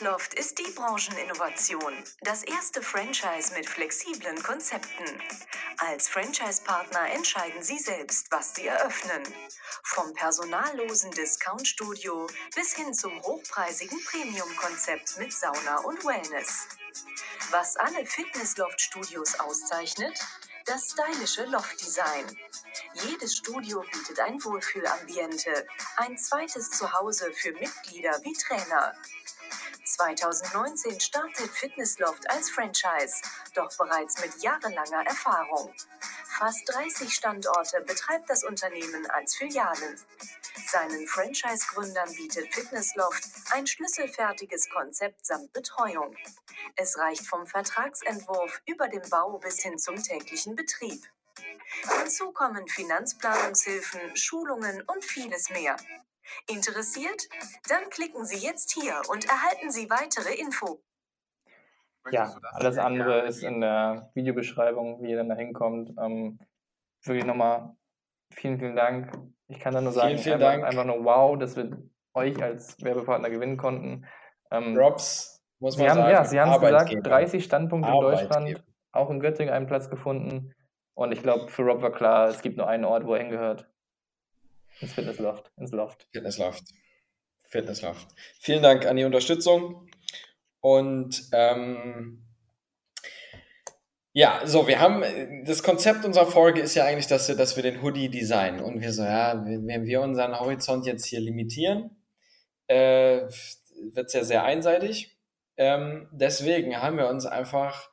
Speaker 4: Fitnessloft ist die Brancheninnovation. Das erste Franchise mit flexiblen Konzepten. Als Franchise-Partner entscheiden Sie selbst, was Sie eröffnen. Vom personallosen Discount-Studio bis hin zum hochpreisigen Premium-Konzept mit Sauna und Wellness. Was alle Fitnessloft-Studios auszeichnet? Das stylische Loft-Design. Jedes Studio bietet ein Wohlfühlambiente, ein zweites Zuhause für Mitglieder wie Trainer. 2019 startet Fitnessloft als Franchise, doch bereits mit jahrelanger Erfahrung. Fast 30 Standorte betreibt das Unternehmen als Filialen. Seinen Franchise-Gründern bietet Fitnessloft ein schlüsselfertiges Konzept samt Betreuung. Es reicht vom Vertragsentwurf über den Bau bis hin zum täglichen Betrieb. Hinzu kommen Finanzplanungshilfen, Schulungen und vieles mehr. Interessiert? Dann klicken Sie jetzt hier und erhalten Sie weitere Info.
Speaker 2: Ja, alles andere ist in der Videobeschreibung, wie ihr dann da hinkommt. Ähm, wirklich nochmal vielen, vielen Dank. Ich kann da nur sagen,
Speaker 1: Vielen, vielen
Speaker 2: einfach, einfach nur wow, dass wir euch als Werbepartner gewinnen konnten. Ähm,
Speaker 1: Robs, muss man
Speaker 2: Sie haben,
Speaker 1: sagen,
Speaker 2: ja, Sie haben es gesagt,
Speaker 1: Arbeitgeber.
Speaker 2: 30 Standpunkte in. Deutschland, auch in Göttingen einen Platz gefunden. Und ich glaube, für Rob war klar, es gibt nur einen Ort, wo er hingehört. Ins Fitnessloft, ins Loft.
Speaker 1: Fitnessloft. Fitnessloft. Vielen Dank an die Unterstützung. Und ähm, ja, so, wir haben, das Konzept unserer Folge ist ja eigentlich, dass wir, dass wir den Hoodie designen. Und wir so, ja, wenn wir unseren Horizont jetzt hier limitieren, äh, wird es ja sehr einseitig. Ähm, deswegen haben wir uns einfach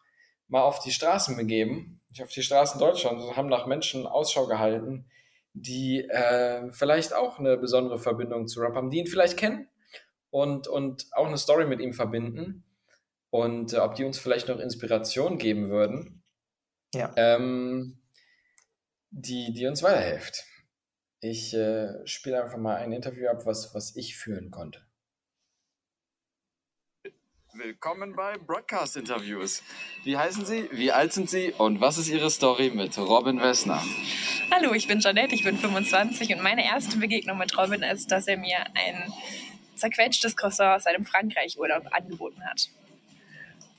Speaker 1: mal auf die Straßen begeben, auf die Straßen Deutschlands und haben nach Menschen Ausschau gehalten, die äh, vielleicht auch eine besondere Verbindung zu Rap haben, die ihn vielleicht kennen und, und auch eine Story mit ihm verbinden und äh, ob die uns vielleicht noch Inspiration geben würden.
Speaker 2: Ja.
Speaker 1: ähm, die, die uns weiterhilft. Ich äh, spiele einfach mal ein Interview ab, was, was ich führen konnte. Willkommen bei Broadcast Interviews. Wie heißen Sie, wie alt sind Sie und was ist Ihre Story mit Robin Wessner?
Speaker 5: Hallo, ich bin Janette, ich bin 25 und meine erste Begegnung mit Robin ist, dass er mir ein zerquetschtes Croissant aus seinem Frankreich-Urlaub angeboten hat.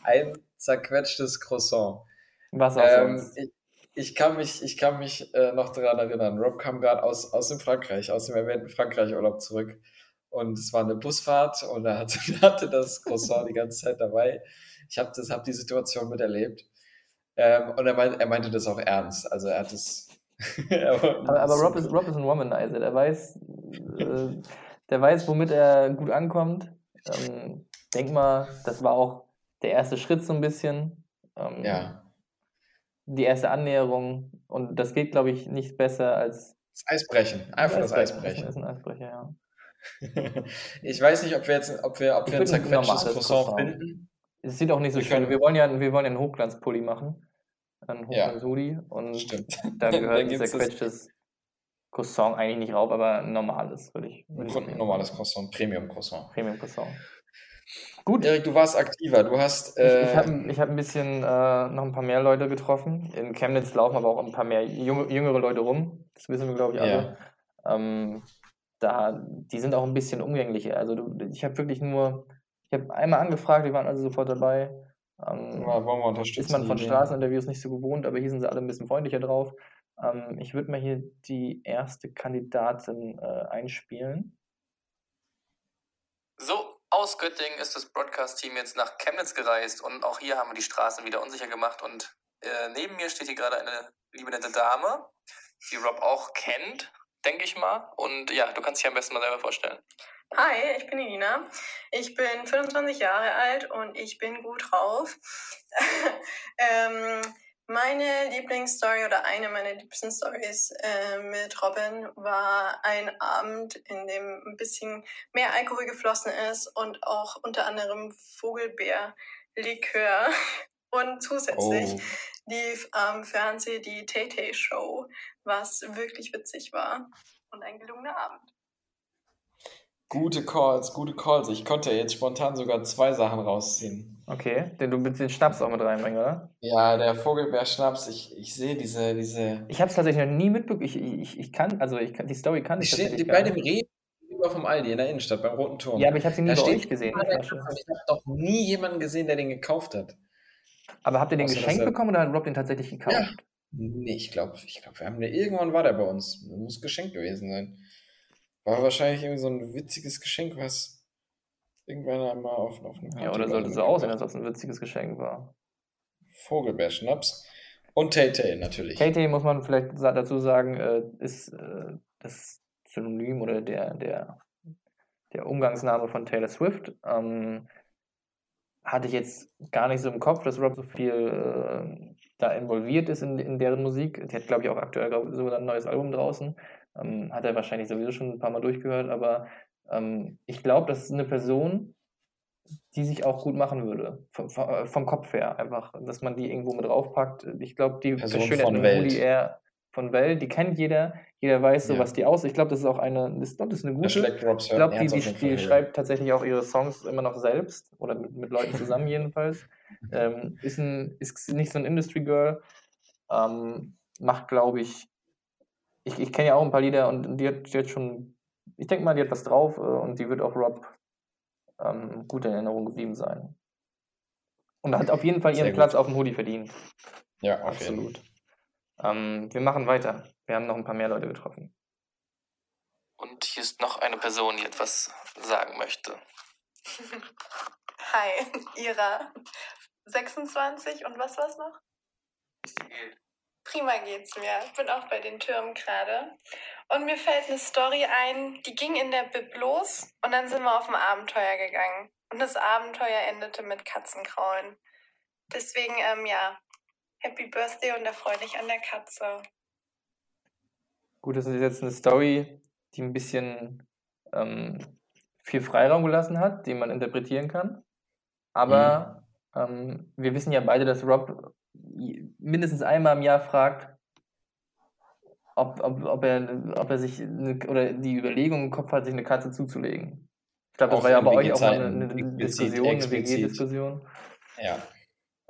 Speaker 1: Ein zerquetschtes Croissant.
Speaker 2: Was auch
Speaker 1: Ähm,
Speaker 2: sonst.
Speaker 1: ich, ich kann mich, ich kann mich äh, noch daran erinnern. Rob kam gerade aus, aus dem Frankreich, aus dem erwähnten Frankreich-Urlaub zurück. Und es war eine Busfahrt und er hatte, hatte das Croissant die ganze Zeit dabei. Ich habe hab die Situation miterlebt. Ähm, und er, meint, er meinte das auch ernst. Also er hat es. er
Speaker 2: Aber, aber Rob, ist, Rob ist ein Womanizer. Der weiß, äh, der weiß, womit er gut ankommt. Ähm, denk mal, das war auch der erste Schritt so ein bisschen. Ähm,
Speaker 1: Ja,
Speaker 2: Die erste Annäherung. Und das geht, glaube ich, nicht besser als
Speaker 1: das Eisbrechen. Einfach das. Eisbrechen.
Speaker 2: Ist ein Eisbrecher, ja.
Speaker 1: ich weiß nicht, ob wir jetzt ob wir, ob wir ein
Speaker 2: ein
Speaker 1: zerquetschtes Croissant
Speaker 2: Croissant.
Speaker 1: finden.
Speaker 2: Es sieht auch nicht so
Speaker 1: Wir
Speaker 2: schön.
Speaker 1: können-
Speaker 2: Wir wollen ja, wir wollen ja einen Hochglanzpulli machen. Einen
Speaker 1: Ja.
Speaker 2: Hochglanz-Hoodie. Und
Speaker 1: Stimmt.
Speaker 2: da gehört ein zerquetschtes Croissant eigentlich nicht rauf, aber ein normales, würde ich. Würde
Speaker 1: Ein normales Croissant, Premium-Croissant.
Speaker 2: Premium Croissant. Gut.
Speaker 1: Erik, du warst aktiver. Du hast.
Speaker 2: Ich,
Speaker 1: Äh,
Speaker 2: ich habe ich hab ein bisschen äh, noch ein paar mehr Leute getroffen. In Chemnitz laufen aber auch ein paar mehr junge, jüngere Leute rum. Das wissen wir, glaube ich, alle. Ähm, da, die sind auch ein bisschen umgänglicher. Also du, ich habe wirklich nur, ich habe einmal angefragt, die waren also sofort dabei. Ähm,
Speaker 1: Ja, wollen wir unterstützen.
Speaker 2: ist man von. Straßeninterviews nicht so gewohnt, aber hier sind sie alle ein bisschen freundlicher drauf. Ähm, ich würde mal hier die erste Kandidatin äh, einspielen.
Speaker 6: So, aus Göttingen ist das Broadcast-Team jetzt nach Chemnitz gereist und auch hier haben wir die Straßen wieder unsicher gemacht und äh, neben mir steht hier gerade eine liebe nette Dame, die Rob auch kennt, denke ich mal. Und ja, du kannst dich am besten mal selber vorstellen.
Speaker 7: Hi, ich bin Elina. Ich bin 25 Jahre alt und ich bin gut drauf. ähm, meine Lieblingsstory oder eine meiner liebsten Stories äh, mit Robin war ein Abend, in dem ein bisschen mehr Alkohol geflossen ist und auch unter anderem Vogelbeer-Likör. Und zusätzlich
Speaker 1: Oh.
Speaker 7: lief am Fernsehen die Tay Show, was wirklich witzig war und ein gelungener Abend.
Speaker 1: Gute Calls, gute Calls. Ich konnte jetzt spontan sogar zwei Sachen rausziehen.
Speaker 2: Okay, denn du willst den Schnaps auch mit reinbringen, oder?
Speaker 1: Ja, der Vogelbeerschnaps, ich, ich sehe diese, diese.
Speaker 2: Ich habe es tatsächlich noch nie mitbekommen. Ich, ich, ich kann, also ich kann, die Story kann ich tatsächlich
Speaker 1: bei dem. Reden gegenüber vom Aldi in der Innenstadt, beim Roten Turm.
Speaker 2: Ja, aber ich habe sie nie
Speaker 1: Da
Speaker 2: bei
Speaker 1: steht
Speaker 2: euch gesehen.
Speaker 1: Kasse. Ich habe noch nie jemanden gesehen, der den gekauft hat.
Speaker 2: Aber habt ihr den
Speaker 1: Außer,
Speaker 2: geschenkt
Speaker 1: er-
Speaker 2: bekommen oder hat Rob den tatsächlich gekauft?
Speaker 1: Ja. Nee, ich glaube, ich glaub, wir haben den, irgendwann war der bei uns. Muss geschenkt gewesen sein. War wahrscheinlich irgendwie so ein witziges Geschenk, was irgendwann einmal auf, auf eine
Speaker 2: Ja, oder sollte so aussehen, als ob es ein witziges Geschenk war.
Speaker 1: Vogelbeerschnaps. Und Tay-Tay natürlich.
Speaker 2: Tay muss man vielleicht dazu sagen, äh, ist äh, das Synonym oder der, der, der Umgangsname von Taylor Swift. Ähm, hatte ich jetzt gar nicht so im Kopf, dass Rob so viel äh, da involviert ist in, in deren Musik. Die hat, glaube ich, auch aktuell glaub, sogar ein neues Album draußen. Ähm, hat er wahrscheinlich sowieso schon ein paar Mal durchgehört, aber ähm, ich glaube, das ist eine Person, die sich auch gut machen würde. Vom, vom, äh, vom Kopf her einfach, dass man die irgendwo mit draufpackt. Ich glaube, die
Speaker 1: Person von Welt.
Speaker 2: Hoodie eher von Welt. Die kennt jeder. Jeder weiß so,
Speaker 1: Ja.
Speaker 2: was die aus. Ich glaube, das ist auch eine, das, ich das ist eine gute. Ich glaube, die, die, die schreibt tatsächlich auch ihre Songs immer noch selbst oder mit, mit Leuten zusammen jedenfalls. Ähm, ist, ein, ist nicht so ein Industry Girl. Ähm, macht, glaube ich, ich, ich kenne ja auch ein paar Lieder und die hat, die hat schon, ich denke mal, die hat was drauf äh, und die wird auch Rob ähm, gut in Erinnerung geblieben sein. Und hat auf jeden Fall ihren. Platz auf dem Hoodie verdient.
Speaker 1: Ja,
Speaker 2: Absolut. Ähm, wir machen weiter. Wir haben noch ein paar mehr Leute getroffen.
Speaker 6: Und hier ist noch eine Person, die etwas sagen möchte.
Speaker 7: Hi, Ira. 26 und was war's noch? Prima geht's mir. Ich bin auch bei den Türmen gerade. Und mir fällt eine Story ein, die ging in der Bib los und dann sind wir auf ein Abenteuer gegangen. Und das Abenteuer endete mit Katzenkraulen. Deswegen, ähm, ja, Happy Birthday und erfreu dich an der Katze.
Speaker 2: Gut, das ist jetzt eine Story, die ein bisschen ähm, viel Freiraum gelassen hat, den man interpretieren kann. Aber Ähm, wir wissen ja beide, dass Rob mindestens einmal im Jahr fragt, ob, ob, ob, er, ob er sich eine, oder die Überlegung im Kopf hat, sich eine Katze zuzulegen. Ich glaube, das
Speaker 1: Auch
Speaker 2: war ja bei euch auch mal eine, eine
Speaker 1: explizit,
Speaker 2: Diskussion, eine. WG-Diskussion.
Speaker 1: Ja.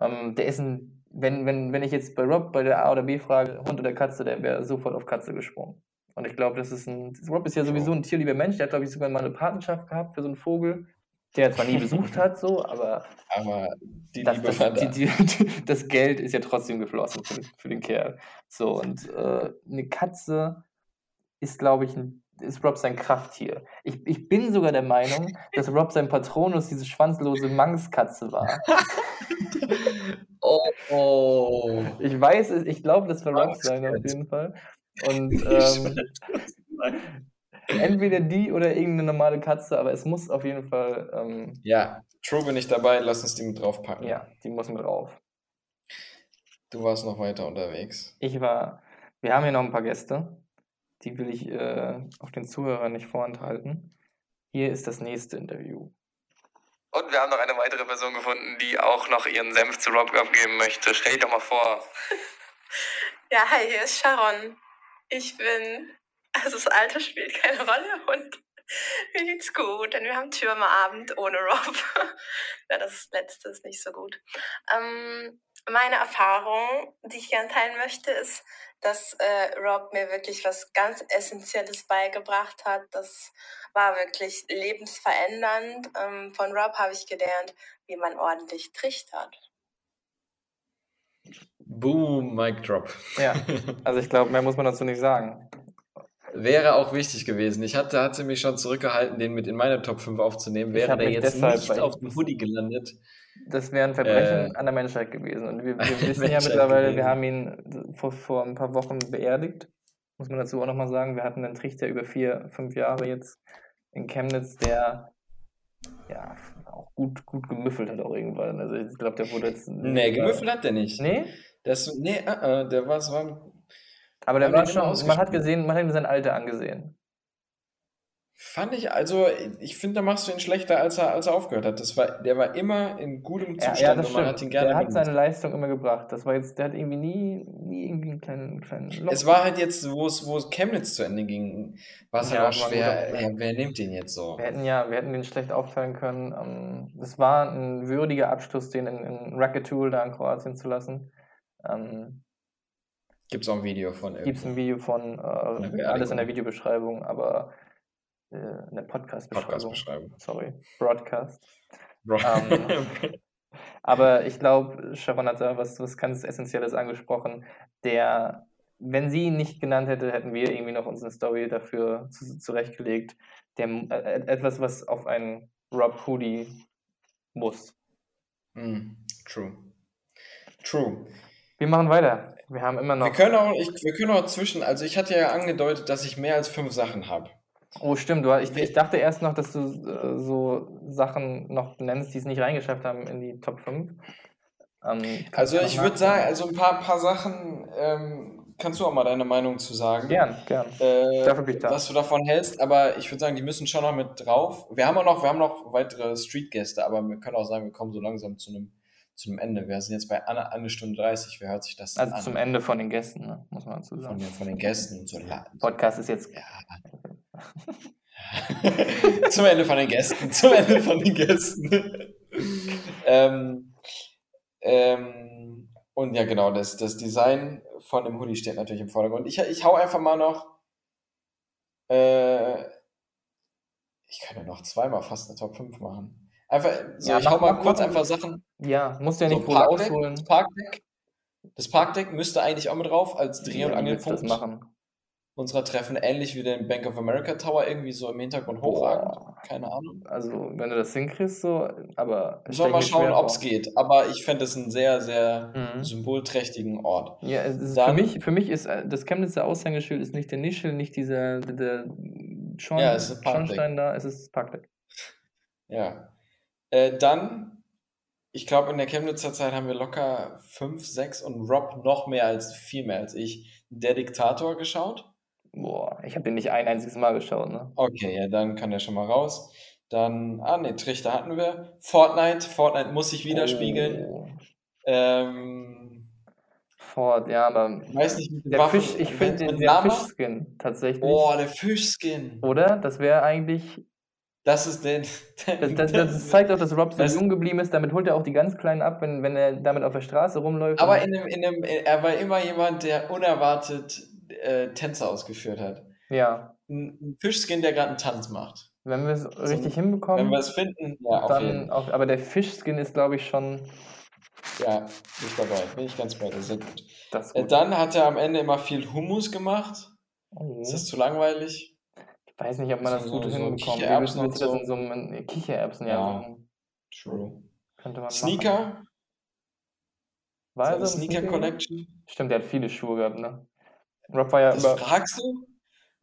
Speaker 2: Ähm, der ist ein, wenn, wenn, wenn ich jetzt bei Rob bei der A oder B frage, Hund oder Katze, der wäre sofort auf Katze gesprungen. Und ich glaube, das ist ein. Rob ist ja sowieso ein tierlieber Mensch, der hat, glaube ich, sogar mal eine Patenschaft gehabt für so einen Vogel, der er zwar nie besucht hat, so, aber
Speaker 1: Aber die
Speaker 2: das, das, die, die, das Geld ist ja trotzdem geflossen für, den- für den Kerl. So, und äh, eine Katze ist, glaube ich, ein, ist Rob sein Krafttier. Ich, ich bin sogar der Meinung, dass Rob sein Patronus diese schwanzlose Mangskatze war.
Speaker 1: Oh, oh.
Speaker 2: Ich weiß es, ich glaube, das war Rob sein auf jeden Fall. Und ähm, entweder die oder irgendeine normale Katze, aber es muss auf jeden Fall, ähm,
Speaker 1: Ja, True bin ich dabei, lass uns die mit draufpacken.
Speaker 2: ja, die muss mit drauf.
Speaker 1: Du warst noch weiter unterwegs.
Speaker 2: Ich war, wir haben hier noch ein paar Gäste, die will ich äh, auch den Zuhörern nicht vorenthalten. Hier ist das nächste Interview.
Speaker 6: Und wir haben noch eine weitere Person gefunden, die auch noch ihren Senf zu Rob abgeben möchte. Stell dich doch mal vor.
Speaker 7: Ja, hi, hier ist Sharon. Ich bin, also das Alter spielt keine Rolle und mir geht's gut, denn wir haben Türmerabend ohne Rob. ja, das letzte ist nicht so gut. Ähm, meine Erfahrung, die ich gerne teilen möchte, ist, dass äh, Rob mir wirklich was ganz Essentielles beigebracht hat. Das war wirklich lebensverändernd. Ähm, von Rob habe ich gelernt, wie man ordentlich trichtert.
Speaker 1: Boom, Mic Drop.
Speaker 2: Ja, also ich glaube, mehr muss man dazu nicht sagen.
Speaker 1: Wäre auch wichtig gewesen. Ich hatte, hatte mich schon zurückgehalten, den mit in meine Top 5 aufzunehmen. Wäre der jetzt
Speaker 2: deshalb
Speaker 1: nicht auf dem Hoodie gelandet.
Speaker 2: Das wäre ein Verbrechen
Speaker 1: Äh,
Speaker 2: an der Menschheit gewesen. Und wir, wir wissen ja mittlerweile, wir haben ihn vor, vor ein paar Wochen beerdigt. Muss man dazu auch nochmal sagen. Wir hatten einen Trichter über vier, fünf Jahre jetzt in Chemnitz, der ja auch gut, gut gemüffelt hat auch irgendwann. Also ich glaube, der wurde jetzt.
Speaker 1: Nee, gemüffelt hat der nicht.
Speaker 2: Nee?
Speaker 1: Das, nee, äh, äh, der war, es war
Speaker 2: Aber der war schon, man hat gesehen, man hat ihm sein Alter angesehen.
Speaker 1: Fand ich, also ich finde, da machst du ihn schlechter, als er, als er aufgehört hat. Das war, der war immer in gutem
Speaker 2: Ja,
Speaker 1: Zustand
Speaker 2: ja, das
Speaker 1: und man hat ihn gerne
Speaker 2: Der hat seine. Leistung immer gebracht. Das war jetzt, der hat irgendwie nie, nie irgendwie einen kleinen, kleinen Loch.
Speaker 1: Es war halt jetzt, wo es, wo es Chemnitz zu Ende ging, war es
Speaker 2: Ja,
Speaker 1: halt auch schwer.
Speaker 2: guter-
Speaker 1: Ja, wer nimmt den jetzt so?
Speaker 2: Wir hätten ja, wir hätten den schlecht aufteilen können. Ähm, Das war ein würdiger Abschluss, den in, in Racketul da in Kroatien zu lassen. Ähm,
Speaker 1: Gibt es auch ein Video von
Speaker 2: Gibt es ein Video von, äh, alles in der Videobeschreibung, aber äh, in der Podcast-Beschreibung.
Speaker 1: Podcast-Beschreibung.
Speaker 2: Sorry, Broadcast.
Speaker 1: Bro.
Speaker 2: Ähm, Aber ich glaube, Sharon hat da was, was ganz Essentielles angesprochen, der, wenn sie ihn nicht genannt hätte, hätten wir irgendwie noch unsere Story dafür zu, zurechtgelegt. Der, äh, etwas, was auf einen Rob Hoodie muss.
Speaker 1: Mm, true. True.
Speaker 2: Wir machen weiter. Wir haben immer
Speaker 1: Wir
Speaker 2: noch.
Speaker 1: können auch, ich, wir können auch zwischen, also ich hatte ja angedeutet, dass ich mehr als fünf Sachen habe.
Speaker 2: Oh, stimmt. Du, ich, ich dachte erst noch, dass du äh, so Sachen noch nennst, die es nicht reingeschafft haben in die Top 5. Ähm,
Speaker 1: Also ich würde sagen, also ein paar, paar Sachen, ähm, kannst du auch mal deine Meinung zu sagen.
Speaker 2: Gern, gern.
Speaker 1: Äh,
Speaker 2: Dafür bin ich da.
Speaker 1: was du davon hältst, aber ich würde sagen, die müssen schon noch mit drauf. Wir haben auch noch, wir haben noch weitere Street-Gäste, aber wir können auch sagen, wir kommen so langsam zu einem, zu einem Ende. Wir sind jetzt bei einer, eine Stunde 30, wer hört sich das
Speaker 2: Also
Speaker 1: an?
Speaker 2: zum Ende von den Gästen, ne? muss man dazu
Speaker 1: Von
Speaker 2: sagen.
Speaker 1: den, von den Gästen und so.
Speaker 2: Podcast ist jetzt.
Speaker 1: Ja. zum Ende von den Gästen, zum Ende von den Gästen. ähm, ähm, und ja, genau, das, das Design von dem Hoodie steht natürlich im Vordergrund. Ich, ich hau einfach mal noch. Äh, ich kann ja noch zweimal fast eine Top 5 machen. Einfach, so,
Speaker 2: Ja,
Speaker 1: ich
Speaker 2: mach-
Speaker 1: hau mal
Speaker 2: mach-
Speaker 1: kurz
Speaker 2: mach-
Speaker 1: einfach Sachen.
Speaker 2: Ja, musst du ja
Speaker 1: So,
Speaker 2: nicht wohl
Speaker 1: Parkdeck,
Speaker 2: ausholen.
Speaker 1: das Parkdeck. Das Parkdeck müsste eigentlich auch mit drauf als Dreh- und
Speaker 2: das
Speaker 1: Angelpunkt
Speaker 2: machen?
Speaker 1: Unserer Treffen, ähnlich wie den Bank of America Tower, irgendwie so im Hintergrund hochragend.
Speaker 2: Boah.
Speaker 1: Keine Ahnung.
Speaker 2: Also, wenn du das hinkriegst, so, aber. Ich
Speaker 1: mal
Speaker 2: mir
Speaker 1: schauen, ob es geht. Aber ich fände es einen sehr, sehr
Speaker 2: Mhm.
Speaker 1: symbolträchtigen Ort.
Speaker 2: Ja, es ist für
Speaker 1: Dann-
Speaker 2: mich, für mich ist äh, das Chemnitzer Aushängeschild ist nicht der Nischel, nicht dieser der, Schorn,
Speaker 1: Ja, es ist Parkdeck.
Speaker 2: Schornstein da, es ist Parkdeck.
Speaker 1: Ja. Äh, dann, ich glaube, in der Chemnitzer Zeit haben wir locker fünf, sechs und Rob noch mehr als, viel mehr als ich, Der Diktator geschaut.
Speaker 2: Boah, ich habe den nicht ein einziges Mal geschaut, ne?
Speaker 1: Okay, ja, dann kann der schon mal raus. Dann, ah ne, Trichter hatten wir. Fortnite, Fortnite muss sich widerspiegeln.
Speaker 2: Oh,
Speaker 1: Ähm,
Speaker 2: Ford, ja, aber
Speaker 1: weiß nicht,
Speaker 2: der
Speaker 1: Waffen.
Speaker 2: Fisch, ich finde den der? Fischskin tatsächlich.
Speaker 1: Boah, der Fischskin.
Speaker 2: Oder? Das wäre eigentlich.
Speaker 1: Das ist den.
Speaker 2: Das, das, das zeigt auch, dass Rob so jung geblieben ist. Damit holt er auch die ganz Kleinen ab, wenn, wenn er damit auf der Straße rumläuft.
Speaker 1: Aber in einem, in einem, er war immer jemand, der unerwartet äh, Tänze ausgeführt hat.
Speaker 2: ja,
Speaker 1: Ein, Fischskin, der gerade einen Tanz macht.
Speaker 2: wenn wir es richtig
Speaker 1: Wenn
Speaker 2: hinbekommen,
Speaker 1: wir es finden, ja, auf
Speaker 2: dann.
Speaker 1: jeden
Speaker 2: Auf, aber der Fischskin ist, glaube ich, schon.
Speaker 1: Ja, bin ich dabei. Bin ich ganz bei dir. Sehr gut.
Speaker 2: Das
Speaker 1: Äh,
Speaker 2: gut.
Speaker 1: dann hat er am Ende immer viel Hummus gemacht.
Speaker 2: Oh.
Speaker 1: Ist das zu langweilig?
Speaker 2: Ich weiß nicht, ob man das
Speaker 1: So-
Speaker 2: gut
Speaker 1: so
Speaker 2: hinbekommt. Wie
Speaker 1: Kichererbsen
Speaker 2: willst du das in so einem Kichererbsen? Ja,
Speaker 1: Ja.
Speaker 2: so
Speaker 1: True.
Speaker 2: könnte man machen.
Speaker 1: Sneaker?
Speaker 2: War er
Speaker 1: Seine
Speaker 2: so
Speaker 1: Sneaker? Collection?
Speaker 2: Stimmt, der hat viele Schuhe gehabt, ne? Rob war ja
Speaker 1: Das
Speaker 2: über.
Speaker 1: fragst du?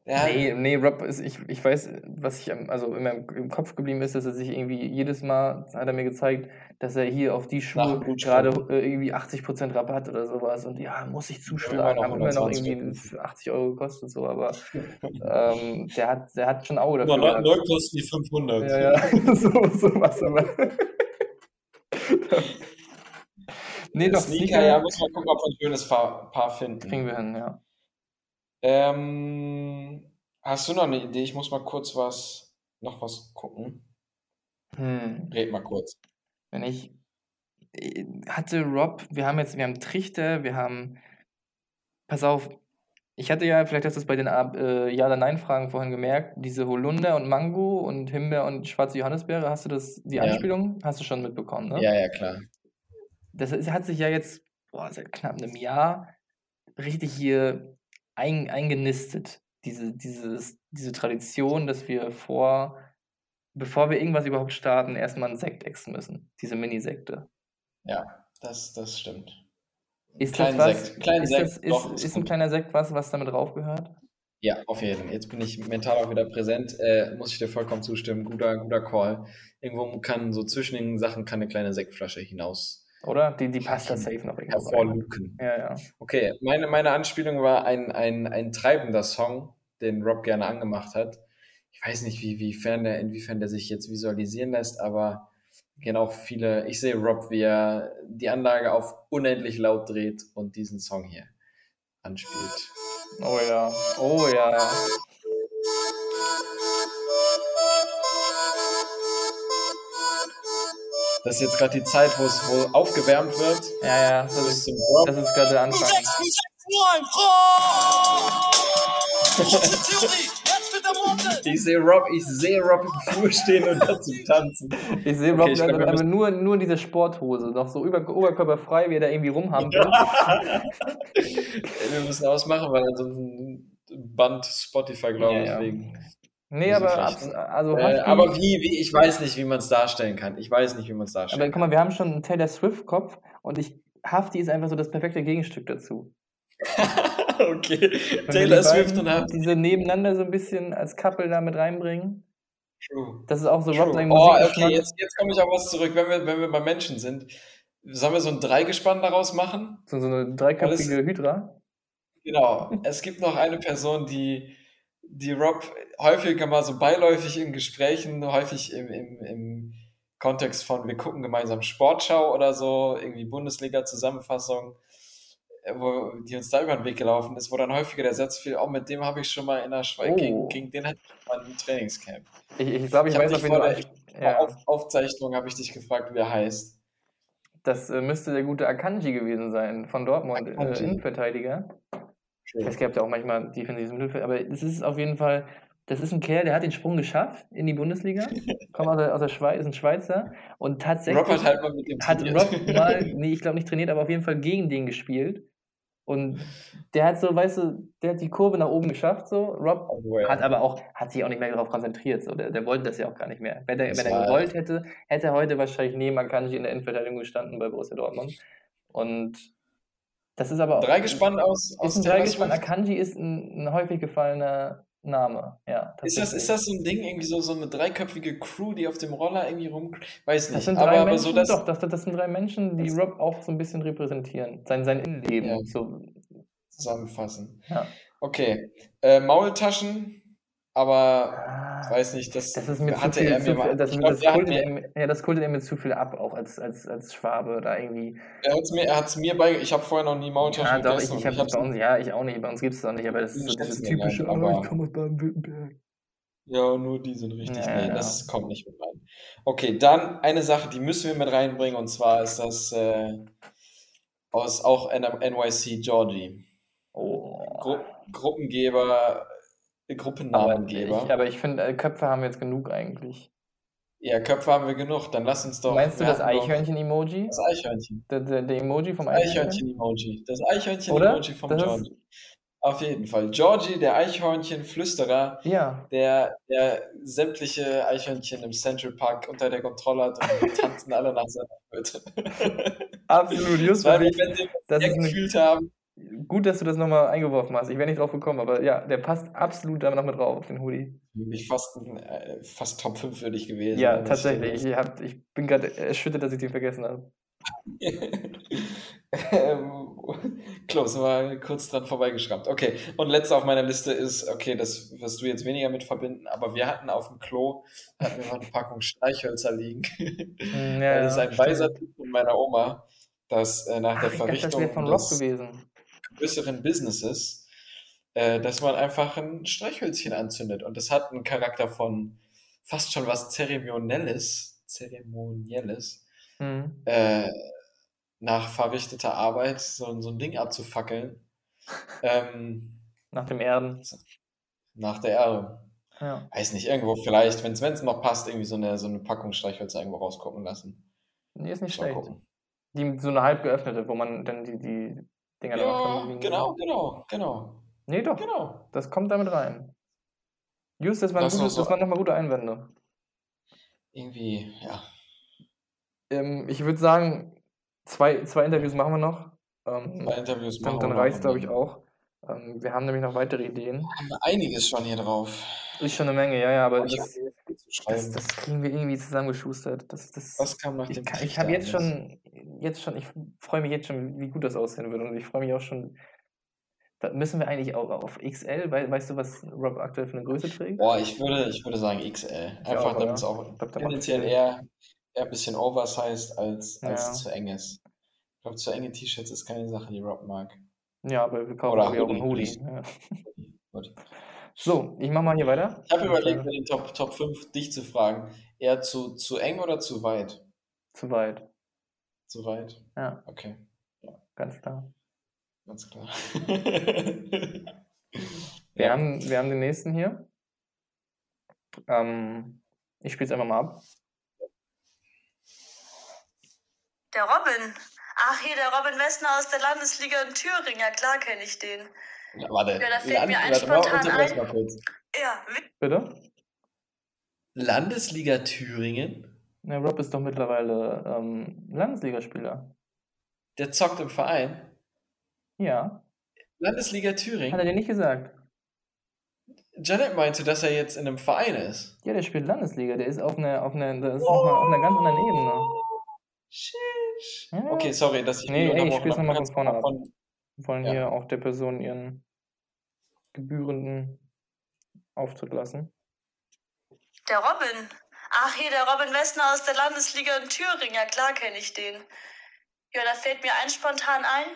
Speaker 1: Der
Speaker 2: Nee, nee, Rob ist, ich, ich weiß, was ich, also in meinem im Kopf geblieben ist, dass er sich irgendwie jedes Mal, hat er mir gezeigt, dass er hier auf die Schuhe gerade äh, irgendwie 80% Rabatt oder sowas und ja, muss ich zuschlagen,
Speaker 1: Immer noch
Speaker 2: haben immer noch
Speaker 1: 120
Speaker 2: irgendwie für 80 Euro gekostet, so, aber ähm, der hat, der hat schon Auge dafür.
Speaker 1: neu, neu kosten die 500.
Speaker 2: Ja, ja, so, so was aber. nee, doch,
Speaker 1: Sneaker,
Speaker 2: Sneaker
Speaker 1: ja, muss man gucken, ob wir ein schönes Paar, Paar finden.
Speaker 2: kriegen wir hin, ja.
Speaker 1: Ähm, hast du noch eine Idee? Ich muss mal kurz was, noch was gucken.
Speaker 2: Hm.
Speaker 1: Red mal kurz.
Speaker 2: Wenn ich äh, hatte Rob, wir haben jetzt, wir haben Trichter, wir haben, pass auf, ich hatte ja, vielleicht hast du es bei den äh, Ja- oder Nein-Fragen vorhin gemerkt, diese Holunder und Mango und Himbeer und schwarze Johannisbeere, hast du das, die
Speaker 1: Ja.
Speaker 2: Anspielung, hast du schon mitbekommen, ne?
Speaker 1: Ja, ja, klar.
Speaker 2: Das hat sich ja jetzt, boah, seit knapp einem Jahr richtig hier ein, eingenistet, diese, dieses, diese Tradition, dass wir vor, bevor wir irgendwas überhaupt starten, erstmal einen Sekt exen müssen, diese Mini-Sekte.
Speaker 1: Das, das stimmt.
Speaker 2: Ist
Speaker 1: Kleinen
Speaker 2: das was?
Speaker 1: Sekt. Kleinen
Speaker 2: ist,
Speaker 1: Sekt,
Speaker 2: das, ist,
Speaker 1: doch, ist
Speaker 2: ist ein kleiner Sekt was, was damit drauf gehört?
Speaker 1: Ja, auf jeden Fall. Jetzt bin ich mental auch wieder präsent. Äh, muss ich dir vollkommen zustimmen. Guter, guter Call. Irgendwo kann so zwischen den Sachen kann eine kleine Sektflasche hinaus
Speaker 2: Oder? Die, die passt da safe noch irgendwo
Speaker 1: hervorluken.
Speaker 2: Ja, ja.
Speaker 1: Okay, meine, meine Anspielung war ein, ein, ein treibender Song, den Rob gerne angemacht hat. Ich weiß nicht, wie, wiefern der, inwiefern der sich jetzt visualisieren lässt, aber gehen auch viele. Ich sehe Rob, wie er die Anlage auf unendlich laut dreht und diesen Song hier anspielt.
Speaker 2: Oh ja. Oh ja.
Speaker 1: Das ist jetzt gerade die Zeit, wo es wo aufgewärmt wird.
Speaker 2: Ja, ja. Das ist, das ist gerade der Anfang.
Speaker 3: ein.
Speaker 1: Ich sehe Rob, ich sehe Rob im Flur stehen und dazu tanzen.
Speaker 2: Ich sehe
Speaker 1: Okay,
Speaker 2: Rob
Speaker 1: ich glaub,
Speaker 2: einfach nur, nur diese Sporthose, noch so über, oberkörperfrei, wie er da irgendwie rumhampelt.
Speaker 1: Wir müssen ausmachen, weil ansonsten Band Spotify, glaube
Speaker 2: Ja,
Speaker 1: ich,
Speaker 2: ja.
Speaker 1: wegen.
Speaker 2: Nee, aber, also
Speaker 1: Äh, aber wie, wie, ich weiß nicht, wie man es darstellen kann. Ich weiß nicht, wie man es darstellen
Speaker 2: aber guck mal, wir haben schon einen Taylor Swift-Kopf und ich, Hafti ist einfach so das perfekte Gegenstück dazu.
Speaker 1: kann. okay.
Speaker 2: Wenn
Speaker 1: Taylor Swift und Hafti.
Speaker 2: Diese nebeneinander so ein bisschen als Couple da mit reinbringen.
Speaker 1: True.
Speaker 2: Das ist auch so Rob sein
Speaker 1: Oh, okay, jetzt, jetzt komme ich auf was zurück, wenn wir, wenn wir bei Menschen sind. Sollen wir so ein Dreigespann daraus machen?
Speaker 2: So, so eine dreiköpfige Hydra.
Speaker 1: Genau. Es gibt noch eine Person, die, die Rob häufiger mal so beiläufig in Gesprächen, häufig im, im, im Kontext von wir gucken gemeinsam Sportschau oder so, irgendwie Bundesliga-Zusammenfassung, äh, wo die uns da über den Weg gelaufen ist, wo dann häufiger der Satz fiel, oh, mit dem habe ich schon mal in der Schweiz,
Speaker 2: Oh.
Speaker 1: gegen, gegen den hatte ich mal im Trainingscamp.
Speaker 2: Ich, ich glaube, ich,
Speaker 1: Ich hab
Speaker 2: weiß auf
Speaker 1: der-
Speaker 2: an- ja,
Speaker 1: Auf Aufzeichnung habe ich dich gefragt, wie er heißt.
Speaker 2: Das äh, müsste der gute Akanji gewesen sein, von Dortmund, äh. Innenverteidiger. Es gab ja auch manchmal defensives Mittelfeld, aber das ist auf jeden Fall, das ist ein Kerl, der hat den Sprung geschafft in die Bundesliga, kommt aus der, aus der Schweiz, ist ein Schweizer und tatsächlich
Speaker 1: Rob hat halt mal mit dem
Speaker 2: hat. Rob mal, nee, ich glaube nicht trainiert, aber auf jeden Fall gegen den gespielt. Und der hat so, weißt du, der hat die Kurve nach oben geschafft, so. Rob
Speaker 1: Obwohl er-
Speaker 2: hat aber auch, hat sich auch nicht mehr darauf konzentriert, so. Der, der wollte das ja auch gar nicht mehr. Wenn er, wenn er gewollt hätte, hätte er heute wahrscheinlich neben Akanji in der Innenverteidigung gestanden bei Borussia Dortmund. Und das ist aber auch.
Speaker 1: Drei gespannt aus, aus
Speaker 2: Ist ein Dreigespann. Akanji ist ein, ein häufig gefallener Name, ja.
Speaker 1: Ist das, ist das so ein Ding, irgendwie so, so eine dreiköpfige Crew, die auf dem Roller irgendwie rum. Weiß nicht.
Speaker 2: Das sind
Speaker 1: aber,
Speaker 2: drei
Speaker 1: aber
Speaker 2: Menschen,
Speaker 1: so das.
Speaker 2: doch, das, das sind drei Menschen, die Rob auch so ein bisschen repräsentieren. Sein, sein Innenleben.
Speaker 1: Ja.
Speaker 2: So,
Speaker 1: zusammenfassen.
Speaker 2: Ja.
Speaker 1: Okay. Äh, Maultaschen aber weiß nicht, das,
Speaker 2: Das ist mir
Speaker 1: hatte
Speaker 2: viel,
Speaker 1: er mir mal.
Speaker 2: das,
Speaker 1: ich glaub,
Speaker 2: das,
Speaker 1: mir-
Speaker 2: er, mir- ja, das kultet er mir zu viel ab, auch als, als, als Schwabe da irgendwie.
Speaker 1: Er hat es mir, hat's mir bei. Ich habe vorher noch nie Maultaschen
Speaker 2: Ja, doch, ich,
Speaker 1: gegessen.
Speaker 2: ich habe
Speaker 1: hab's
Speaker 2: bei uns, ja, ich auch nicht, bei uns gibt es das nicht, aber das ist so
Speaker 1: Ich
Speaker 2: dieses typische, oh, ich komme aus Baden-Württemberg.
Speaker 1: Ja, nur die sind richtig.
Speaker 2: Ja,
Speaker 1: nee,
Speaker 2: ja.
Speaker 1: das kommt nicht mit rein. Okay, dann eine Sache, die müssen wir mit reinbringen, und zwar ist das äh, aus auch NYC Georgie.
Speaker 2: Oh.
Speaker 1: Gru Gruppengeber, äh,
Speaker 2: Aber
Speaker 1: Gruppennamengeber.
Speaker 2: ich, aber ich finde, äh, Köpfe haben wir jetzt genug eigentlich.
Speaker 1: ja, Köpfe haben wir genug. Dann lass uns doch.
Speaker 2: Meinst du das Eichhörnchen-Emoji?
Speaker 1: Das Eichhörnchen.
Speaker 2: Der, der, der Emoji vom
Speaker 1: Das
Speaker 2: Eichhörnchen?
Speaker 1: Eichhörnchen-Emoji. Das? Eichhörnchen-Emoji vom
Speaker 2: Das ist-
Speaker 1: Georgie. Auf jeden Fall. Georgie, der Eichhörnchen-Flüsterer,
Speaker 2: Ja.
Speaker 1: der, der sämtliche Eichhörnchen im Central Park unter der Kontrolle hat und die tanzen alle nach seiner Bitte.
Speaker 2: Absolut, just
Speaker 1: Weil wir wenn wir
Speaker 2: Das ist eine,
Speaker 1: gefühlt haben.
Speaker 2: Gut, dass du das nochmal eingeworfen hast. Ich wäre nicht drauf gekommen, aber ja, der passt absolut da noch mit drauf auf den Hoodie.
Speaker 1: Mich fast, äh, fast Top 5 würde ich gewesen.
Speaker 2: Ja, tatsächlich. Ich, hab, ich bin gerade erschüttert, dass ich den vergessen habe.
Speaker 1: ähm, Close, mal kurz dran vorbeigeschraubt. Okay, und letzte auf meiner Liste ist, okay, das wirst du jetzt weniger mit verbinden, aber wir hatten auf dem Klo, hatten wir mal eine Packung Streichhölzer liegen.
Speaker 2: Hm,
Speaker 1: Weil das ist ein weiser Typ von meiner Oma, dass äh, nach
Speaker 2: Ach,
Speaker 1: der
Speaker 2: ich dachte, das
Speaker 1: Verrichtung
Speaker 2: wäre von
Speaker 1: des
Speaker 2: gewesen.
Speaker 1: Größeren Businesses, äh, dass man einfach ein Streichhölzchen anzündet. Und das hat einen Charakter von fast schon was Zeremonielles, Zeremonielles,
Speaker 2: Hm.
Speaker 1: äh, nach verrichteter Arbeit so, so ein Ding abzufackeln. Ähm,
Speaker 2: Nach dem Erden.
Speaker 1: nach der Erde.
Speaker 2: Ja.
Speaker 1: Weiß nicht, irgendwo vielleicht, wenn es noch passt, irgendwie so eine, so eine Packung Streichhölzer irgendwo rausgucken lassen.
Speaker 2: Nee, ist nicht
Speaker 1: Mal
Speaker 2: schlecht.
Speaker 1: gucken.
Speaker 2: Die, so eine halb geöffnete, wo man dann die, die Dinger dann
Speaker 1: Ja, genau, genau, genau,
Speaker 2: Nee, doch.
Speaker 1: genau.
Speaker 2: Das kommt damit rein. Just, das waren, gute,
Speaker 1: so-
Speaker 2: das waren nochmal gute Einwände.
Speaker 1: Irgendwie, ja.
Speaker 2: Ähm, ich würde sagen, zwei, zwei Interviews machen wir noch. Ähm,
Speaker 1: Zwei Interviews
Speaker 2: dann
Speaker 1: machen
Speaker 2: dann
Speaker 1: wir noch
Speaker 2: reicht es,
Speaker 1: und
Speaker 2: glaube ich,
Speaker 1: dann
Speaker 2: auch. Ähm, wir haben nämlich noch weitere Ideen.
Speaker 1: Haben wir einiges schon hier drauf.
Speaker 2: Ist schon eine Menge, ja, ja, aber
Speaker 1: Aber ich
Speaker 2: das,
Speaker 1: zu
Speaker 2: das,
Speaker 1: schreiben.
Speaker 2: das kriegen wir irgendwie zusammengeschustert. Das, das,
Speaker 1: Was kam nach
Speaker 2: ich
Speaker 1: dem
Speaker 2: ich
Speaker 1: Trichter
Speaker 2: habe jetzt schon, jetzt schon, ich freue mich jetzt schon, wie gut das aussehen wird. Und ich freue mich auch schon. Da müssen wir eigentlich auch auf XL, wei- weißt du, was Rob aktuell für eine Größe trägt?
Speaker 1: Boah, ich würde, ich würde sagen XL.
Speaker 2: Ich
Speaker 1: Einfach
Speaker 2: auch,
Speaker 1: damit es auch
Speaker 2: Ich
Speaker 1: tendenziell eher, eher ein bisschen oversized als, als
Speaker 2: Ja.
Speaker 1: zu eng ist. Ich glaube, zu enge T-Shirts ist keine Sache, die Rob mag.
Speaker 2: Ja, aber wir kaufen
Speaker 1: Oder
Speaker 2: auch einen
Speaker 1: Hoodie,
Speaker 2: Hoodie. Ja. So, ich mache mal hier weiter.
Speaker 1: Ich habe
Speaker 2: Und,
Speaker 1: überlegt,
Speaker 2: äh,
Speaker 1: mit den Top, Top 5 dich zu fragen. Eher zu, zu eng oder zu weit?
Speaker 2: Zu weit.
Speaker 1: Zu weit?
Speaker 2: Ja,
Speaker 1: Okay,
Speaker 2: ganz klar.
Speaker 1: ganz klar.
Speaker 2: Wir,
Speaker 1: Ja.
Speaker 2: haben, wir haben den nächsten hier. Ähm, ich spiele es einfach mal ab.
Speaker 8: Der Robin. Ach, hier, der Robin Westner aus der Landesliga in Thüringen. Ja, klar kenne ich den.
Speaker 1: Ja, Warte,
Speaker 8: Ja, da fällt mir ein spontan ein.
Speaker 1: mal kurz.
Speaker 8: Ja,
Speaker 2: Bitte?
Speaker 1: Landesliga Thüringen?
Speaker 2: Ja, Rob ist doch mittlerweile ähm, Landesligaspieler.
Speaker 1: Der zockt im Verein?
Speaker 2: Ja.
Speaker 1: Landesliga
Speaker 2: Hat er
Speaker 1: Thüringen?
Speaker 2: dir nicht gesagt?
Speaker 1: Janet meinte, dass er jetzt in einem Verein ist.
Speaker 2: Ja, der spielt Landesliga. Der ist auf einer, auf einer, ist auf einer, auf einer ganz anderen Ebene.
Speaker 1: Sheesh.
Speaker 2: Ja.
Speaker 1: Okay, sorry, dass ich
Speaker 2: Nee, ey, ich spiel's
Speaker 1: habe.
Speaker 2: noch mal
Speaker 1: Kannst
Speaker 2: von vorne ab. wollen
Speaker 1: Ja.
Speaker 2: hier auch der Person ihren gebührenden Auftritt lassen.
Speaker 8: der Robin. Ach, hier, der Robin Westner aus der Landesliga in Thüringen. Ja, klar kenne ich den. Ja, da fällt mir ein spontan ein.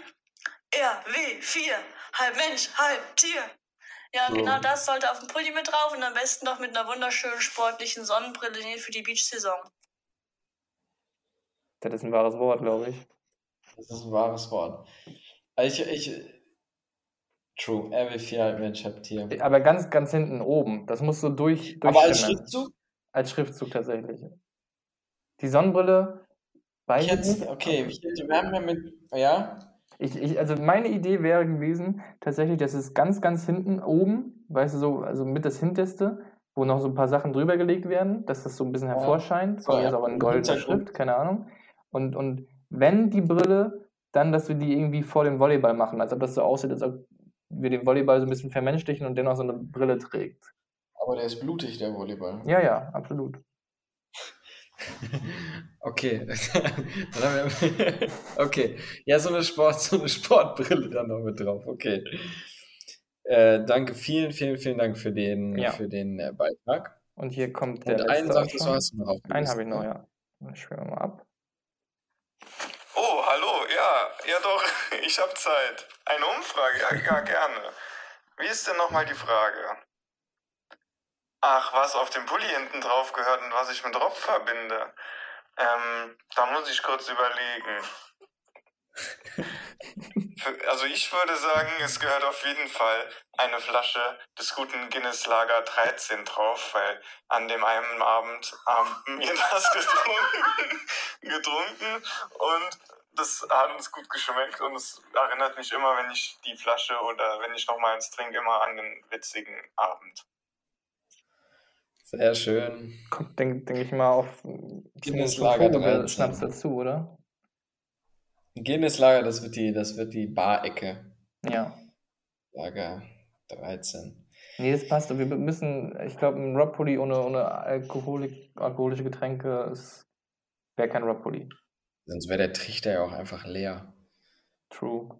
Speaker 8: RW4. Halb Mensch, halb Tier. Ja,
Speaker 1: So.
Speaker 8: genau das sollte auf dem Pulli mit drauf und am besten noch mit einer wunderschönen sportlichen Sonnenbrille hier für die Beach-Saison.
Speaker 2: Das ist ein wahres Wort, glaube ich.
Speaker 1: Das ist ein wahres Wort. Also Ich, ich, true, RW4 halt Mensch, habt hier.
Speaker 2: Aber ganz, ganz hinten oben. Das muss so durch,
Speaker 1: Aber als. Schriftzug?
Speaker 2: Als Schriftzug tatsächlich. Die Sonnenbrille, weiß
Speaker 1: Ich jetzt,
Speaker 2: nicht.
Speaker 1: okay, ich, wir haben ja mit, ja,
Speaker 2: Ich, ich, also meine Idee wäre gewesen, tatsächlich, dass es ganz, ganz hinten oben, weißt du, so, also mit das Hinterste, wo noch so ein paar Sachen drüber gelegt werden, dass das so ein bisschen
Speaker 1: Ja.
Speaker 2: hervorscheint.
Speaker 1: So,
Speaker 2: jetzt
Speaker 1: ja.
Speaker 2: aber in goldener. Schrift, keine Ahnung. Und, und wenn die Brille, dann, dass wir die irgendwie vor dem Volleyball machen, als ob das so aussieht, als ob wir den Volleyball so ein bisschen vermenschlichen und dennoch so eine Brille trägt.
Speaker 1: aber der ist blutig, der Volleyball.
Speaker 2: Ja, ja, absolut.
Speaker 1: Okay, okay, ja, so eine Sport, so eine Sportbrille dann noch mit drauf, okay. Äh, danke, vielen, vielen, vielen Dank für den,
Speaker 2: Ja.
Speaker 1: für den äh, Beitrag.
Speaker 2: Und hier kommt der
Speaker 1: Und einen sagtest du, hast du noch
Speaker 2: Einen habe ich noch, ja. Dann Spielen wir mal ab.
Speaker 9: Oh, hallo, ja, doch, ich habe Zeit. Eine Umfrage, ja, ja, gerne. Wie ist denn nochmal die Frage? Ach, was auf dem Pulli hinten drauf gehört und was ich mit Rob verbinde. Ähm, da muss ich kurz überlegen. Also ich würde sagen, es gehört auf jeden Fall eine Flasche des guten Guinness Lager 13 drauf, weil an dem einen Abend haben wir das getrunken, getrunken und das hat uns gut geschmeckt und es erinnert mich immer, wenn ich die Flasche oder wenn ich nochmal eins trinke, immer an den witzigen Abend.
Speaker 1: Sehr schön.
Speaker 2: Kommt, denke denk ich mal, auf
Speaker 1: Guinness Lager
Speaker 2: Vogel
Speaker 1: 13.
Speaker 2: Schnaps dazu, oder?
Speaker 1: Guinness Lager, das wird die, das wird die Barecke.
Speaker 2: Ja.
Speaker 1: Lager 13.
Speaker 2: Nee, das passt. Wir müssen, ich glaube, ein Rob ohne, ohne Alkoholik, alkoholische Getränke wäre kein Rob Pulli.
Speaker 1: Sonst wäre der Trichter ja auch einfach leer.
Speaker 2: True.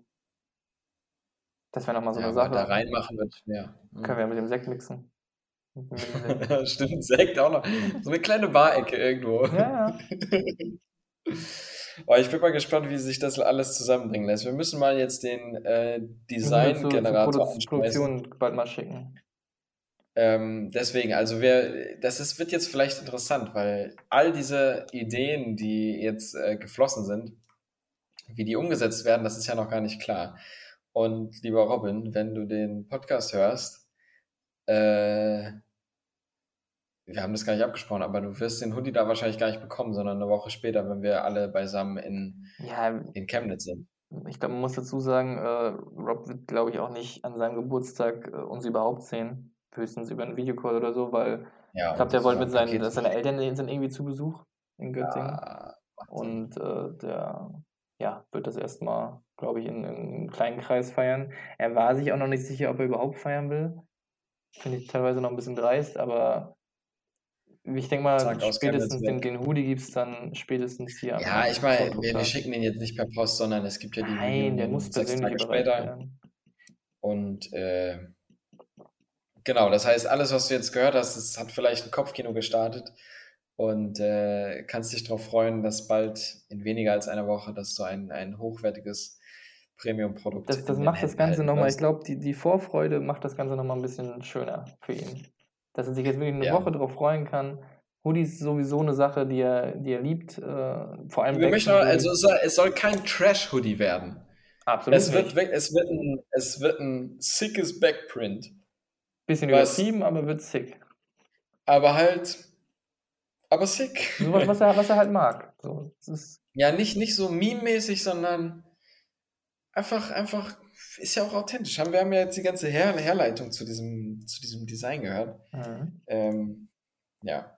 Speaker 2: Das wäre nochmal so
Speaker 1: Ja,
Speaker 2: eine Sache.
Speaker 1: da reinmachen wird schwer. Mhm.
Speaker 2: Können wir mit dem Sekt mixen.
Speaker 1: Stimmt, Sekt auch noch. So eine kleine Barecke irgendwo.
Speaker 2: Ja, ja.
Speaker 1: Oh, ich bin mal gespannt, wie sich das alles zusammenbringen lässt. Wir müssen mal jetzt den äh, Design-Generator
Speaker 2: Produ. Produktion bald mal schicken.
Speaker 1: Ähm, deswegen, also wir, das ist, wird jetzt vielleicht interessant, weil all diese Ideen, die jetzt äh, geflossen sind, wie die umgesetzt werden, das ist ja noch gar nicht klar. Und lieber Robin, wenn du den Podcast hörst, äh, wir haben das gar nicht abgesprochen, aber du wirst den Hoodie da wahrscheinlich gar nicht bekommen, sondern eine Woche später, wenn wir alle beisammen in,
Speaker 2: Ja,
Speaker 1: in Chemnitz sind.
Speaker 2: ich glaube, man muss dazu sagen, äh, Rob wird, glaube ich, auch nicht an seinem Geburtstag äh, uns überhaupt sehen. Höchstens über einen Videocall oder so, weil
Speaker 1: Ja,
Speaker 2: ich glaube, der wollte mit
Speaker 1: ein
Speaker 2: seinen,
Speaker 1: Paket-
Speaker 2: seine Eltern sind irgendwie zu Besuch in Göttingen.
Speaker 1: Ja.
Speaker 2: Und äh, der ja, wird das erstmal, glaube ich, in, in einem kleinen Kreis feiern. Er war sich auch noch nicht sicher, ob er überhaupt feiern will. Finde ich teilweise noch ein bisschen dreist, aber ich denke mal,
Speaker 1: aus
Speaker 2: spätestens den, den Hoodie gibt es dann spätestens hier
Speaker 1: Ja, ich meine, wir, wir schicken den jetzt nicht per Post, sondern es gibt ja die
Speaker 2: Nein, der
Speaker 1: Reunion
Speaker 2: muss
Speaker 1: sechs
Speaker 2: persönlich
Speaker 1: Tage später.
Speaker 2: werden.
Speaker 1: Und äh, genau, das heißt, alles, was du jetzt gehört hast, das hat vielleicht ein Kopfkino gestartet und äh, kannst dich darauf freuen, dass bald in weniger als einer Woche, dass du ein, ein hochwertiges Premium-Produkt
Speaker 2: Das, das macht das Ganze nochmal, ich glaube, die, die Vorfreude macht das Ganze nochmal ein bisschen schöner für ihn. Dass er sich jetzt wirklich eine
Speaker 1: Ja.
Speaker 2: Woche darauf freuen kann. Hoodie ist sowieso eine Sache, die er, die er liebt. Äh, vor allem
Speaker 1: Wir möchten, also es soll, es soll kein Trash-Hoodie werden.
Speaker 2: Absolut
Speaker 1: Es wird, es, wird ein, es wird ein sickes Backprint.
Speaker 2: Bisschen
Speaker 1: was-
Speaker 2: übertrieben, aber wird sick.
Speaker 1: Aber halt, aber sick.
Speaker 2: Sowas, was er, was er halt mag. So,
Speaker 1: Ja, nicht, nicht so meme-mäßig, sondern einfach, einfach, ist ja auch authentisch. Haben- Wir haben ja jetzt die ganze Her Herleitung zu diesem, zu diesem Design gehört.
Speaker 2: mhm.
Speaker 1: Ähm, ja.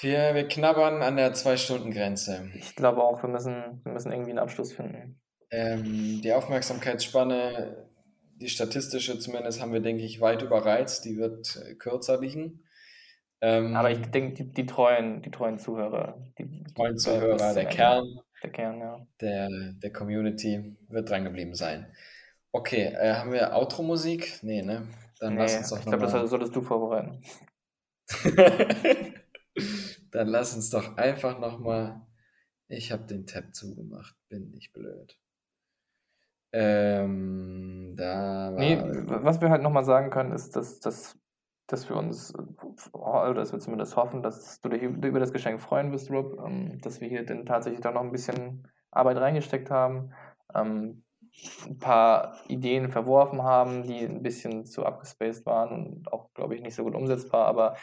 Speaker 1: Wir, wir knabbern an der Zwei-Stunden-Grenze.
Speaker 2: Ich glaube auch, wir müssen, wir müssen irgendwie einen Abschluss finden.
Speaker 1: Ähm, die Aufmerksamkeitsspanne, die statistische zumindest, haben wir, denke ich, weit überreizt. Die wird äh, kürzer liegen. Ähm,
Speaker 2: Aber ich denke, die, die treuen, die treuen Zuhörer, die, die
Speaker 1: treuen Zuhörer, der. Kern
Speaker 2: Der Kern, ja.
Speaker 1: der, der Community wird dran geblieben sein. Okay, äh, haben wir Outro-Musik? Nee, ne? Dann lass
Speaker 2: Nee,
Speaker 1: uns doch
Speaker 2: ich glaube, das solltest du vorbereiten.
Speaker 1: Dann lass uns doch einfach nochmal. Ich habe den Tab zugemacht, bin nicht blöd. Ähm, da war.
Speaker 2: Nee, was wir halt nochmal sagen können, ist, dass, dass, dass wir uns, äh, oder dass wir zumindest hoffen, dass du dich über das Geschenk freuen wirst, Rob, ähm, dass wir hier dann tatsächlich da noch ein bisschen Arbeit reingesteckt haben, ähm, ein paar Ideen verworfen haben, die ein bisschen zu abgespaced waren und auch, glaube ich, nicht so gut umsetzbar, aber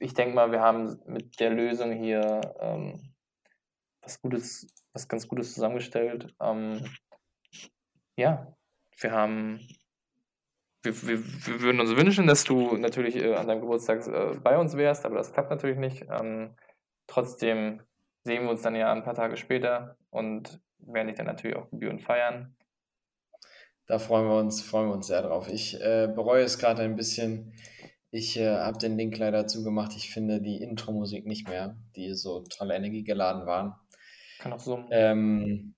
Speaker 2: ich denke mal, wir haben mit der Lösung hier ähm, was Gutes, was ganz Gutes zusammengestellt. Ja, wir haben wir, wir, wir würden uns wünschen, dass du natürlich äh, an deinem Geburtstag äh, bei uns wärst, aber das klappt natürlich nicht. Ähm, trotzdem sehen wir uns dann ja ein paar Tage später und werden dich dann natürlich auch gebührend feiern.
Speaker 1: Da freuen wir uns, freuen wir uns sehr drauf. Ich äh, bereue es gerade ein bisschen. Ich äh, habe den Link leider zugemacht. Ich finde die Intro-Musik nicht mehr, die so tolle Energie geladen waren.
Speaker 2: Kann auch so.
Speaker 1: Ähm,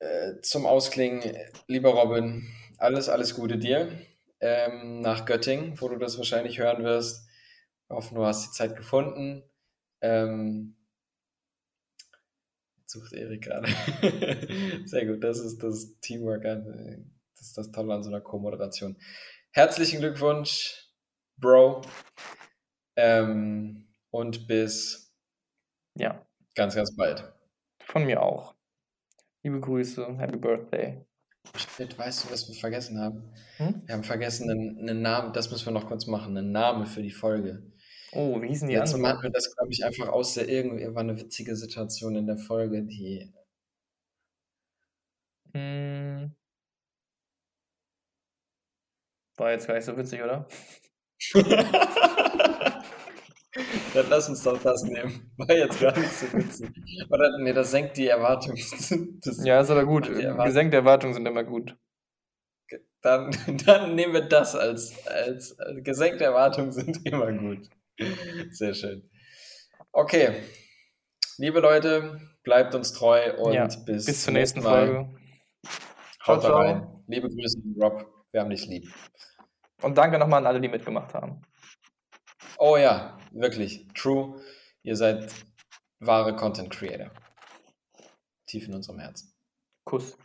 Speaker 1: äh, zum Ausklingen, lieber Robin, alles, alles Gute dir ähm, nach Göttingen, wo du das wahrscheinlich hören wirst. Wir hoffen, du hast die Zeit gefunden. Ähm, sucht Erik gerade. Sehr gut, das ist das Teamwork, das ist das Tolle an so einer Co-Moderation. Herzlichen Glückwunsch, Bro. Ähm, und bis
Speaker 2: Ja,
Speaker 1: ganz, ganz bald.
Speaker 2: von mir auch. Liebe Grüße, Happy Birthday.
Speaker 1: Shit, weißt du, was wir vergessen haben?
Speaker 2: Hm?
Speaker 1: Wir haben vergessen einen, einen Namen, das müssen wir noch kurz machen, einen Namen für die Folge.
Speaker 2: Oh, wie hießen die
Speaker 1: Letztes Mal hatten
Speaker 2: anderen?
Speaker 1: wir das, glaube ich, einfach aus der irgendwie war eine witzige Situation in der Folge, die
Speaker 2: Hm. War jetzt gar nicht so witzig, oder?
Speaker 1: Dann lass uns doch das nehmen. War jetzt gar nicht so witzig. Oder nee, das senkt die Erwartung. Das,
Speaker 2: Ja, ist aber gut.
Speaker 1: Erwartung-
Speaker 2: Gesenkte Erwartungen sind immer gut.
Speaker 1: dann, dann nehmen wir das als, als, als gesenkte Erwartungen sind immer gut. Sehr schön. Okay. Liebe Leute, bleibt uns treu und
Speaker 2: Ja,
Speaker 1: bis,
Speaker 2: Bis zur nächsten
Speaker 1: Mal.
Speaker 2: Folge.
Speaker 1: Haut
Speaker 2: Ciao, ciao.
Speaker 1: rein. Liebe Grüße, Rob. Wir haben dich lieb.
Speaker 2: Und danke nochmal an alle, die mitgemacht haben.
Speaker 1: Oh ja, wirklich. True. Ihr seid wahre Content Creator. Tief in unserem Herzen.
Speaker 2: Kuss.